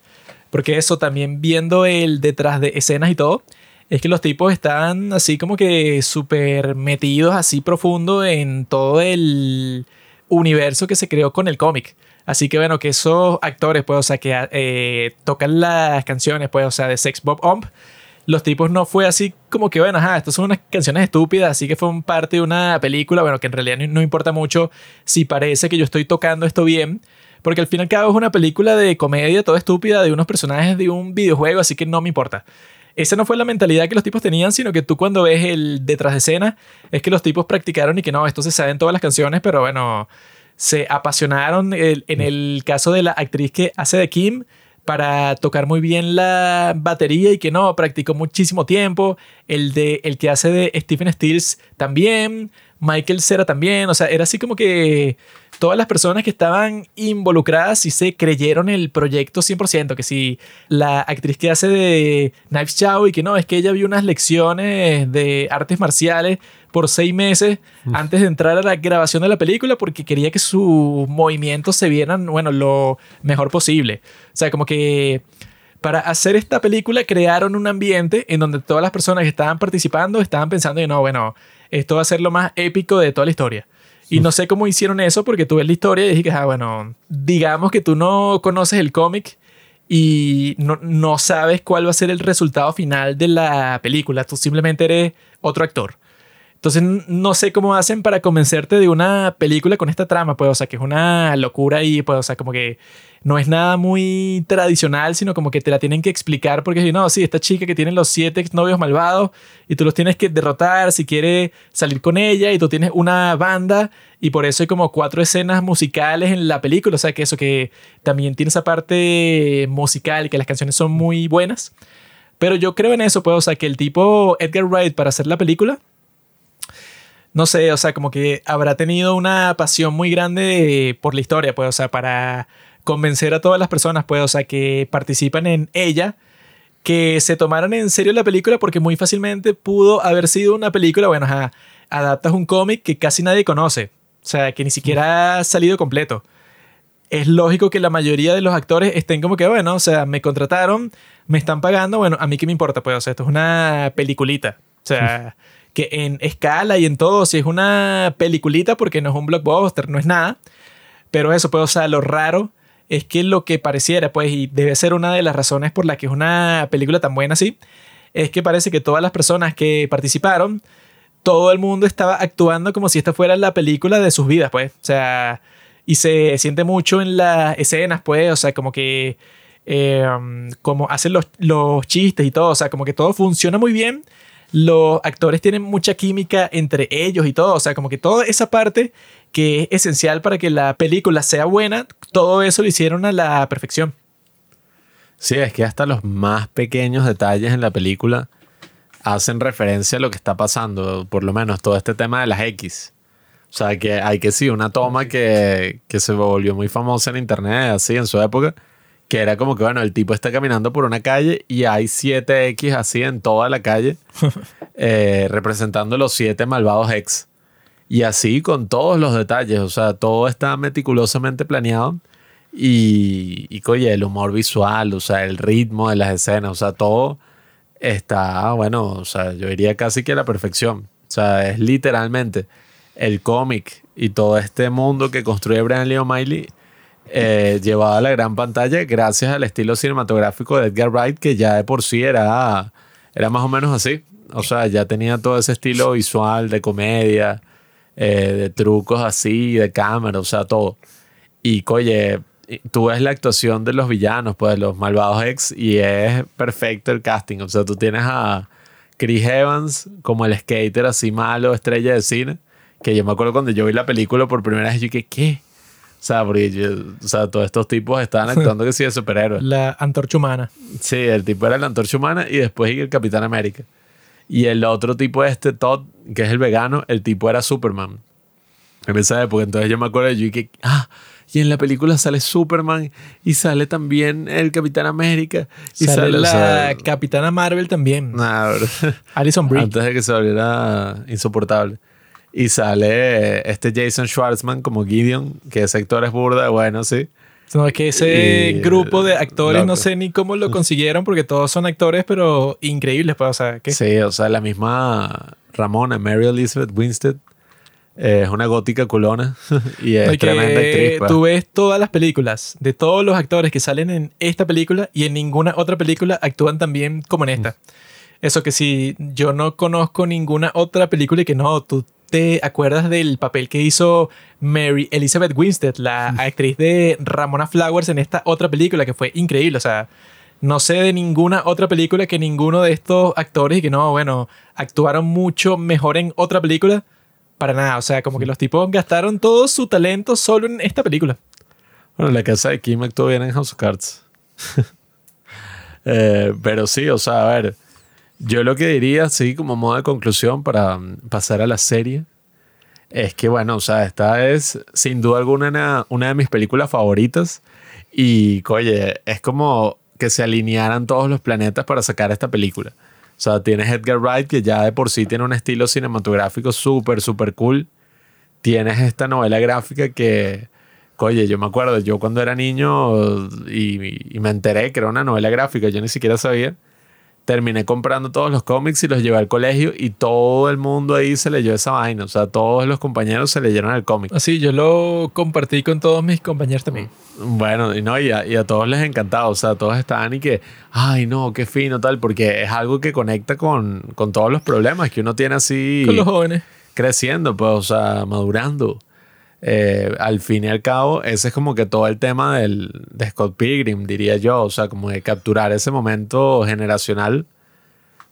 Porque eso, también viendo el detrás de escenas y todo, es que los tipos están así como que súper metidos así profundo en todo el universo que se creó con el cómic. Así que bueno, que esos actores, pues, o sea, que eh, tocan las canciones, pues, o sea, de Sex Bob Ump, los tipos no fue así como que, bueno, ajá, estas son unas canciones estúpidas, así que fue un parte de una película, bueno, que en realidad no, no importa mucho si parece que yo estoy tocando esto bien, porque al fin y al cabo es una película de comedia toda estúpida de unos personajes de un videojuego, así que no me importa. Esa no fue la mentalidad que los tipos tenían, sino que tú cuando ves el detrás de escena, es que los tipos practicaron y que no, esto se saben todas las canciones, pero bueno, se apasionaron en el caso de la actriz que hace de Kim para tocar muy bien la batería y que no, practicó muchísimo tiempo. El, de, el que hace de Stephen Stills también. Michael Cera también. O sea, era así como que todas las personas que estaban involucradas y se creyeron el proyecto 100%. Que si la actriz que hace de Knives Chow y que no, es que ella vio unas lecciones de artes marciales por seis meses antes de entrar a la grabación de la película porque quería que sus movimientos se vieran, bueno, lo mejor posible. O sea, como que para hacer esta película crearon un ambiente en donde todas las personas que estaban participando estaban pensando que no, bueno, esto va a ser lo más épico de toda la historia. Y no sé cómo hicieron eso porque tú ves la historia y dije, ah, bueno, digamos que tú no conoces el cómic y no, no sabes cuál va a ser el resultado final de la película. Tú simplemente eres otro actor. Entonces no sé cómo hacen para convencerte de una película con esta trama, pues, o sea, que es una locura y, pues, o sea, como que no es nada muy tradicional, sino como que te la tienen que explicar porque, no, sí, esta chica que tiene los siete exnovios malvados y tú los tienes que derrotar si quiere salir con ella y tú tienes una banda y por eso hay como cuatro escenas musicales en la película, o sea, que eso que también tiene esa parte musical y que las canciones son muy buenas. Pero yo creo en eso, pues, o sea, que el tipo Edgar Wright para hacer la película no sé, o sea, como que habrá tenido una pasión muy grande por la historia, pues, o sea, para convencer a todas las personas, pues, o sea, que participan en ella, que se tomaran en serio la película porque muy fácilmente pudo haber sido una película, bueno, ajá, adaptas un cómic que casi nadie conoce, o sea, que ni siquiera ha salido completo. Es lógico que la mayoría de los actores estén como que, bueno, o sea, me contrataron, me están pagando, bueno, a mí qué me importa, pues, o sea, esto es una peliculita. O sea, que en escala y en todo, si es una peliculita porque no es un blockbuster, no es nada. Pero eso, pues, o sea, lo raro es que lo que pareciera, pues, y debe ser una de las razones por la que es una película tan buena así, es que parece que todas las personas que participaron, todo el mundo estaba actuando como si esta fuera la película de sus vidas, pues. O sea, y se siente mucho en las escenas, pues, o sea, como que... eh, como hacen los, los chistes y todo, o sea, como que todo funciona muy bien. Los actores tienen mucha química entre ellos y todo, o sea, como que toda esa parte que es esencial para que la película sea buena, todo eso lo hicieron a la perfección. Sí, es que hasta los más pequeños detalles en la película hacen referencia a lo que está pasando, por lo menos todo este tema de las X. O sea, que hay que sí, una toma que, que se volvió muy famosa en internet, así en su época, que era como que, bueno, el tipo está caminando por una calle y hay 7X así en toda la calle, eh, representando los siete malvados X. Y así con todos los detalles, o sea, todo está meticulosamente planeado. Y, y oye, el humor visual, o sea, el ritmo de las escenas, o sea, todo está, bueno, o sea, yo diría casi que a la perfección. O sea, es literalmente el cómic y todo este mundo que construye Brian Lee O'Malley eh, a la gran pantalla gracias al estilo cinematográfico de Edgar Wright, que ya de por sí era, era más o menos así. O sea, ya tenía todo ese estilo visual de comedia, eh, de trucos así, de cámara, o sea, todo. Y, coye, tú ves la actuación de los villanos, pues, los malvados ex, y es perfecto el casting. O sea, tú tienes a Chris Evans como el skater así malo, estrella de cine, que yo me acuerdo cuando yo vi la película por primera vez, yo dije, ¿qué? O sea, yo- o sea, todos estos tipos estaban actuando que sí de superhéroes. La antorcha humana. Sí, el tipo era la antorcha humana y después el Capitán América. Y el otro tipo, este Todd, que es el vegano, el tipo era Superman. En esa época, entonces yo me acuerdo de yo y que, ah, y en la película sale Superman y sale también el Capitán América y Sale, sale, o la sea, Capitana Marvel también. nah. Alison Brie. antes de que se volviera insoportable. Y sale este Jason Schwartzman como Gideon, que ese actor es burda, bueno, sí. No, es que ese Y- grupo de actores no sé ni cómo lo consiguieron porque todos son actores, pero increíbles, pues, o sea, que Sí, o sea, la misma Ramona, Mary Elizabeth Winstead, eh, es una gótica culona y es tremenda actriz. pues. Tú ves todas las películas de todos los actores que salen en esta película y en ninguna otra película actúan tan bien como en esta. Eso que si yo no conozco ninguna otra película y que no, tú te acuerdas del papel que hizo Mary Elizabeth Winstead, la actriz de Ramona Flowers en esta otra película que fue increíble. O sea, no sé de ninguna otra película que ninguno de estos actores y que no, bueno, actuaron mucho mejor en otra película. Para nada, o sea, como que los tipos gastaron todo su talento solo en esta película. Bueno, la casa de Kim actuó bien en House of Cards. Eh, pero sí, o sea, a ver, yo lo que diría, sí, como modo de conclusión para mm, pasar a la serie, es que, bueno, o sea, esta es sin duda alguna una, de mis películas favoritas y, oye, es como que se alinearan todos los planetas para sacar esta película. O sea, tienes Edgar Wright, que ya de por sí tiene un estilo cinematográfico súper, súper cool. Tienes esta novela gráfica que, oye, yo me acuerdo, yo cuando era niño y, y me enteré que era una novela gráfica, yo ni siquiera sabía. Terminé comprando todos los cómics y los llevé al colegio y todo el mundo ahí se leyó esa vaina. O sea, todos los compañeros se leyeron el cómic. Así, yo lo compartí con todos mis compañeros también. Bueno, y no, y a, y a todos les encantaba, o sea, todos estaban y que, ay, no, qué fino, tal, porque es algo que conecta con, con todos los problemas que uno tiene así Con los jóvenes. creciendo, pues, o sea, madurando. Eh, al fin y al cabo, ese es como que todo el tema del, de Scott Pilgrim, diría yo, o sea, como de capturar ese momento generacional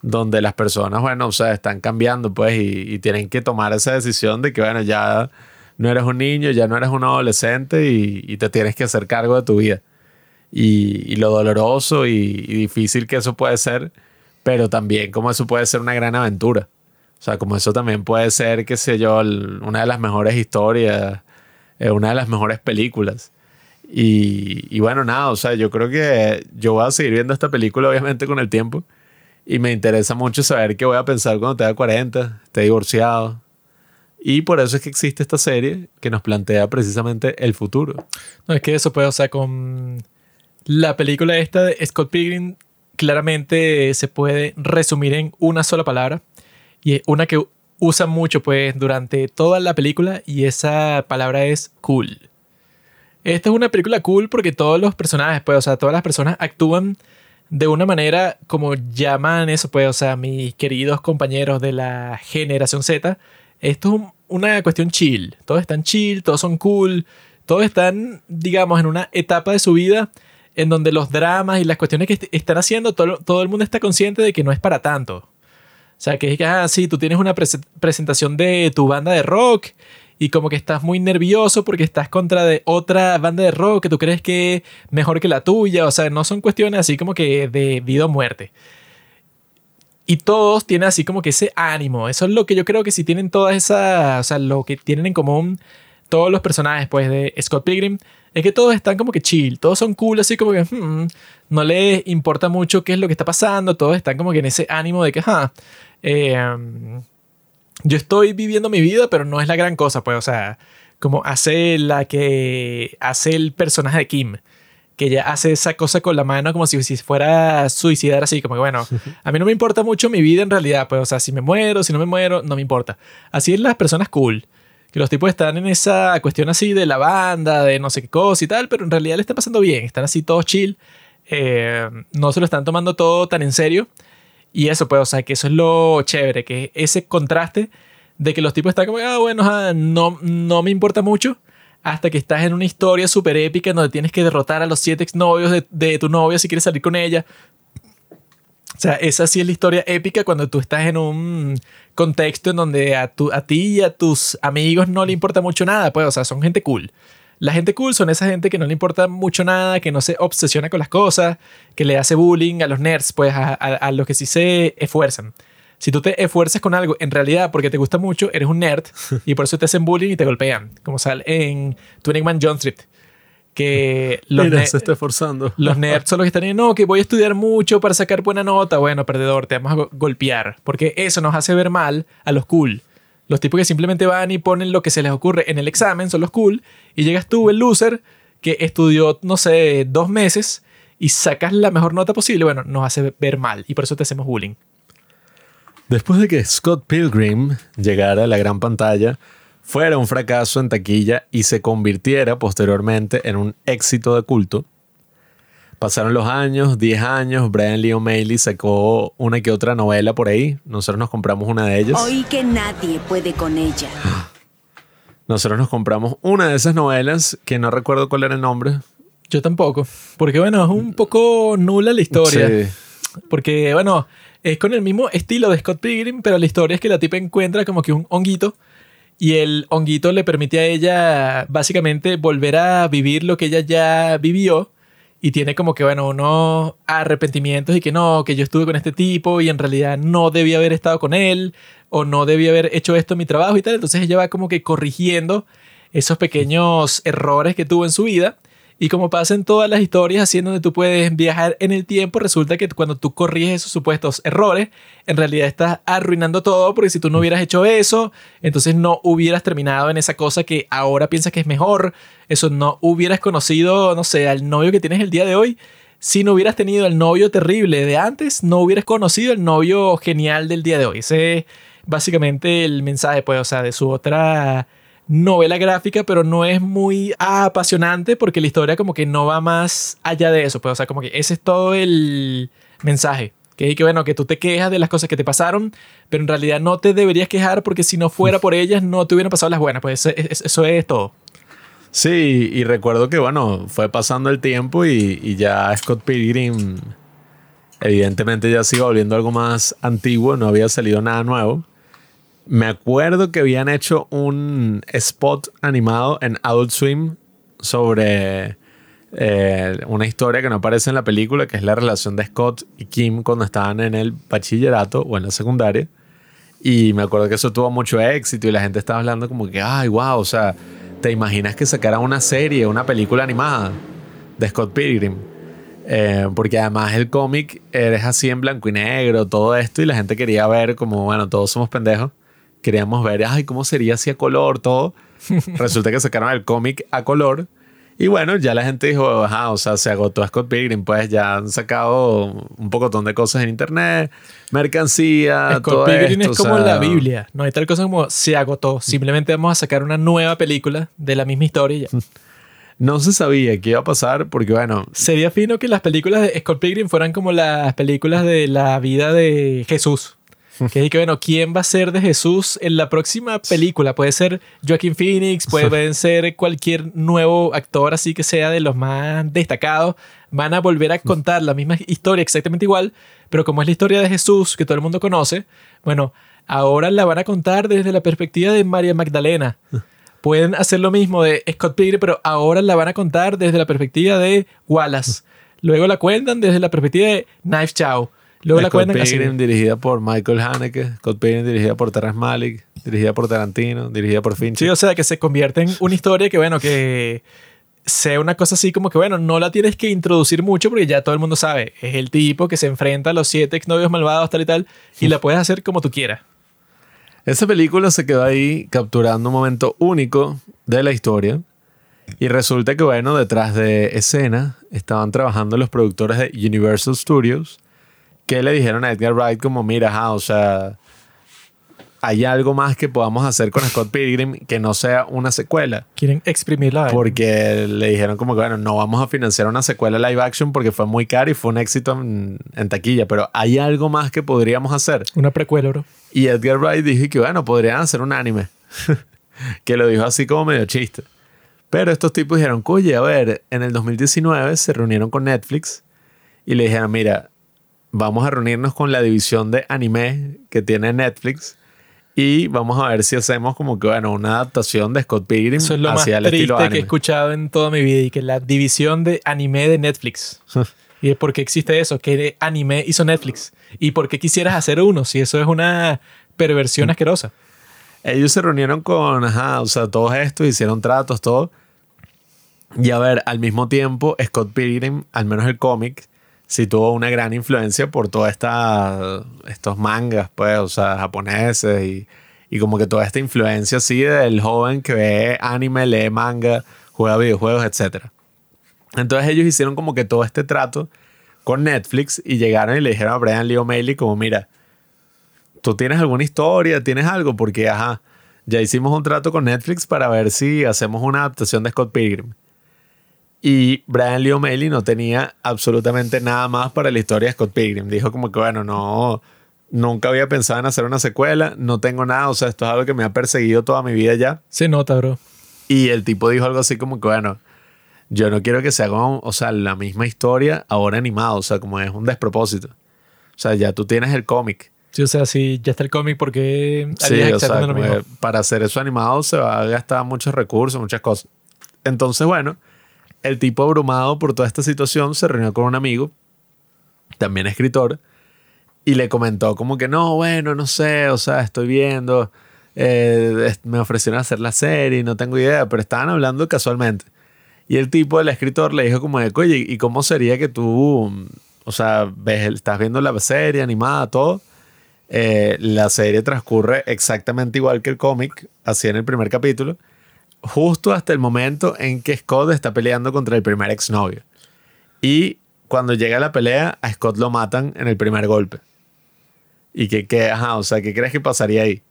donde las personas, bueno, o sea, están cambiando, pues, y, tienen que tomar esa decisión de que, bueno, ya no eres un niño, ya no eres un adolescente y, te tienes que hacer cargo de tu vida. Y, y lo doloroso y, y difícil que eso puede ser, pero también como eso puede ser una gran aventura. O sea, como eso también puede ser, qué sé yo, una de las mejores historias, eh, una de las mejores películas. Y, y bueno, nada, o sea, yo creo que yo voy a seguir viendo esta película obviamente con el tiempo. Y me interesa mucho saber qué voy a pensar cuando tenga 40, esté divorciado. Y por eso es que existe esta serie que nos plantea precisamente el futuro. No, es que eso puede, o sea, con la película esta de Scott Pilgrim, claramente se puede resumir en una sola palabra. Y es una que usa mucho, pues, durante toda la película. Y esa palabra es cool. Esta es una película cool porque todos los personajes, pues, o sea, todas las personas actúan de una manera como llaman eso, pues, o sea, mis queridos compañeros de la generación Z. Esto es un- una cuestión chill. Todos están chill, todos son cool, todos están, digamos, en una etapa de su vida en donde los dramas y las cuestiones que est- están haciendo, todo el mundo está consciente de que no es para tanto. O sea, que es que, ah, sí, tú tienes una prese- presentación de tu banda de rock y como que estás muy nervioso porque estás contra de otra banda de rock que tú crees que es mejor que la tuya. O sea, no son cuestiones así como que de vida o muerte. Y todos tienen así como que ese ánimo. Eso es lo que yo creo que si tienen todas esas, o sea, lo que tienen en común todos los personajes pues de Scott Pilgrim es que todos están como que chill, todos son cool, así como que hmm, no les importa mucho qué es lo que está pasando, todos están como que en ese ánimo de que, ja, eh, yo estoy viviendo mi vida, pero no es la gran cosa, pues, o sea, como hace la que hace el personaje de Kim, que ella hace esa cosa con la mano como si, si fuera suicidar así, como que bueno, a mí no me importa mucho mi vida en realidad, pues, o sea, si me muero, si no me muero, no me importa. Así es las personas cool. Que los tipos están en esa cuestión así de la banda, de no sé qué cosa y tal, pero en realidad le está pasando bien. Están así todos chill. eh, no se lo están tomando todo tan en serio. Y eso, pues, o sea, que eso es lo chévere, que ese contraste de que los tipos están como, ah, bueno, no, no me importa mucho, hasta que estás en una historia súper épica donde tienes que derrotar a los siete exnovios de, de tu novia si quieres salir con ella. O sea, esa sí es la historia épica cuando tú estás en un contexto en donde a, tu, a ti y a tus amigos no le importa mucho nada, pues, o sea, son gente cool. La gente cool son esa gente que no le importa mucho nada, que no se obsesiona con las cosas, que le hace bullying a los nerds, pues a, a- a los que sí se esfuerzan. Si tú te esfuerzas con algo, en realidad porque te gusta mucho, eres un nerd y por eso te hacen bullying y te golpean. Como sale en Twenty Man John Street. Que los, Mira, se está esforzando. los nerds son los que están en, no, que voy a estudiar mucho para sacar buena nota. Bueno, perdedor, te vamos a go- golpear. Porque eso nos hace ver mal a los cool. Los tipos que simplemente van y ponen lo que se les ocurre en el examen son los cool. Y llegas tú, el loser, que estudió, no sé, dos meses y sacas la mejor nota posible. Bueno, nos hace ver mal. Y por eso te hacemos bullying. Después de que Scott Pilgrim llegara a la gran pantalla, fuera un fracaso en taquilla y se convirtiera posteriormente en un éxito de culto, pasaron los años, 10 años, Brian Lee O'Malley sacó una que otra novela por ahí, nosotros nos compramos una de ellas. Oí que nadie puede con ella. Nosotros nos compramos una de esas novelas que no recuerdo cuál era el nombre. Yo tampoco. Porque, bueno, es un poco nula la historia. Sí. Porque, bueno, es con el mismo estilo de Scott Pilgrim, pero la historia es que la tipa encuentra como que un honguito y el honguito le permite a ella básicamente volver a vivir lo que ella ya vivió y tiene como que, bueno, unos arrepentimientos y que no, que yo estuve con este tipo y en realidad no debía haber estado con él o no debía haber hecho esto en mi trabajo y tal. Entonces ella va como que corrigiendo esos pequeños errores que tuvo en su vida. Y como pasa en todas las historias así en donde tú puedes viajar en el tiempo, resulta que cuando tú corriges esos supuestos errores, en realidad estás arruinando todo porque si tú no hubieras hecho eso, entonces no hubieras terminado en esa cosa que ahora piensas que es mejor, eso no hubieras conocido, no sé, al novio que tienes el día de hoy. Si no hubieras tenido el novio terrible de antes, no hubieras conocido el novio genial del día de hoy. Ese es básicamente el mensaje, pues, o sea, de su otra novela gráfica, pero no es muy apasionante porque la historia como que no va más allá de eso, pues, o sea, como que ese es todo el mensaje. Que, que bueno, que tú te quejas de las cosas que te pasaron, pero en realidad no te deberías quejar porque si no fuera por ellas no te hubieran pasado las buenas, pues eso, es- eso es todo. Sí, y recuerdo que, bueno, fue pasando el tiempo y, y ya Scott Pilgrim, evidentemente ya se iba volviendo algo más antiguo, no había salido nada nuevo. Me acuerdo que habían hecho un spot animado en Adult Swim sobre eh, una historia que no aparece en la película, que es la relación de Scott y Kim cuando estaban en el bachillerato o en la secundaria. Y me acuerdo que eso tuvo mucho éxito y la gente estaba hablando como que, ay, wow, o sea, ¿te imaginas que sacaran una serie, una película animada de Scott Pilgrim? Eh, porque además el cómic eres así en blanco y negro, todo esto, y la gente quería ver como, bueno, todos somos pendejos, queríamos ver, ay, ¿cómo sería así a color, todo? Resulta que sacaron el cómic a color. Y bueno, ya la gente dijo, ajá, o sea, se agotó Scott Pilgrim, pues ya han sacado un pocotón de cosas en internet, mercancía, Scott todo Pilgrim esto, es o como sea, la Biblia, no hay tal cosa como se agotó, simplemente vamos a sacar una nueva película de la misma historia y ya. No se sabía qué iba a pasar porque, bueno, Sería fino que las películas de Scott Pilgrim fueran como las películas de la vida de Jesús. Que es que, bueno, ¿quién va a ser de Jesús en la próxima película? Puede ser Joaquin Phoenix, pueden ser cualquier nuevo actor así que sea de los más destacados. Van a volver a contar la misma historia exactamente igual, pero como es la historia de Jesús que todo el mundo conoce, bueno, ahora la van a contar desde la perspectiva de María Magdalena. Pueden hacer lo mismo de Scott Pilgrim, pero ahora la van a contar desde la perspectiva de Wallace. Luego la cuentan desde la perspectiva de Knife Chow. Luego la Scott. Pilgrim dirigida por Michael Haneke, Scott Pilgrim dirigida por Terrence Malick, dirigida por Tarantino, dirigida por Fincher. Sí, o sea, que se convierte en una historia que, bueno, que sea una cosa así como que, bueno, no la tienes que introducir mucho porque ya todo el mundo sabe. Es el tipo que se enfrenta a los siete exnovios malvados, tal y tal, y la puedes hacer como tú quieras. Esa película se quedó ahí capturando un momento único de la historia. Y resulta que, bueno, detrás de escena estaban trabajando los productores de Universal Studios que le dijeron a Edgar Wright como, mira, ajá, o sea, hay algo más que podamos hacer con Scott Pilgrim que no sea una secuela. Quieren exprimirla. Porque le dijeron como que, bueno, no vamos a financiar una secuela live action porque fue muy caro y fue un éxito en, en taquilla, pero hay algo más que podríamos hacer. Una precuela, bro. Y Edgar Wright dijo que, bueno, podrían hacer un anime. que lo dijo así como medio chiste. Pero estos tipos dijeron, oye, a ver, en el 2019 se reunieron con Netflix y le dijeron, mira, vamos a reunirnos con la división de anime que tiene Netflix y vamos a ver si hacemos como que, bueno, una adaptación de Scott Pilgrim Eso es lo más el triste que he escuchado en toda mi vida y que la división de anime de Netflix. ¿Y por qué existe eso? ¿Qué anime hizo Netflix? ¿Y por qué quisieras hacer uno si eso es una perversión asquerosa? Ellos se reunieron con, ajá, o sea, todos estos, hicieron tratos, todo. Y a ver, al mismo tiempo, Scott Pilgrim, al menos el cómic, sí tuvo una gran influencia por esta, estos mangas, pues, o sea, japoneses y, y como que toda esta influencia así del joven que ve anime, lee manga, juega videojuegos, etc. Entonces ellos hicieron como que todo este trato con Netflix y llegaron y le dijeron a Brian Lee O'Malley como, mira, ¿tú tienes alguna historia? ¿Tienes algo? Porque, ajá, ya hicimos un trato con Netflix para ver si hacemos una adaptación de Scott Pilgrim. Y Brian Lee O'Malley no tenía absolutamente nada más para la historia de Scott Pilgrim. Dijo como que, bueno, no, nunca había pensado en hacer una secuela, no tengo nada, o sea, esto es algo que me ha perseguido toda mi vida ya. Se nota, bro. Y el tipo dijo algo así como que, bueno, yo no quiero que se haga, o sea, la misma historia ahora animado, o sea, como es un despropósito. O sea, ya tú tienes el cómic. Sí, o sea, si ya está el cómic, ¿por qué Sí, o sea, lo mismo? para hacer eso animado se va a gastar muchos recursos, muchas cosas. Entonces, bueno, el tipo abrumado por toda esta situación se reunió con un amigo, también escritor, y le comentó como que no, bueno, no sé, o sea, estoy viendo, eh, me ofrecieron hacer la serie, no tengo idea, pero estaban hablando casualmente. Y el tipo, el escritor, le dijo como de, oye, ¿y cómo sería que tú, mm, o sea, ves, estás viendo la serie animada, todo? Eh, la serie transcurre exactamente igual que el cómic, así en el primer capítulo, justo hasta el momento en que Scott está peleando contra el primer exnovio. Y cuando llega la pelea, a Scott lo matan en el primer golpe. Y que, que, ajá, o sea, ¿qué crees que pasaría ahí?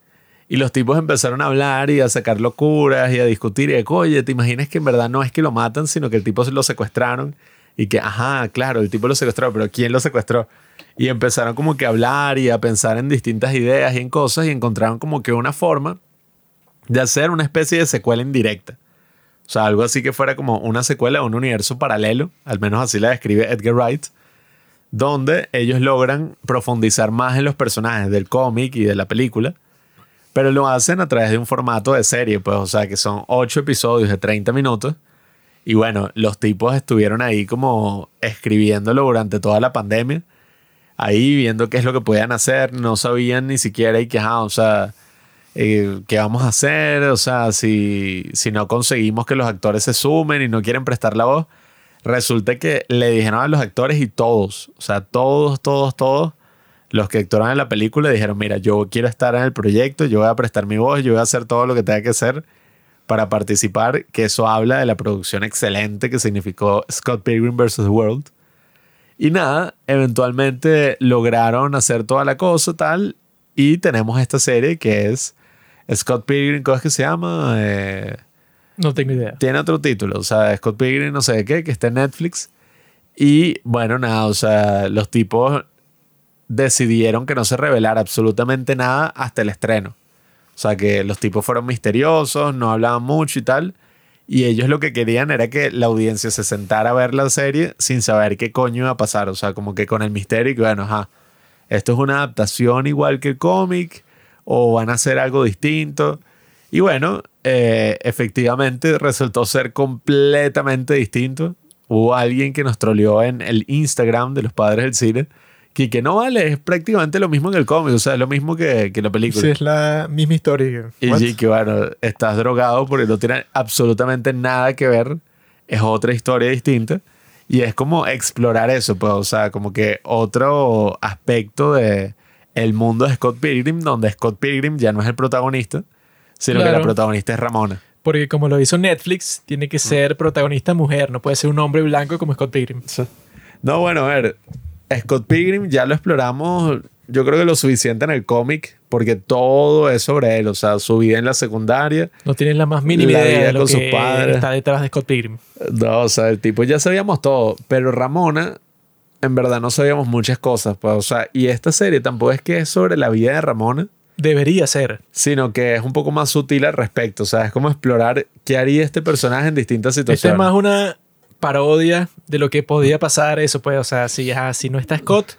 Y los tipos empezaron a hablar y a sacar locuras y a discutir. Y de, oye, ¿te imaginas que en verdad no es que lo matan, sino que el tipo lo secuestraron? Y que, ajá, claro, el tipo lo secuestró, pero ¿quién lo secuestró? Y empezaron como que a hablar y a pensar en distintas ideas y en cosas y encontraron como que una forma de hacer una especie de secuela indirecta. O sea, algo así que fuera como una secuela de un universo paralelo, al menos así la describe Edgar Wright, donde ellos logran profundizar más en los personajes del cómic y de la película, pero lo hacen a través de un formato de serie, pues, o sea, que son ocho episodios de 30 minutos. Y bueno, los tipos estuvieron ahí como escribiéndolo durante toda la pandemia, ahí viendo qué es lo que podían hacer, no sabían ni siquiera y que, o sea, eh, ¿qué vamos a hacer? O sea, si, si no conseguimos que los actores se sumen y no quieren prestar la voz, resulta que le dijeron a los actores y todos, o sea, todos, todos, todos, los que actuaron en la película dijeron, mira, yo quiero estar en el proyecto, yo voy a prestar mi voz, yo voy a hacer todo lo que tenga que hacer para participar, que eso habla de la producción excelente que significó Scott Pilgrim vs. The World. Y nada, eventualmente lograron hacer toda la cosa tal y tenemos esta serie que es Scott Pilgrim, ¿cómo es que se llama? Eh, No tengo idea. tiene otro título, o sea, Scott Pilgrim no sé qué, que está en Netflix. Y bueno, nada, o sea, los tipos decidieron que no se revelara absolutamente nada hasta el estreno. O sea, que los tipos fueron misteriosos, no hablaban mucho y tal. Y ellos lo que querían era que la audiencia se sentara a ver la serie sin saber qué coño iba a pasar. O sea, como que con el misterio y que, bueno, ajá, esto es una adaptación igual que el cómic o van a hacer algo distinto. Y bueno, eh, efectivamente resultó ser completamente distinto. Hubo alguien que nos troleó en el Instagram de los padres del cine que, que no vale, es prácticamente lo mismo que el cómic, o sea, es lo mismo que, que la película. Sí, es la misma historia. Y sí, que bueno, estás drogado porque no tiene absolutamente nada que ver. Es otra historia distinta. Y es como explorar eso, pues, o sea, como que otro aspecto de el mundo de Scott Pilgrim, donde Scott Pilgrim ya no es el protagonista, sino que la protagonista es Ramona. Porque como lo hizo Netflix, tiene que ser protagonista mujer, no puede ser un hombre blanco como Scott Pilgrim. No, bueno, a ver, Scott Pilgrim ya lo exploramos, yo creo que lo suficiente en el cómic porque todo es sobre él, o sea, su vida en la secundaria. No tienen la más mínima La idea vida de lo con sus que padres. está detrás de Scott Pilgrim. No, o sea, el tipo ya sabíamos todo, pero Ramona, en verdad no sabíamos muchas cosas, pues, o sea, y esta serie tampoco es que es sobre la vida de Ramona, Debería ser. sino que es un poco más sutil al respecto, o sea, es como explorar qué haría este personaje en distintas Esto situaciones. es más una parodia de lo que podía pasar eso, pues, o sea, si, ah, si no está Scott,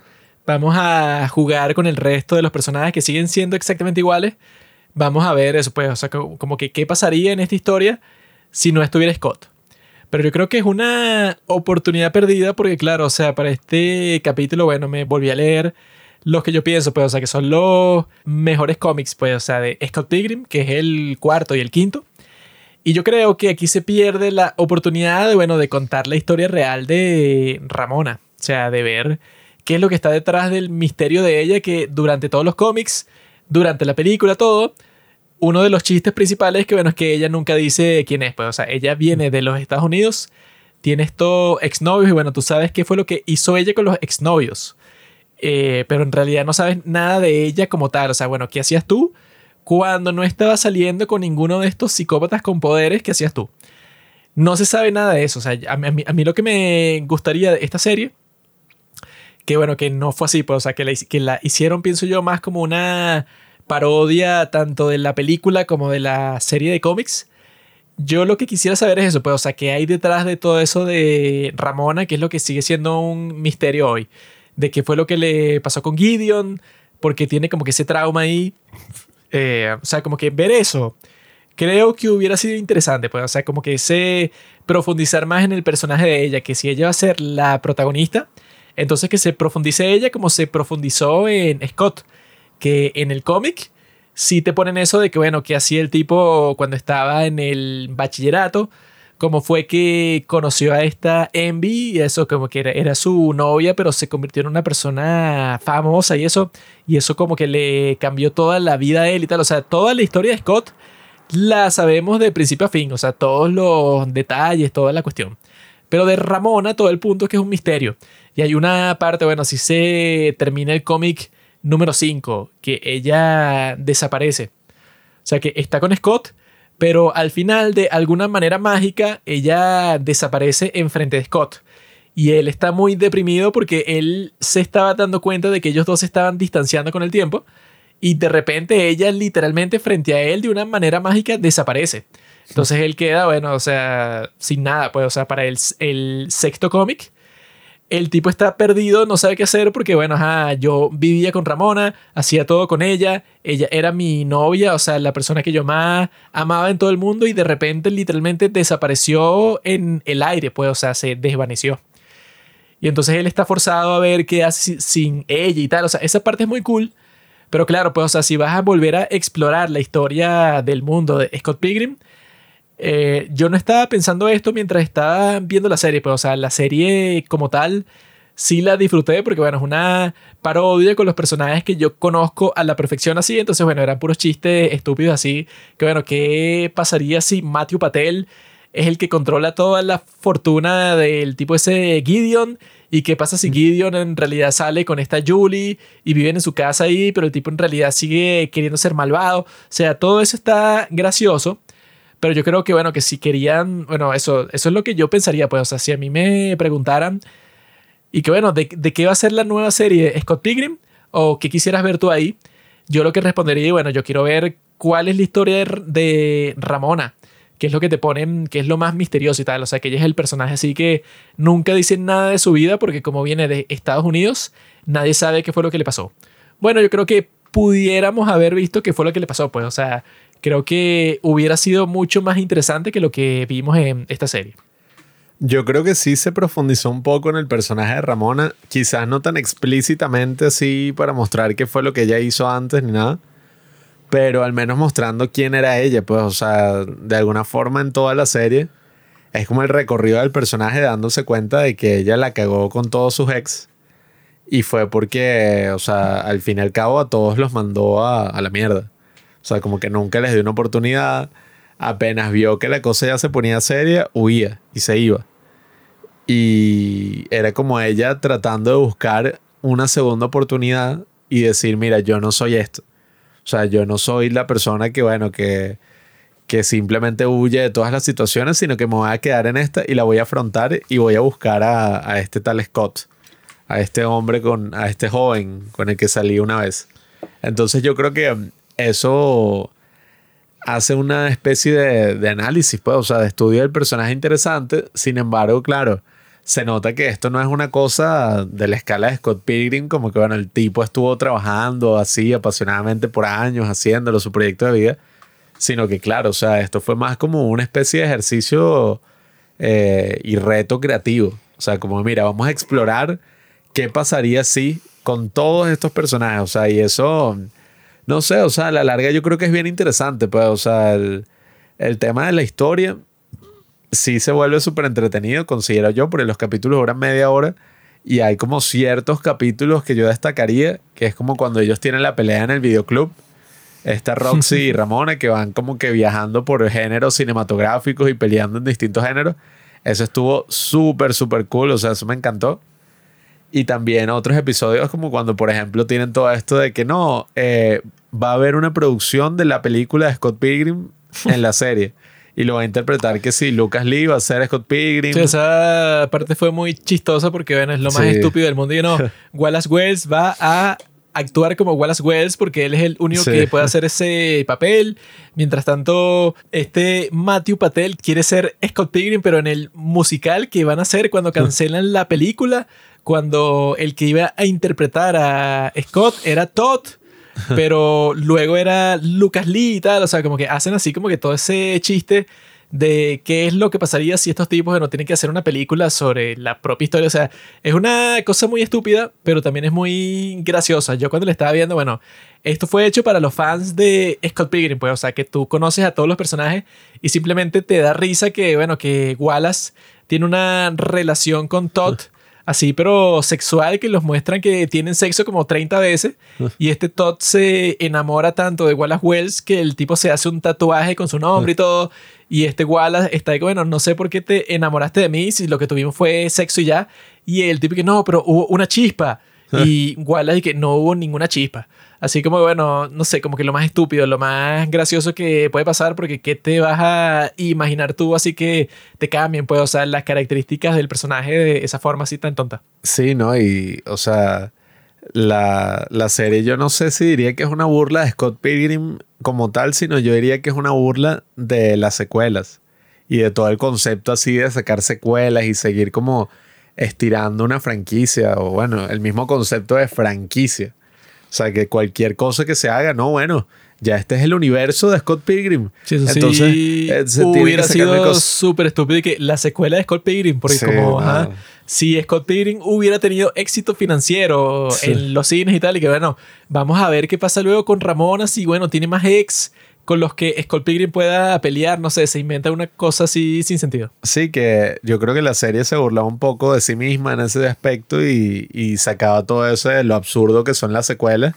vamos a jugar con el resto de los personajes que siguen siendo exactamente iguales. Vamos a ver eso, pues, o sea, co- como que qué pasaría en esta historia si no estuviera Scott. Pero yo creo que es una oportunidad perdida porque, claro, o sea, para este capítulo, bueno, me volví a leer los que yo pienso, pues, o sea, que son los mejores cómics, pues, o sea, de Scott Pilgrim, que es el cuarto y el quinto. Y yo creo que aquí se pierde la oportunidad de, bueno, de contar la historia real de Ramona. O sea, de ver qué es lo que está detrás del misterio de ella que durante todos los cómics, durante la película, todo, uno de los chistes principales es que, bueno, es que ella nunca dice quién es. Pues, o sea, ella viene de los Estados Unidos, tiene estos exnovios y, bueno, tú sabes qué fue lo que hizo ella con los exnovios. Eh, pero en realidad no sabes nada de ella como tal. O sea, bueno, ¿qué hacías tú? cuando no estaba saliendo con ninguno de estos psicópatas con poderes que hacías tú. No se sabe nada de eso. O sea, a mí, a mí- lo que me gustaría de esta serie, que bueno, que no fue así, pues, o sea, que la, que la hicieron, pienso yo, más como una parodia tanto de la película como de la serie de cómics. Yo lo que quisiera saber es eso, pues, o sea, qué hay detrás de todo eso de Ramona, que es lo que sigue siendo un misterio hoy. De qué fue lo que le pasó con Gideon, porque tiene como que ese trauma ahí. Eh, o sea, como que ver eso, creo que hubiera sido interesante, pues, o sea, como que ese profundizar más en el personaje de ella, que si ella va a ser la protagonista, entonces que se profundice ella como se profundizó en Scott, que en el cómic sí te ponen eso de que, bueno, que hacía el tipo cuando estaba en el bachillerato, cómo fue que conoció a esta Envy, y eso como que era, era su novia, pero se convirtió en una persona famosa y eso, y eso como que le cambió toda la vida a él y tal, o sea, toda la historia de Scott la sabemos de principio a fin, o sea, todos los detalles, toda la cuestión. Pero de Ramona, todo el punto es que es un misterio. Y hay una parte, bueno, si se termina el cómic número 5, que ella desaparece. O sea, que está con Scott, pero al final, de alguna manera mágica, ella desaparece enfrente de Scott. Y él está muy deprimido porque él se estaba dando cuenta de que ellos dos se estaban distanciando con el tiempo. Y de repente ella literalmente frente a él de una manera mágica desaparece. Entonces él queda, bueno, o sea, sin nada, pues, o sea, para el, el sexto cómic, el tipo está perdido, no sabe qué hacer porque, bueno, ajá, yo vivía con Ramona, hacía todo con ella, ella era mi novia, o sea, la persona que yo más amaba en todo el mundo y de repente literalmente desapareció en el aire, pues, o sea, se desvaneció. Y entonces él está forzado a ver qué hace si- sin ella y tal, o sea, esa parte es muy cool. Pero claro, pues, o sea, si vas a volver a explorar la historia del mundo de Scott Pilgrim, eh, yo no estaba pensando esto mientras estaba viendo la serie, pero, o sea, la serie como tal sí la disfruté porque, bueno, es una parodia con los personajes que yo conozco a la perfección así. Entonces, bueno, eran puros chistes estúpidos así. Que, bueno, ¿qué pasaría si Matthew Patel es el que controla toda la fortuna del tipo ese Gideon? ¿Y qué pasa si Gideon en realidad sale con esta Julie y viven en su casa ahí, pero el tipo en realidad sigue queriendo ser malvado? O sea, todo eso está gracioso. Pero yo creo que, bueno, que si querían, bueno, eso, eso es lo que yo pensaría, pues, o sea, si a mí me preguntaran, y que, bueno, ¿de, de qué va a ser la nueva serie? ¿Scott Pilgrim? ¿O qué quisieras ver tú ahí? Yo lo que respondería, bueno, yo quiero ver cuál es la historia de, Ramona, qué es lo que te ponen, qué es lo más misterioso y tal, o sea, que ella es el personaje así que nunca dicen nada de su vida porque como viene de Estados Unidos, nadie sabe qué fue lo que le pasó. Bueno, yo creo que pudiéramos haber visto qué fue lo que le pasó, pues, o sea, creo que hubiera sido mucho más interesante que lo que vimos en esta serie. Yo creo que sí se profundizó un poco en el personaje de Ramona, quizás no tan explícitamente así para mostrar qué fue lo que ella hizo antes ni nada, pero al menos mostrando quién era ella, pues, o sea, de alguna forma en toda la serie es como el recorrido del personaje dándose cuenta de que ella la cagó con todos sus ex y fue porque, o sea, al fin y al cabo a todos los mandó a, a la mierda. O sea, como que nunca les dio una oportunidad. Apenas vio que la cosa ya se ponía seria, huía y se iba. Y era como ella tratando de buscar una segunda oportunidad y decir, mira, yo no soy esto. O sea, yo no soy la persona que, bueno, que, que simplemente huye de todas las situaciones, sino que me voy a quedar en esta y la voy a afrontar y voy a buscar a, a este tal Scott, a este hombre, con, a este joven con el que salí una vez. Entonces yo creo que eso hace una especie de, análisis, pues, o sea, de estudio del personaje interesante. Sin embargo, claro, se nota que esto no es una cosa de la escala de Scott Pilgrim, como que, bueno, el tipo estuvo trabajando así apasionadamente por años, haciéndolo, su proyecto de vida, sino que, claro, o sea, esto fue más como una especie de ejercicio eh, y reto creativo. O sea, como, mira, vamos a explorar qué pasaría si con todos estos personajes, o sea, y eso no sé, o sea, a la larga yo creo que es bien interesante, pues, o sea, el, el tema de la historia sí se vuelve súper entretenido, considero yo, porque los capítulos duran media hora y hay como ciertos capítulos que yo destacaría, que es como cuando ellos tienen la pelea en el videoclub, esta Roxy y Ramona que van como que viajando por géneros cinematográficos y peleando en distintos géneros. Eso estuvo súper, súper cool, o sea, eso me encantó. Y también otros episodios como cuando, por ejemplo, tienen todo esto de que no, eh, va a haber una producción de la película de Scott Pilgrim en la serie. Y lo va a interpretar que sí, Lucas Lee va a ser Scott Pilgrim. Sí, esa parte fue muy chistosa porque, bueno, es lo más Sí. estúpido del mundo. Y no, Wallace Wells va a actuar como Wallace Wells porque él es el único Sí. que puede hacer ese papel. Mientras tanto, este Matthew Patel quiere ser Scott Pilgrim, pero en el musical que van a hacer cuando cancelan la película, cuando el que iba a interpretar a Scott era Todd. Pero luego era Lucas Lee y tal, o sea, como que hacen así como que todo ese chiste de qué es lo que pasaría si estos tipos no tienen que hacer una película sobre la propia historia. O sea, es una cosa muy estúpida, pero también es muy graciosa. Yo cuando le estaba viendo, bueno, esto fue hecho para los fans de Scott Pilgrim, pues, o sea, que tú conoces a todos los personajes y simplemente te da risa que, bueno, que Wallace tiene una relación con Todd. Así, pero sexual, que los muestran que tienen sexo como 30 veces. Y este Todd se enamora tanto de Wallace Wells que el tipo se hace un tatuaje con su nombre y todo. Y este Wallace está de bueno, no sé por qué te enamoraste de mí si lo que tuvimos fue sexo y ya. Y el tipo que no, pero hubo una chispa. Y Wallace que no hubo ninguna chispa. Así como, bueno, no sé, como que lo más estúpido, lo más gracioso que puede pasar, porque ¿qué te vas a imaginar tú así que te cambien, pues, o sea, las características del personaje de esa forma así tan tonta? Sí, ¿no? Y, o sea, la, la serie yo no sé si diría que es una burla de Scott Pilgrim como tal, sino yo diría que es una burla de las secuelas y de todo el concepto así de sacar secuelas y seguir como estirando una franquicia o bueno, el mismo concepto de franquicia. O sea, que cualquier cosa que se haga, no, bueno, ya este es el universo de Scott Pilgrim. Sí, eso Entonces, sí eh, se tiene hubiera sido súper estúpido que la secuela de Scott Pilgrim, porque Sí, como, ajá, si Scott Pilgrim hubiera tenido éxito financiero Sí. en los cines y tal, y que bueno, vamos a ver qué pasa luego con Ramona, si bueno, tiene más ex con los que Scott Pilgrim pueda pelear, no sé, se inventa una cosa así sin sentido. Sí, que yo creo que la serie se burlaba un poco de sí misma en ese aspecto y, y sacaba todo eso de lo absurdo que son las secuelas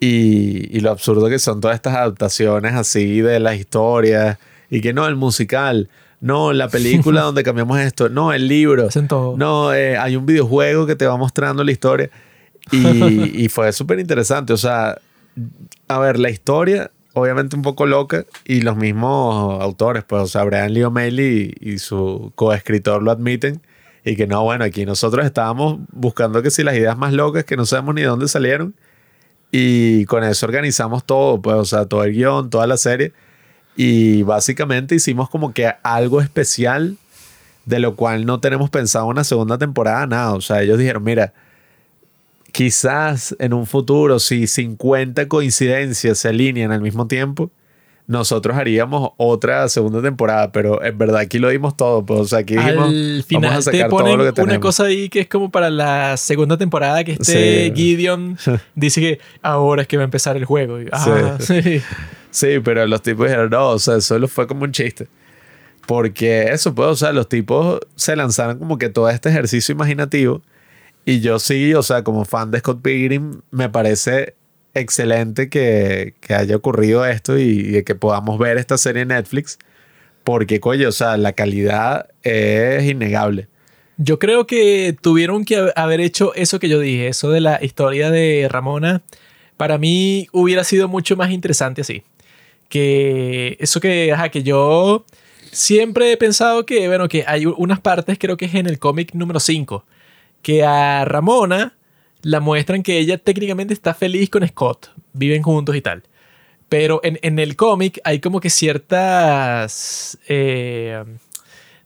y, y lo absurdo que son todas estas adaptaciones así de las historias y que no, el musical, no, la película donde cambiamos esto, no, el libro, no, eh, hay un videojuego que te va mostrando la historia y, y fue súper interesante, o sea, a ver, la historia obviamente un poco loca y los mismos autores, pues, o sea, Brian Lee O'Malley y, y su coescritor lo admiten y que no, bueno, aquí nosotros estábamos buscando que si las ideas más locas que no sabemos ni de dónde salieron y con eso organizamos todo, pues, o sea, todo el guion, toda la serie y básicamente hicimos como que algo especial de lo cual no tenemos pensado una segunda temporada, nada, o sea, ellos dijeron, mira, quizás en un futuro, si 50 coincidencias se alinean al mismo tiempo, nosotros haríamos otra segunda temporada, pero en verdad aquí lo dimos todo, pues, o sea, aquí dijimos, Al final vamos a te sacar todo ponen lo que una tenemos. cosa ahí que es como para la segunda temporada que este Sí. Gideon dice que ahora es que va a empezar el juego. Y, ah, sí. Sí, pero los tipos dijeron, no, o sea, solo fue como un chiste. Porque eso, pues, o sea, los tipos se lanzaron como que todo este ejercicio imaginativo. Y yo sí, o sea, como fan de Scott Pilgrim, me parece excelente que, que haya ocurrido esto y, que podamos ver esta serie en Netflix. Porque, coño, o sea, la calidad es innegable. Yo creo que tuvieron que hab- haber hecho eso que yo dije, eso de la historia de Ramona, Para mí hubiera sido mucho más interesante así. Que eso que, que yo siempre he pensado que, bueno, que hay unas partes, creo que es en el cómic número 5, que a Ramona la muestran que ella técnicamente está feliz con Scott, viven juntos y tal. Pero en, en el cómic hay como que ciertas... eh,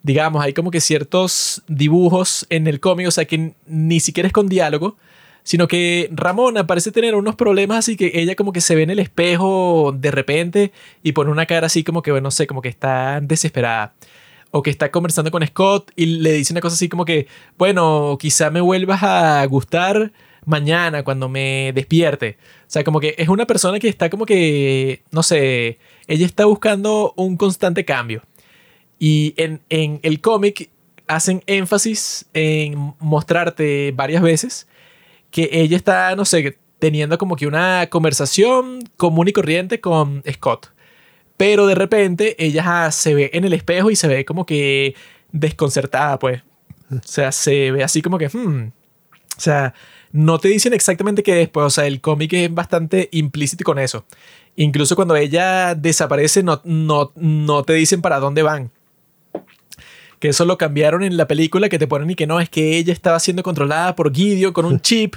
digamos, hay como que ciertos dibujos en el cómic, o sea, que ni siquiera es con diálogo, sino que Ramona parece tener unos problemas, así que ella como que se ve en el espejo de repente y pone una cara así como que, no sé, como que está desesperada. O que está conversando con Scott y le dice una cosa así como que, bueno, quizá me vuelvas a gustar mañana cuando me despierte. O sea, como que es una persona que está como que, no sé, ella está buscando un constante cambio. Y en, en el cómic hacen énfasis en mostrarte varias veces que ella está, no sé, teniendo como que una conversación común y corriente con Scott. Pero de repente ella se ve en el espejo y se ve como que desconcertada, pues. O sea, se ve así como que... hmm. O sea, no te dicen exactamente qué es, pues. O sea, el cómic es bastante implícito con eso. Incluso cuando ella desaparece, no, no, no te dicen para dónde van. Que eso lo cambiaron en la película, que te ponen y que no, es que ella estaba siendo controlada por Gideon con un chip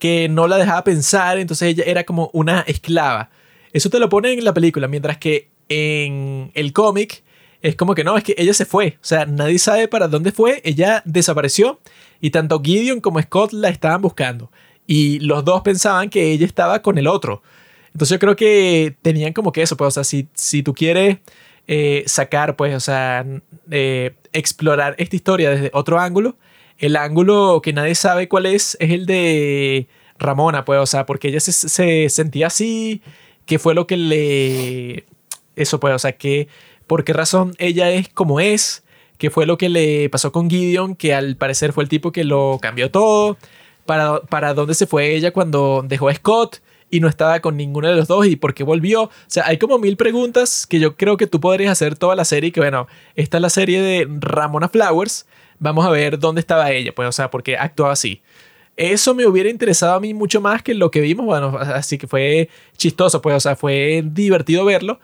que no la dejaba pensar, entonces ella era como una esclava. Eso te lo ponen en la película, mientras que en el cómic es como que no, es que ella se fue. O sea, nadie sabe para dónde fue, ella desapareció y tanto Gideon como Scott la estaban buscando. Y los dos pensaban que ella estaba con el otro. Entonces yo creo que tenían como que eso, pues, o sea, si, si tú quieres eh, sacar, pues, o sea, eh, explorar esta historia desde otro ángulo, el ángulo que nadie sabe cuál es es el de Ramona, pues, o sea, porque ella se, se sentía así, que fue lo que le... Eso, pues, o sea, que por qué razón ella es como es, que fue lo que le pasó con Gideon, que al parecer fue el tipo que lo cambió todo, para, para dónde se fue ella cuando dejó a Scott y no estaba con ninguno de los dos y por qué volvió. O sea, hay como mil preguntas que yo creo que tú podrías hacer toda la serie. Que bueno, esta es la serie de Ramona Flowers. Vamos a ver dónde estaba ella, pues, o sea, porque actuaba así. Eso me hubiera interesado a mí mucho más que lo que vimos. Bueno, así que fue chistoso, pues, o sea, fue divertido verlo.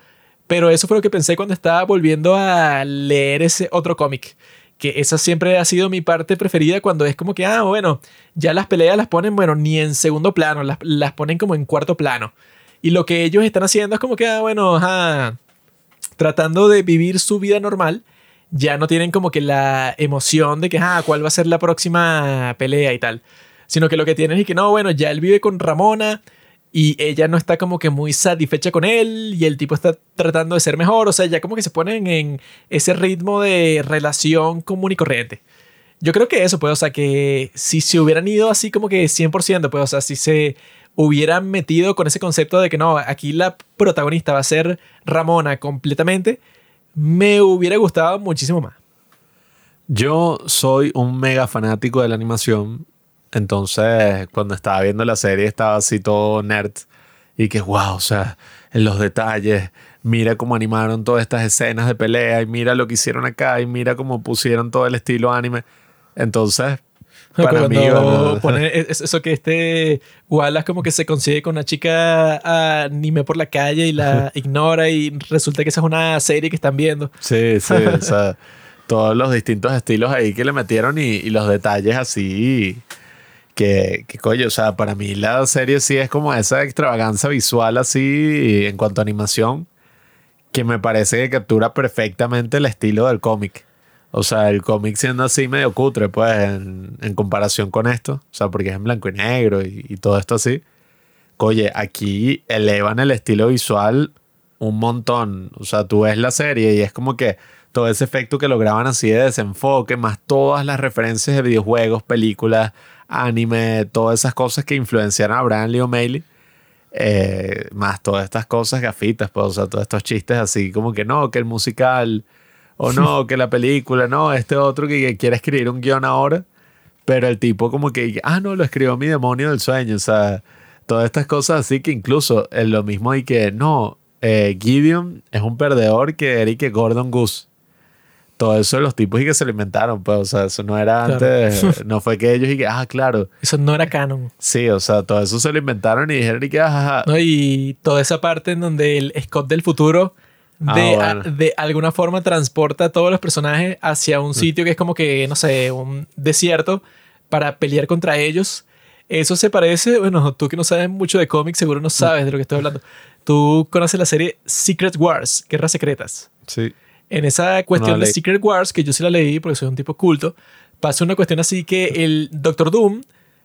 Pero eso fue lo que pensé cuando estaba volviendo a leer ese otro cómic. Que esa siempre ha sido mi parte preferida cuando es como que, ah, bueno, ya las peleas las ponen, bueno, ni en segundo plano, las, las ponen como en cuarto plano. Y lo que ellos están haciendo es como que, ah, bueno, ajá, tratando de vivir su vida normal, ya no tienen como que la emoción de que, ah, ¿cuál va a ser la próxima pelea y tal? Sino que lo que tienen es que, no, bueno, ya él vive con Ramona y ella no está como que muy satisfecha con él y el tipo está tratando de ser mejor, o sea, ya como que se ponen en ese ritmo de relación común y corriente. Yo creo que eso, pues, o sea, que si se hubieran ido así como que 100%, pues, o sea, si se hubieran metido con ese concepto de que no, aquí la protagonista va a ser Ramona completamente, me hubiera gustado muchísimo más. Yo soy un mega fanático de la animación. Entonces, cuando estaba viendo la serie, estaba así todo nerd. Y que, wow, o sea, en los detalles. Mira cómo animaron todas estas escenas de pelea. Y mira lo que hicieron acá. Y mira cómo pusieron todo el estilo anime. Entonces, para mí. Cuando bueno, pone es- eso que este Wallace como que se consigue con una chica anime por la calle y la ignora y resulta que esa es una serie que están viendo. Sí, sí, o sea, todos los distintos estilos ahí que le metieron y, y los detalles así. Que, que coño, o sea, para mí la serie sí es como esa extravaganza visual así en cuanto a animación que me parece que captura perfectamente el estilo del cómic. O sea, el cómic siendo así medio cutre, pues, en, comparación con esto. O sea, porque es en blanco y negro y, y todo esto así. Oye, aquí elevan el estilo visual un montón. O sea, tú ves la serie y es como que todo ese efecto que lograban así de desenfoque, más todas las referencias de videojuegos, películas, anime, todas esas cosas que influenciaron a Brian Lee O'Malley. eh, más todas estas cosas gafitas, pues, o sea, todos estos chistes así como que no, que el musical, o no, que la película, no, este otro que, quiere escribir un guion ahora, pero el tipo como que, ah, no, lo escribió mi demonio del sueño, o sea, todas estas cosas así que incluso es lo mismo y que no, eh, Gideon es un perdedor que Eric Gordon Goose. Todo eso de los tipos y que se lo inventaron, pues, o sea, eso no era Claro. antes, no fue que ellos y que, ah, claro, Eso no era canon. sí, o sea, todo eso se lo inventaron y dijeron y que, ah, ajá, ¿no? Y toda esa parte en donde el Scott del futuro de, Ah, a- bueno. de alguna forma transporta a todos los personajes hacia un sitio que es como que, no sé, un desierto para pelear contra ellos. Eso se parece, bueno, tú que no sabes mucho de cómics, seguro no sabes de lo que estoy hablando. Tú conoces la serie Secret Wars, Guerras Secretas. sí, En esa cuestión No de. Secret Wars, que yo sí la leí porque soy un tipo culto, pasa una cuestión así que el Doctor Doom,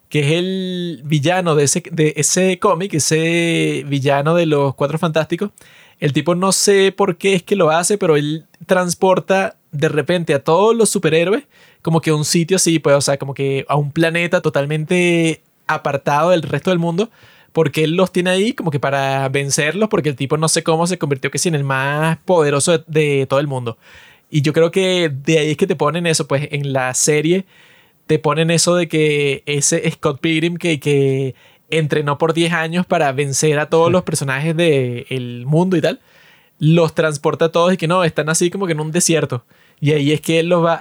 que es el villano de ese, de ese cómic, ese villano de los Cuatro Fantásticos, el tipo no sé por qué es que lo hace, pero él transporta de repente a todos los superhéroes como que a un sitio así, pues, o sea, como que a un planeta totalmente apartado del resto del mundo, porque él los tiene ahí como que para vencerlos, porque el tipo no sé cómo se convirtió que sí en el más poderoso de, de todo el mundo. Y yo creo que de ahí es que te ponen eso, pues en la serie te ponen eso de que ese Scott Pilgrim que, que entrenó por 10 años para vencer a todos los personajes del mundo y tal, los transporta a todos y que no, están así como que en un desierto. Y ahí es que él los va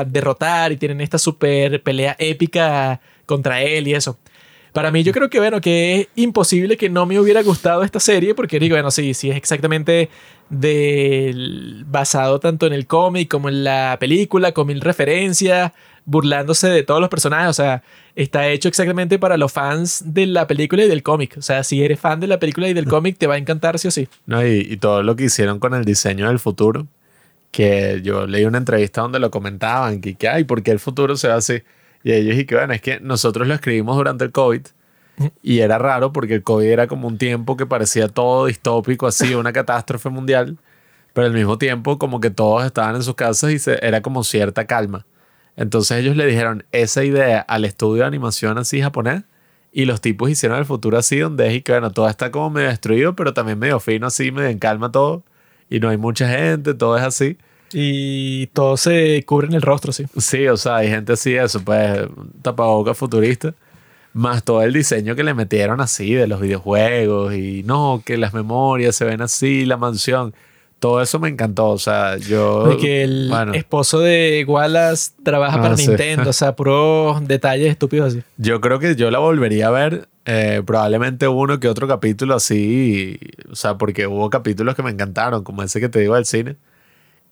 a derrotar y tienen esta super pelea épica contra él y eso. Para mí yo creo que, bueno, que es imposible que no me hubiera gustado esta serie porque digo, bueno, sí, sí es exactamente del basado tanto en el cómic como en la película, con mil referencias, burlándose de todos los personajes, o sea, está hecho exactamente para los fans de la película y del cómic. O sea, si eres fan de la película y del cómic, te va a encantar sí o sí. no, y, y todo lo que hicieron con el diseño del futuro, que yo leí una entrevista donde lo comentaban, que, que ay, ¿por qué el futuro se ve así? Y ellos y que, bueno, es que nosotros lo escribimos durante el COVID y era raro porque el COVID era como un tiempo que parecía todo distópico, así, una catástrofe mundial, pero al mismo tiempo como que todos estaban en sus casas y se, era como cierta calma. Entonces ellos le dijeron esa idea al estudio de animación así japonés y los tipos hicieron el futuro así donde es y que bueno, todo está como medio destruido, pero también medio fino así, medio en calma todo y no hay mucha gente, todo es así. Y todos se cubren el rostro, sí. Sí, o sea, hay gente así, eso, pues, un tapabocas futurista. Más todo el diseño que le metieron así de los videojuegos y no, que las memorias se ven así, la mansión. Todo eso me encantó, o sea, yo... Y que el bueno, esposo de Wallace trabaja Ah, para sí. Nintendo, o sea, puros detalles estúpidos así. yo creo que yo la volvería a ver eh, probablemente uno que otro capítulo así, o sea, porque hubo capítulos que me encantaron, como ese que te digo del cine.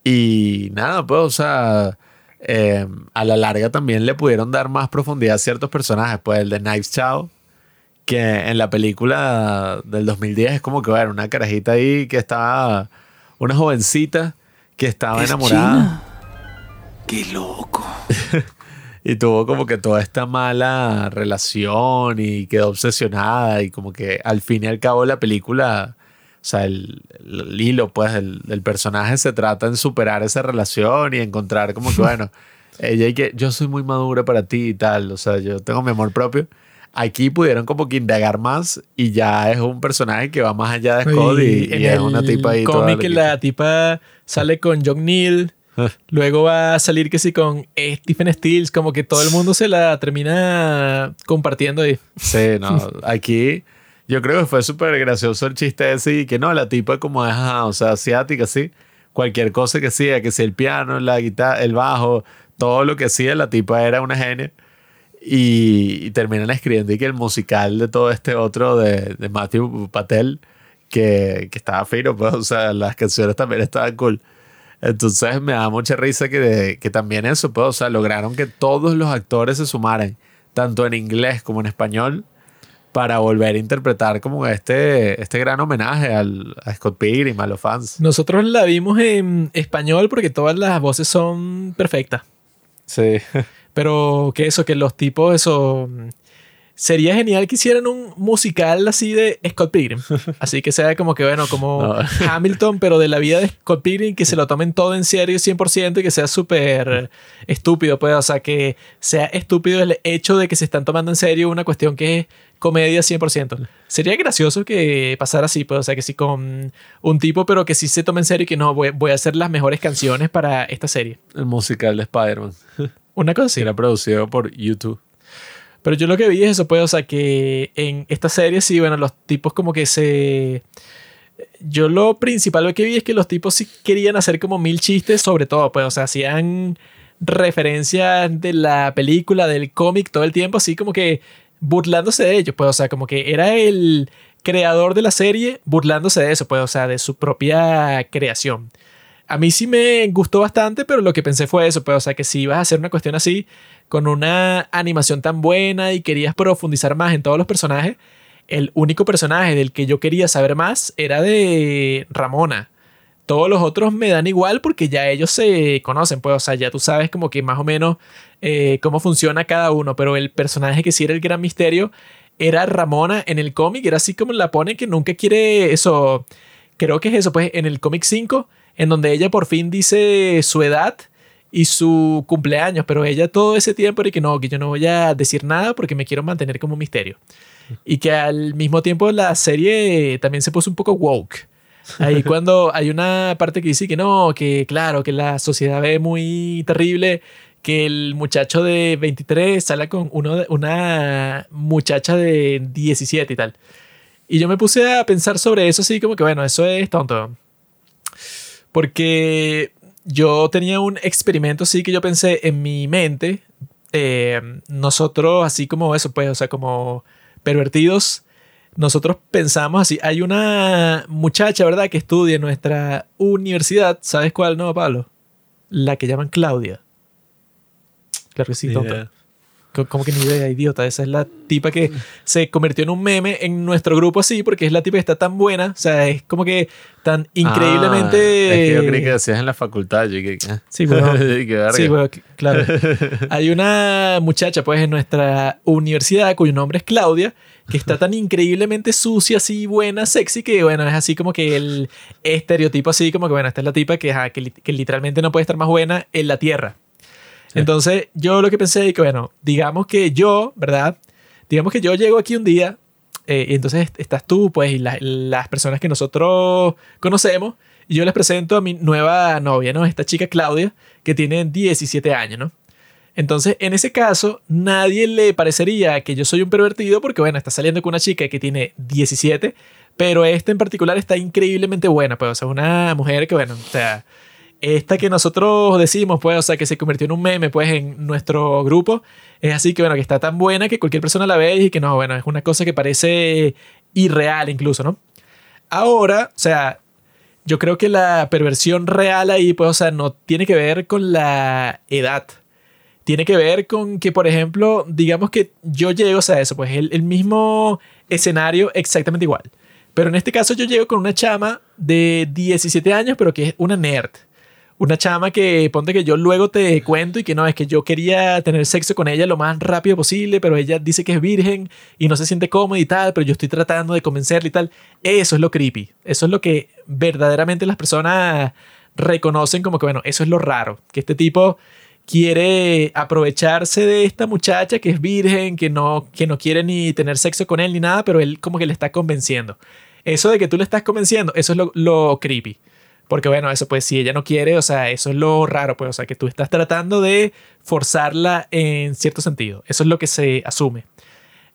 Y nada, pues, o sea, eh, a la larga también le pudieron dar más profundidad a ciertos personajes. Pues el de Knives Chow, que en la película del 2010 es como que, bueno, una carajita ahí que estaba, una jovencita que estaba ¿Es enamorada. China? Qué loco. Y tuvo como que toda esta mala relación y quedó obsesionada y como que al fin y al cabo la película, o sea, el, el hilo pues del, del personaje se trata en superar esa relación y encontrar como que bueno, ella y que yo soy muy madura para ti y tal, o sea, yo tengo mi amor propio. Aquí pudieron como que indagar más y ya es un personaje que va más allá de Scott y, y es una tipa ahí cómic loquita. la tipa sale con John Neal, Ah. luego va a salir que sí con Stephen Stills, como que todo el mundo se la termina compartiendo ahí. Sí, no, aquí yo creo que fue súper gracioso el chiste ese y que no, la tipa como es, ajá, o sea, asiática, sí, cualquier cosa que sea, que sea el piano, la guitarra, el bajo, todo lo que hacía, la tipa era una genia. Y, y terminan escribiendo y que el musical de todo este otro de, de Matthew Patel, que, que estaba fino, pues, o sea, las canciones también estaban cool. Entonces me da mucha risa que, que también eso, pues, o sea, lograron que todos los actores se sumaran, tanto en inglés como en español, para volver a interpretar como este, este gran homenaje al, a Scott Pilgrim, a los fans. Nosotros la vimos en español porque todas las voces son perfectas. Sí. Pero que eso, que los tipos, eso. Sería genial que hicieran un musical así de Scott Pilgrim. Así que sea como que, bueno, como No. Hamilton, pero de la vida de Scott Pilgrim, que se lo tomen todo en serio 100% y que sea súper estúpido, pues. O sea, que sea estúpido el hecho de que se están tomando en serio una cuestión que es comedia 100%. Sería gracioso que pasara así, pues. O sea, que sí con un tipo, pero que sí se tome en serio y que no, voy, voy a hacer las mejores canciones para esta serie. El musical de Spider-Man. Una cosa Sí, así. era producido por YouTube. Pero yo lo que vi es eso, pues, o sea, que en esta serie sí, bueno, los tipos como que se yo lo principal que vi es que los tipos sí querían hacer como mil chistes, sobre todo, pues, o sea, hacían referencias de la película, del cómic todo el tiempo, así como que burlándose de ellos, pues, o sea, como que era el creador de la serie burlándose de eso, pues, o sea, de su propia creación. A mí sí me gustó bastante, pero lo que pensé fue eso, pues, o sea, que si ibas a hacer una cuestión así, con una animación tan buena y querías profundizar más en todos los personajes, el único personaje del que yo quería saber más era de Ramona. Todos los otros me dan igual porque ya ellos se conocen, pues, o sea, ya tú sabes como que más o menos eh, cómo funciona cada uno, pero el personaje que sí era el gran misterio era Ramona en el cómic, era así como la pone que nunca quiere eso, creo que es eso, pues en el cómic 5, en donde ella por fin dice su edad y su cumpleaños, pero ella todo ese tiempo era que no, que yo no voy a decir nada porque me quiero mantener como un misterio. Y que al mismo tiempo la serie también se puso un poco woke. Ahí cuando hay una parte que dice que no, que claro, que la sociedad ve muy terrible que el muchacho de 23 sale con uno de, una muchacha de 17 y tal. Y yo me puse a pensar sobre eso así como que bueno, eso es tonto. Porque yo tenía un experimento así que yo pensé en mi mente. Eh, nosotros así como eso, pues, o sea, como pervertidos, nosotros pensamos así. Hay una muchacha, ¿verdad?, que estudia en nuestra universidad. ¿Sabes cuál, no, Pablo? La que llaman Claudia. Claro que sí, tonta. Como que ni idea, idiota. Esa es la tipa que se convirtió en un meme en nuestro grupo así, porque es la tipa que está tan buena. O sea, es como que tan increíblemente. Ah, es que yo creí que decías en la facultad. Yo que, ah. Sí, verga. Sí, claro. Hay una muchacha, pues, en nuestra universidad cuyo nombre es Claudia, que está tan increíblemente sucia, así, buena, sexy, que, bueno, es así como que el estereotipo, así como que, bueno, esta es la tipa que, que literalmente no puede estar más buena en la tierra. Entonces, yo lo que pensé es que, bueno, digamos que yo, ¿verdad? Digamos que yo llego aquí un día eh, y entonces est- estás tú, pues, y la- las personas que nosotros conocemos, y yo les presento a mi nueva novia, ¿no? Esta chica Claudia, que tiene 17 años, ¿no? Entonces, en ese caso, nadie le parecería que yo soy un pervertido porque, bueno, está saliendo con una chica que tiene 17, pero esta en particular está increíblemente buena, pues, o sea, una mujer que, bueno, o sea, esta que nosotros decimos, pues, o sea, que se convirtió en un meme, pues, en nuestro grupo, es así que, bueno, que está tan buena que cualquier persona la ve y que no, bueno, es una cosa que parece irreal incluso, ¿no? Ahora, o sea, yo creo que la perversión real ahí, pues, o sea, no tiene que ver con la edad. Tiene que ver con que, por ejemplo, digamos que yo llego, o sea, eso, pues el, el mismo escenario exactamente igual. Pero en este caso yo llego con una chama de 17 años, pero que es una nerd. Una chama que ponte que yo luego te cuento y que no, es que yo quería tener sexo con ella lo más rápido posible, pero ella dice que es virgen y no se siente cómoda y tal, pero yo estoy tratando de convencerla y tal. Eso es lo creepy. Eso es lo que verdaderamente las personas reconocen como que, bueno, eso es lo raro. Que este tipo quiere aprovecharse de esta muchacha que es virgen, que no, que no quiere ni tener sexo con él ni nada, pero él como que le está convenciendo. Eso de que tú le estás convenciendo, eso es lo, lo creepy. Porque bueno, eso pues si ella no quiere, o sea, eso es lo raro, pues, o sea, que tú estás tratando de forzarla en cierto sentido. Eso es lo que se asume.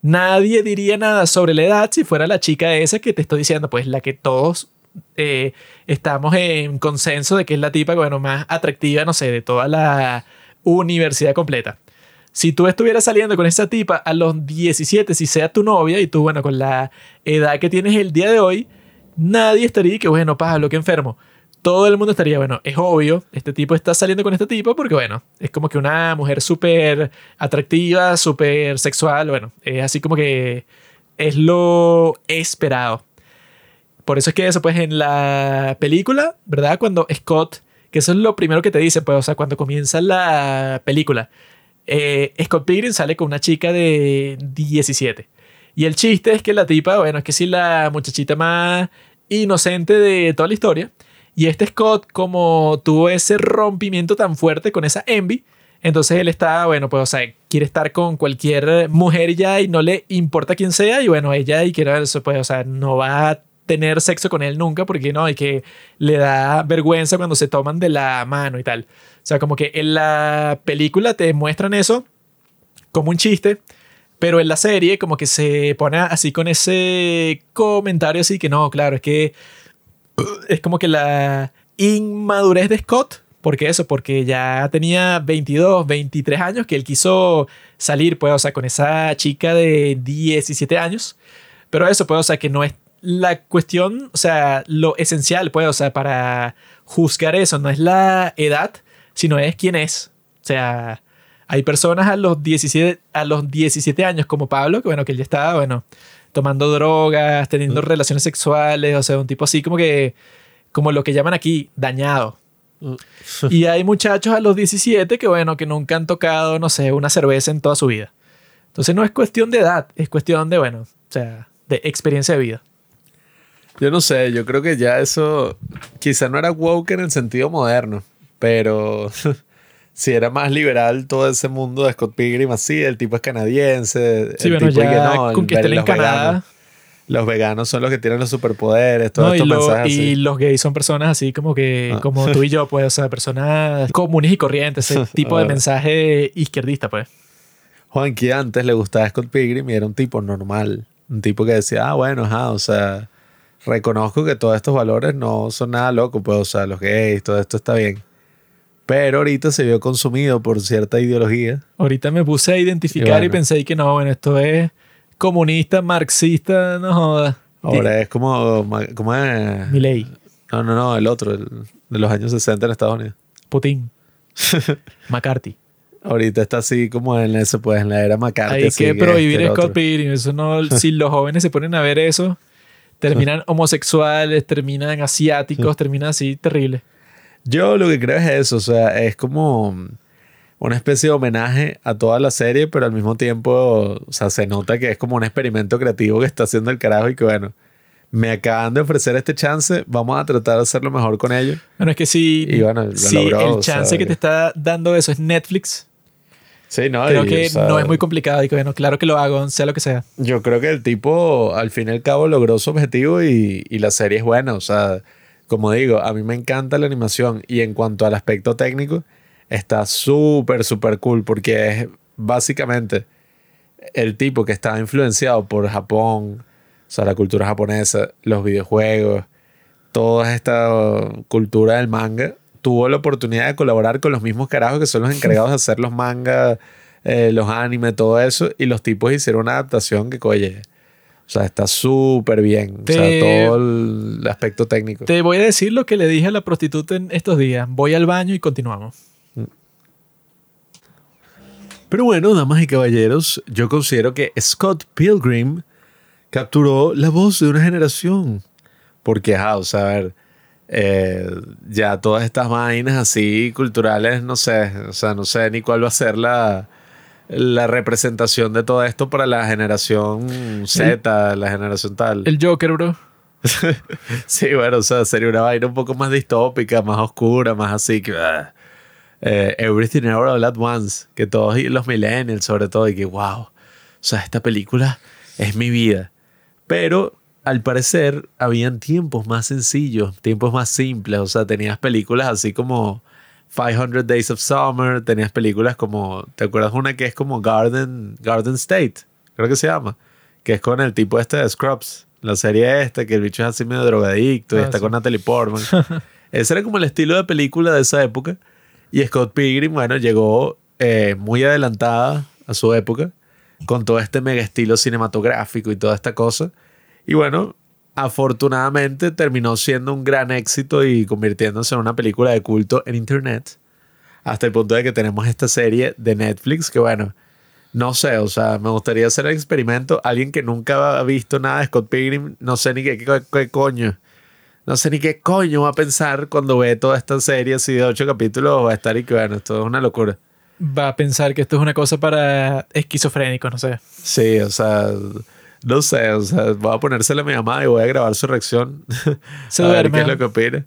Nadie diría nada sobre la edad si fuera la chica esa que te estoy diciendo, pues la que todos eh, estamos en consenso de que es la tipa, bueno, más atractiva, no sé, de toda la universidad completa. Si tú estuvieras saliendo con esa tipa a los 17, si sea tu novia y tú, bueno, con la edad que tienes el día de hoy, nadie estaría que, bueno, Pablo, qué enfermo. Todo el mundo estaría, bueno, es obvio, este tipo está saliendo con esta tipa porque, bueno, es como que una mujer súper atractiva, súper sexual, bueno, es así como que es lo esperado. Por eso es que eso, pues en la película, ¿verdad? Cuando Scott, que eso es lo primero que te dice, pues, o sea, cuando comienza la película, eh, Scott Pilgrim sale con una chica de 17. Y el chiste es que la tipa, bueno, es que sí, la muchachita más inocente de toda la historia. Y este Scott, como tuvo ese rompimiento tan fuerte con esa envy, entonces él está, bueno, pues, o sea, quiere estar con cualquier mujer ya y no le importa quién sea. Y bueno, ella y quiere eso, pues, o sea, no va a tener sexo con él nunca porque no, y que le da vergüenza cuando se toman de la mano y tal. O sea, como que en la película te muestran eso como un chiste, pero en la serie como que se pone así con ese comentario así que no, claro, es que es como que la inmadurez de Scott. ¿Por qué eso? Porque ya tenía 22, 23 años que él quiso salir, pues, o sea, con esa chica de 17 años. Pero eso, pues, o sea, que no es la cuestión, o sea, lo esencial, pues, o sea, para juzgar eso, no es la edad, sino es quién es. O sea, hay personas a los 17, a los 17 años como Pablo, que bueno, que él ya estaba, bueno, tomando drogas, teniendo relaciones sexuales, o sea, un tipo así como que, como lo que llaman aquí, dañado. y hay muchachos a los 17 que, bueno, que nunca han tocado, no sé, una cerveza en toda su vida. Entonces no es cuestión de edad, es cuestión de, bueno, o sea, de experiencia de vida. Yo no sé, yo creo que ya eso quizá no era woke en el sentido moderno, pero si era más liberal todo ese mundo de Scott Pilgrim así, el tipo es canadiense, Sí, el bueno, tipo ya que no, el- con que estén en los Canadá. veganos. Los veganos son los que tienen los superpoderes, todos No, y, estos lo- mensajes y así. los gays son personas así como que, Ah. como tú y yo, pues, o sea, personas comunes y corrientes, ese tipo de mensaje izquierdista, pues. Juanqui antes le gustaba Scott Pilgrim y era un tipo normal. Un tipo que decía, ah, bueno, ajá, o sea, reconozco que todos estos valores no son nada locos, pues, o sea, los gays, todo esto está bien. Pero ahorita se vio consumido por cierta ideología. Ahorita me puse a identificar Y pensé que no, bueno, esto es comunista, marxista, no joda. Ahora es como, ¿cómo es? Milei, No, no, no, el otro, el de los años 60 en Estados Unidos. Putin, McCarthy. Ahorita está así como en ese, pues, en la era McCarthy. Hay que este, prohibir el Scott. Pilgrim. Eso no, si los jóvenes se ponen a ver eso, terminan homosexuales, terminan asiáticos, terminan así terrible. Yo lo que creo es eso, o sea, es como una especie de homenaje a toda la serie, pero al mismo tiempo, o sea, se nota que es como un experimento creativo que está haciendo el carajo y que bueno, me acaban de ofrecer este chance, vamos a tratar de hacerlo mejor con ellos. Bueno, es que si, Y bueno, lo si logró, el o sea, chance que te está dando eso es Netflix, Sí, no, creo Y, que o sea, no es muy complicado. Y que bueno, claro que lo hago, sea lo que sea. Yo creo que el tipo al fin y al cabo logró su objetivo y, y la serie es buena. O sea, como digo, a mí me encanta la animación y en cuanto al aspecto técnico, está súper, súper cool porque es básicamente el tipo que estaba influenciado por Japón, o sea, la cultura japonesa, los videojuegos, toda esta cultura del manga, tuvo la oportunidad de colaborar con los mismos carajos que son los encargados de hacer los mangas, eh, los animes, todo eso, y los tipos hicieron una adaptación que, oye, o sea, está súper bien. O sea, todo el aspecto técnico. Te voy a decir lo que le dije a la prostituta en estos días. Voy al baño y continuamos. Pero bueno, damas y caballeros, yo considero que Scott Pilgrim capturó la voz de una generación. Porque, ajá, o sea, a ver, eh, ya todas estas vainas así culturales, no sé, o sea, no sé ni cuál va a ser la, la representación de todo esto para la generación Z, la generación tal. El Joker, bro. Sí, bueno, o sea, sería una vaina un poco más distópica, más oscura, más así que... ah, eh, Everything Everywhere All At Once, que todos los millennials sobre todo, y que wow, o sea, esta película es mi vida. Pero al parecer habían tiempos más sencillos, tiempos más simples, o sea, tenías películas así como 500 Days of Summer, tenías películas como, ¿te acuerdas una que es como Garden, Garden State? Creo que se llama, que es con el tipo este de Scrubs, la serie esta, que el bicho es así medio drogadicto y Ah, está sí. con Natalie Portman. Ese era como el estilo de película de esa época. Y Scott Pilgrim, bueno, llegó eh, muy adelantada a su época, con todo este mega estilo cinematográfico y toda esta cosa. Y bueno, afortunadamente terminó siendo un gran éxito y convirtiéndose en una película de culto en Internet. Hasta el punto de que tenemos esta serie de Netflix que, bueno, no sé, o sea, me gustaría hacer el experimento. Alguien que nunca ha visto nada de Scott Pilgrim, no sé ni qué, qué- qué coño. No sé ni qué coño va a pensar cuando ve toda esta serie así de ocho capítulos. Va a estar y que, bueno, esto es una locura. Va a pensar que esto es una cosa para esquizofrénicos, no sé. Sí, o sea, no sé, o sea, voy a ponérsela a mi mamá y voy a grabar su reacción. Se a ver qué es lo que opina.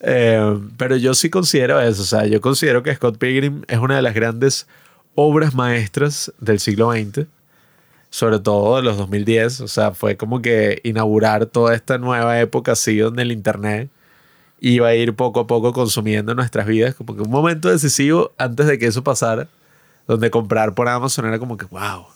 Eh, pero yo sí considero eso, o sea, yo considero que Scott Pilgrim es una de las grandes obras maestras del siglo XX, sobre todo de los 2010, o sea, fue como que inaugurar toda esta nueva época así donde el Internet iba a ir poco a poco consumiendo nuestras vidas, como que un momento decisivo antes de que eso pasara, donde comprar por Amazon era como que, wow,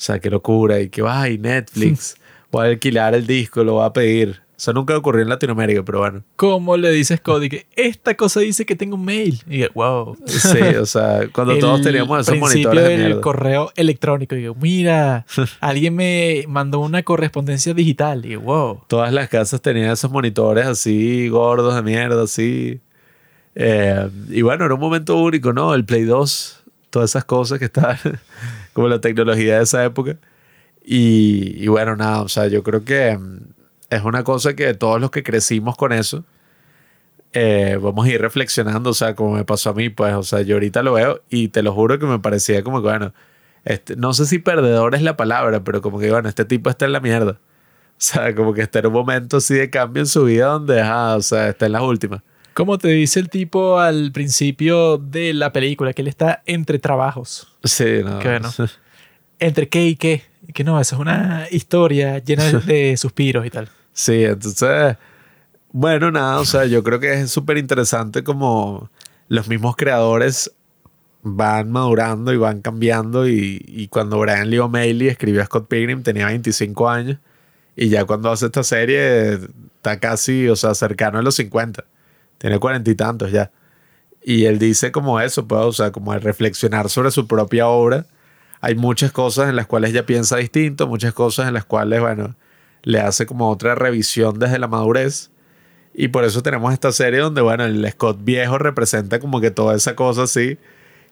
sea, qué locura, y que, ay, Netflix, voy a alquilar el disco, lo voy a pedir. Eso nunca ocurrió en Latinoamérica, pero bueno. ¿Cómo le dices Cody que esta cosa dice que tengo un mail? Y digo, wow. Sí, o sea, cuando todos teníamos esos monitores de mierda. correo electrónico. Y digo, mira, alguien me mandó una correspondencia digital. Y digo, wow. Todas las casas tenían esos monitores así, gordos de mierda, así. Eh, y bueno, era un momento único, ¿no? El Play 2, todas esas cosas que estaban, como la tecnología de esa época. Y, y bueno, nada, o sea, yo creo que mm, es una cosa que todos los que crecimos con eso, eh, vamos a ir reflexionando, o sea, como me pasó a mí, pues, o sea, yo ahorita lo veo y te lo juro que me parecía como que, bueno, este, no sé si perdedor es la palabra, pero como que, bueno, este tipo está en la mierda. O sea, como que está en un momento así de cambio en su vida donde, ah, o sea, está en las últimas. Como te dice el tipo al principio de la película, que él está entre trabajos. Sí, no. Qué bueno. ¿Entre qué y qué? Que no, esa es una historia llena de, de suspiros y tal. Sí, entonces, bueno, nada, o sea, yo creo que es súper interesante como los mismos creadores van madurando y van cambiando y, y cuando Brian Lee O'Malley escribió a Scott Pilgrim tenía 25 años y ya cuando hace esta serie está casi, o sea, cercano a los 50, tiene cuarenta y tantos ya. Y él dice como eso, pues, o sea, como el reflexionar sobre su propia obra. Hay muchas cosas en las cuales ella piensa distinto, muchas cosas en las cuales, bueno, le hace como otra revisión desde la madurez. Y por eso tenemos esta serie donde, bueno, el Scott viejo representa como que toda esa cosa así,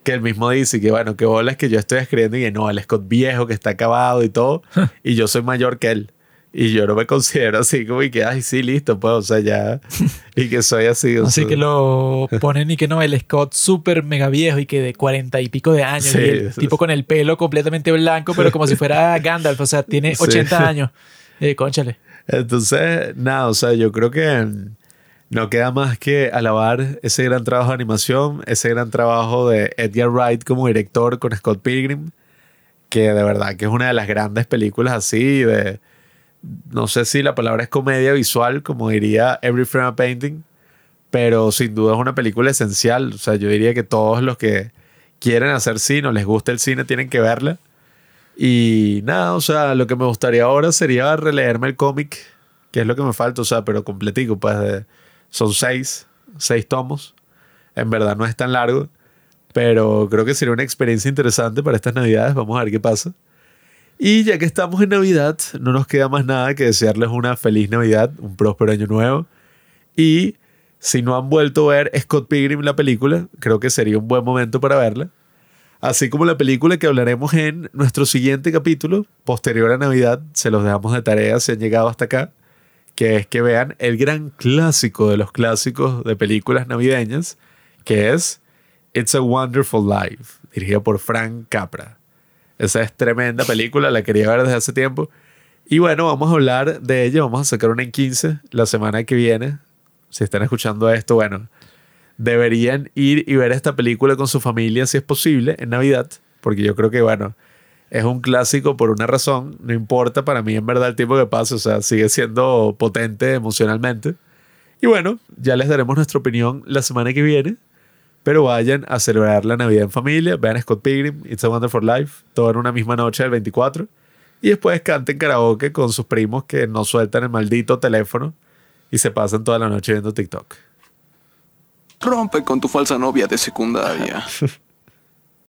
que él mismo dice que, bueno, que bolas que yo estoy escribiendo y que no, el Scott viejo que está acabado y todo, y yo soy mayor que él. Y yo no me considero así como y que, ay, sí, listo, pues, o sea, ya, y que soy así. o Así sea, que lo ponen y que no, el Scott súper mega viejo y que de cuarenta y pico de años. Sí, y el sí, tipo sí. con el pelo completamente blanco, pero como si fuera Gandalf. O sea, tiene Sí. 80 años. Eh, conchale. Entonces, nada, o sea, yo creo que no queda más que alabar ese gran trabajo de animación, ese gran trabajo de Edgar Wright como director con Scott Pilgrim, que de verdad que es una de las grandes películas así de, no sé si la palabra es comedia visual, como diría Every Frame a Painting, pero sin duda es una película esencial. O sea, yo diría que todos los que quieren hacer cine o les gusta el cine tienen que verla. Y nada, o sea, lo que me gustaría ahora sería releerme el cómic, que es lo que me falta, o sea, pero completico, pues son seis, seis tomos. En verdad no es tan largo, pero creo que sería una experiencia interesante para estas navidades. Vamos a ver qué pasa. Y ya que estamos en Navidad, no nos queda más nada que desearles una feliz Navidad, un próspero año nuevo. Y si no han vuelto a ver Scott Pilgrim la película, creo que sería un buen momento para verla. Así como la película que hablaremos en nuestro siguiente capítulo, posterior a Navidad, se los dejamos de tarea si han llegado hasta acá, que es que vean el gran clásico de los clásicos de películas navideñas, que es It's a Wonderful Life, dirigida por Frank Capra. Esa es tremenda película, la quería ver desde hace tiempo. Y bueno, vamos a hablar de ella, vamos a sacar una en 15 la semana que viene. Si están escuchando esto, bueno, deberían ir y ver esta película con su familia si es posible en Navidad, porque yo creo que, bueno, es un clásico por una razón, no importa para mí en verdad el tiempo que pase, o sea, sigue siendo potente emocionalmente. Y bueno, ya les daremos nuestra opinión la semana que viene, pero vayan a celebrar la Navidad en familia, vean Scott Pilgrim, It's a Wonderful Life, todo en una misma noche del 24, y después canten karaoke con sus primos que no sueltan el maldito teléfono y se pasan toda la noche viendo TikTok. Rompe con tu falsa novia de secundaria.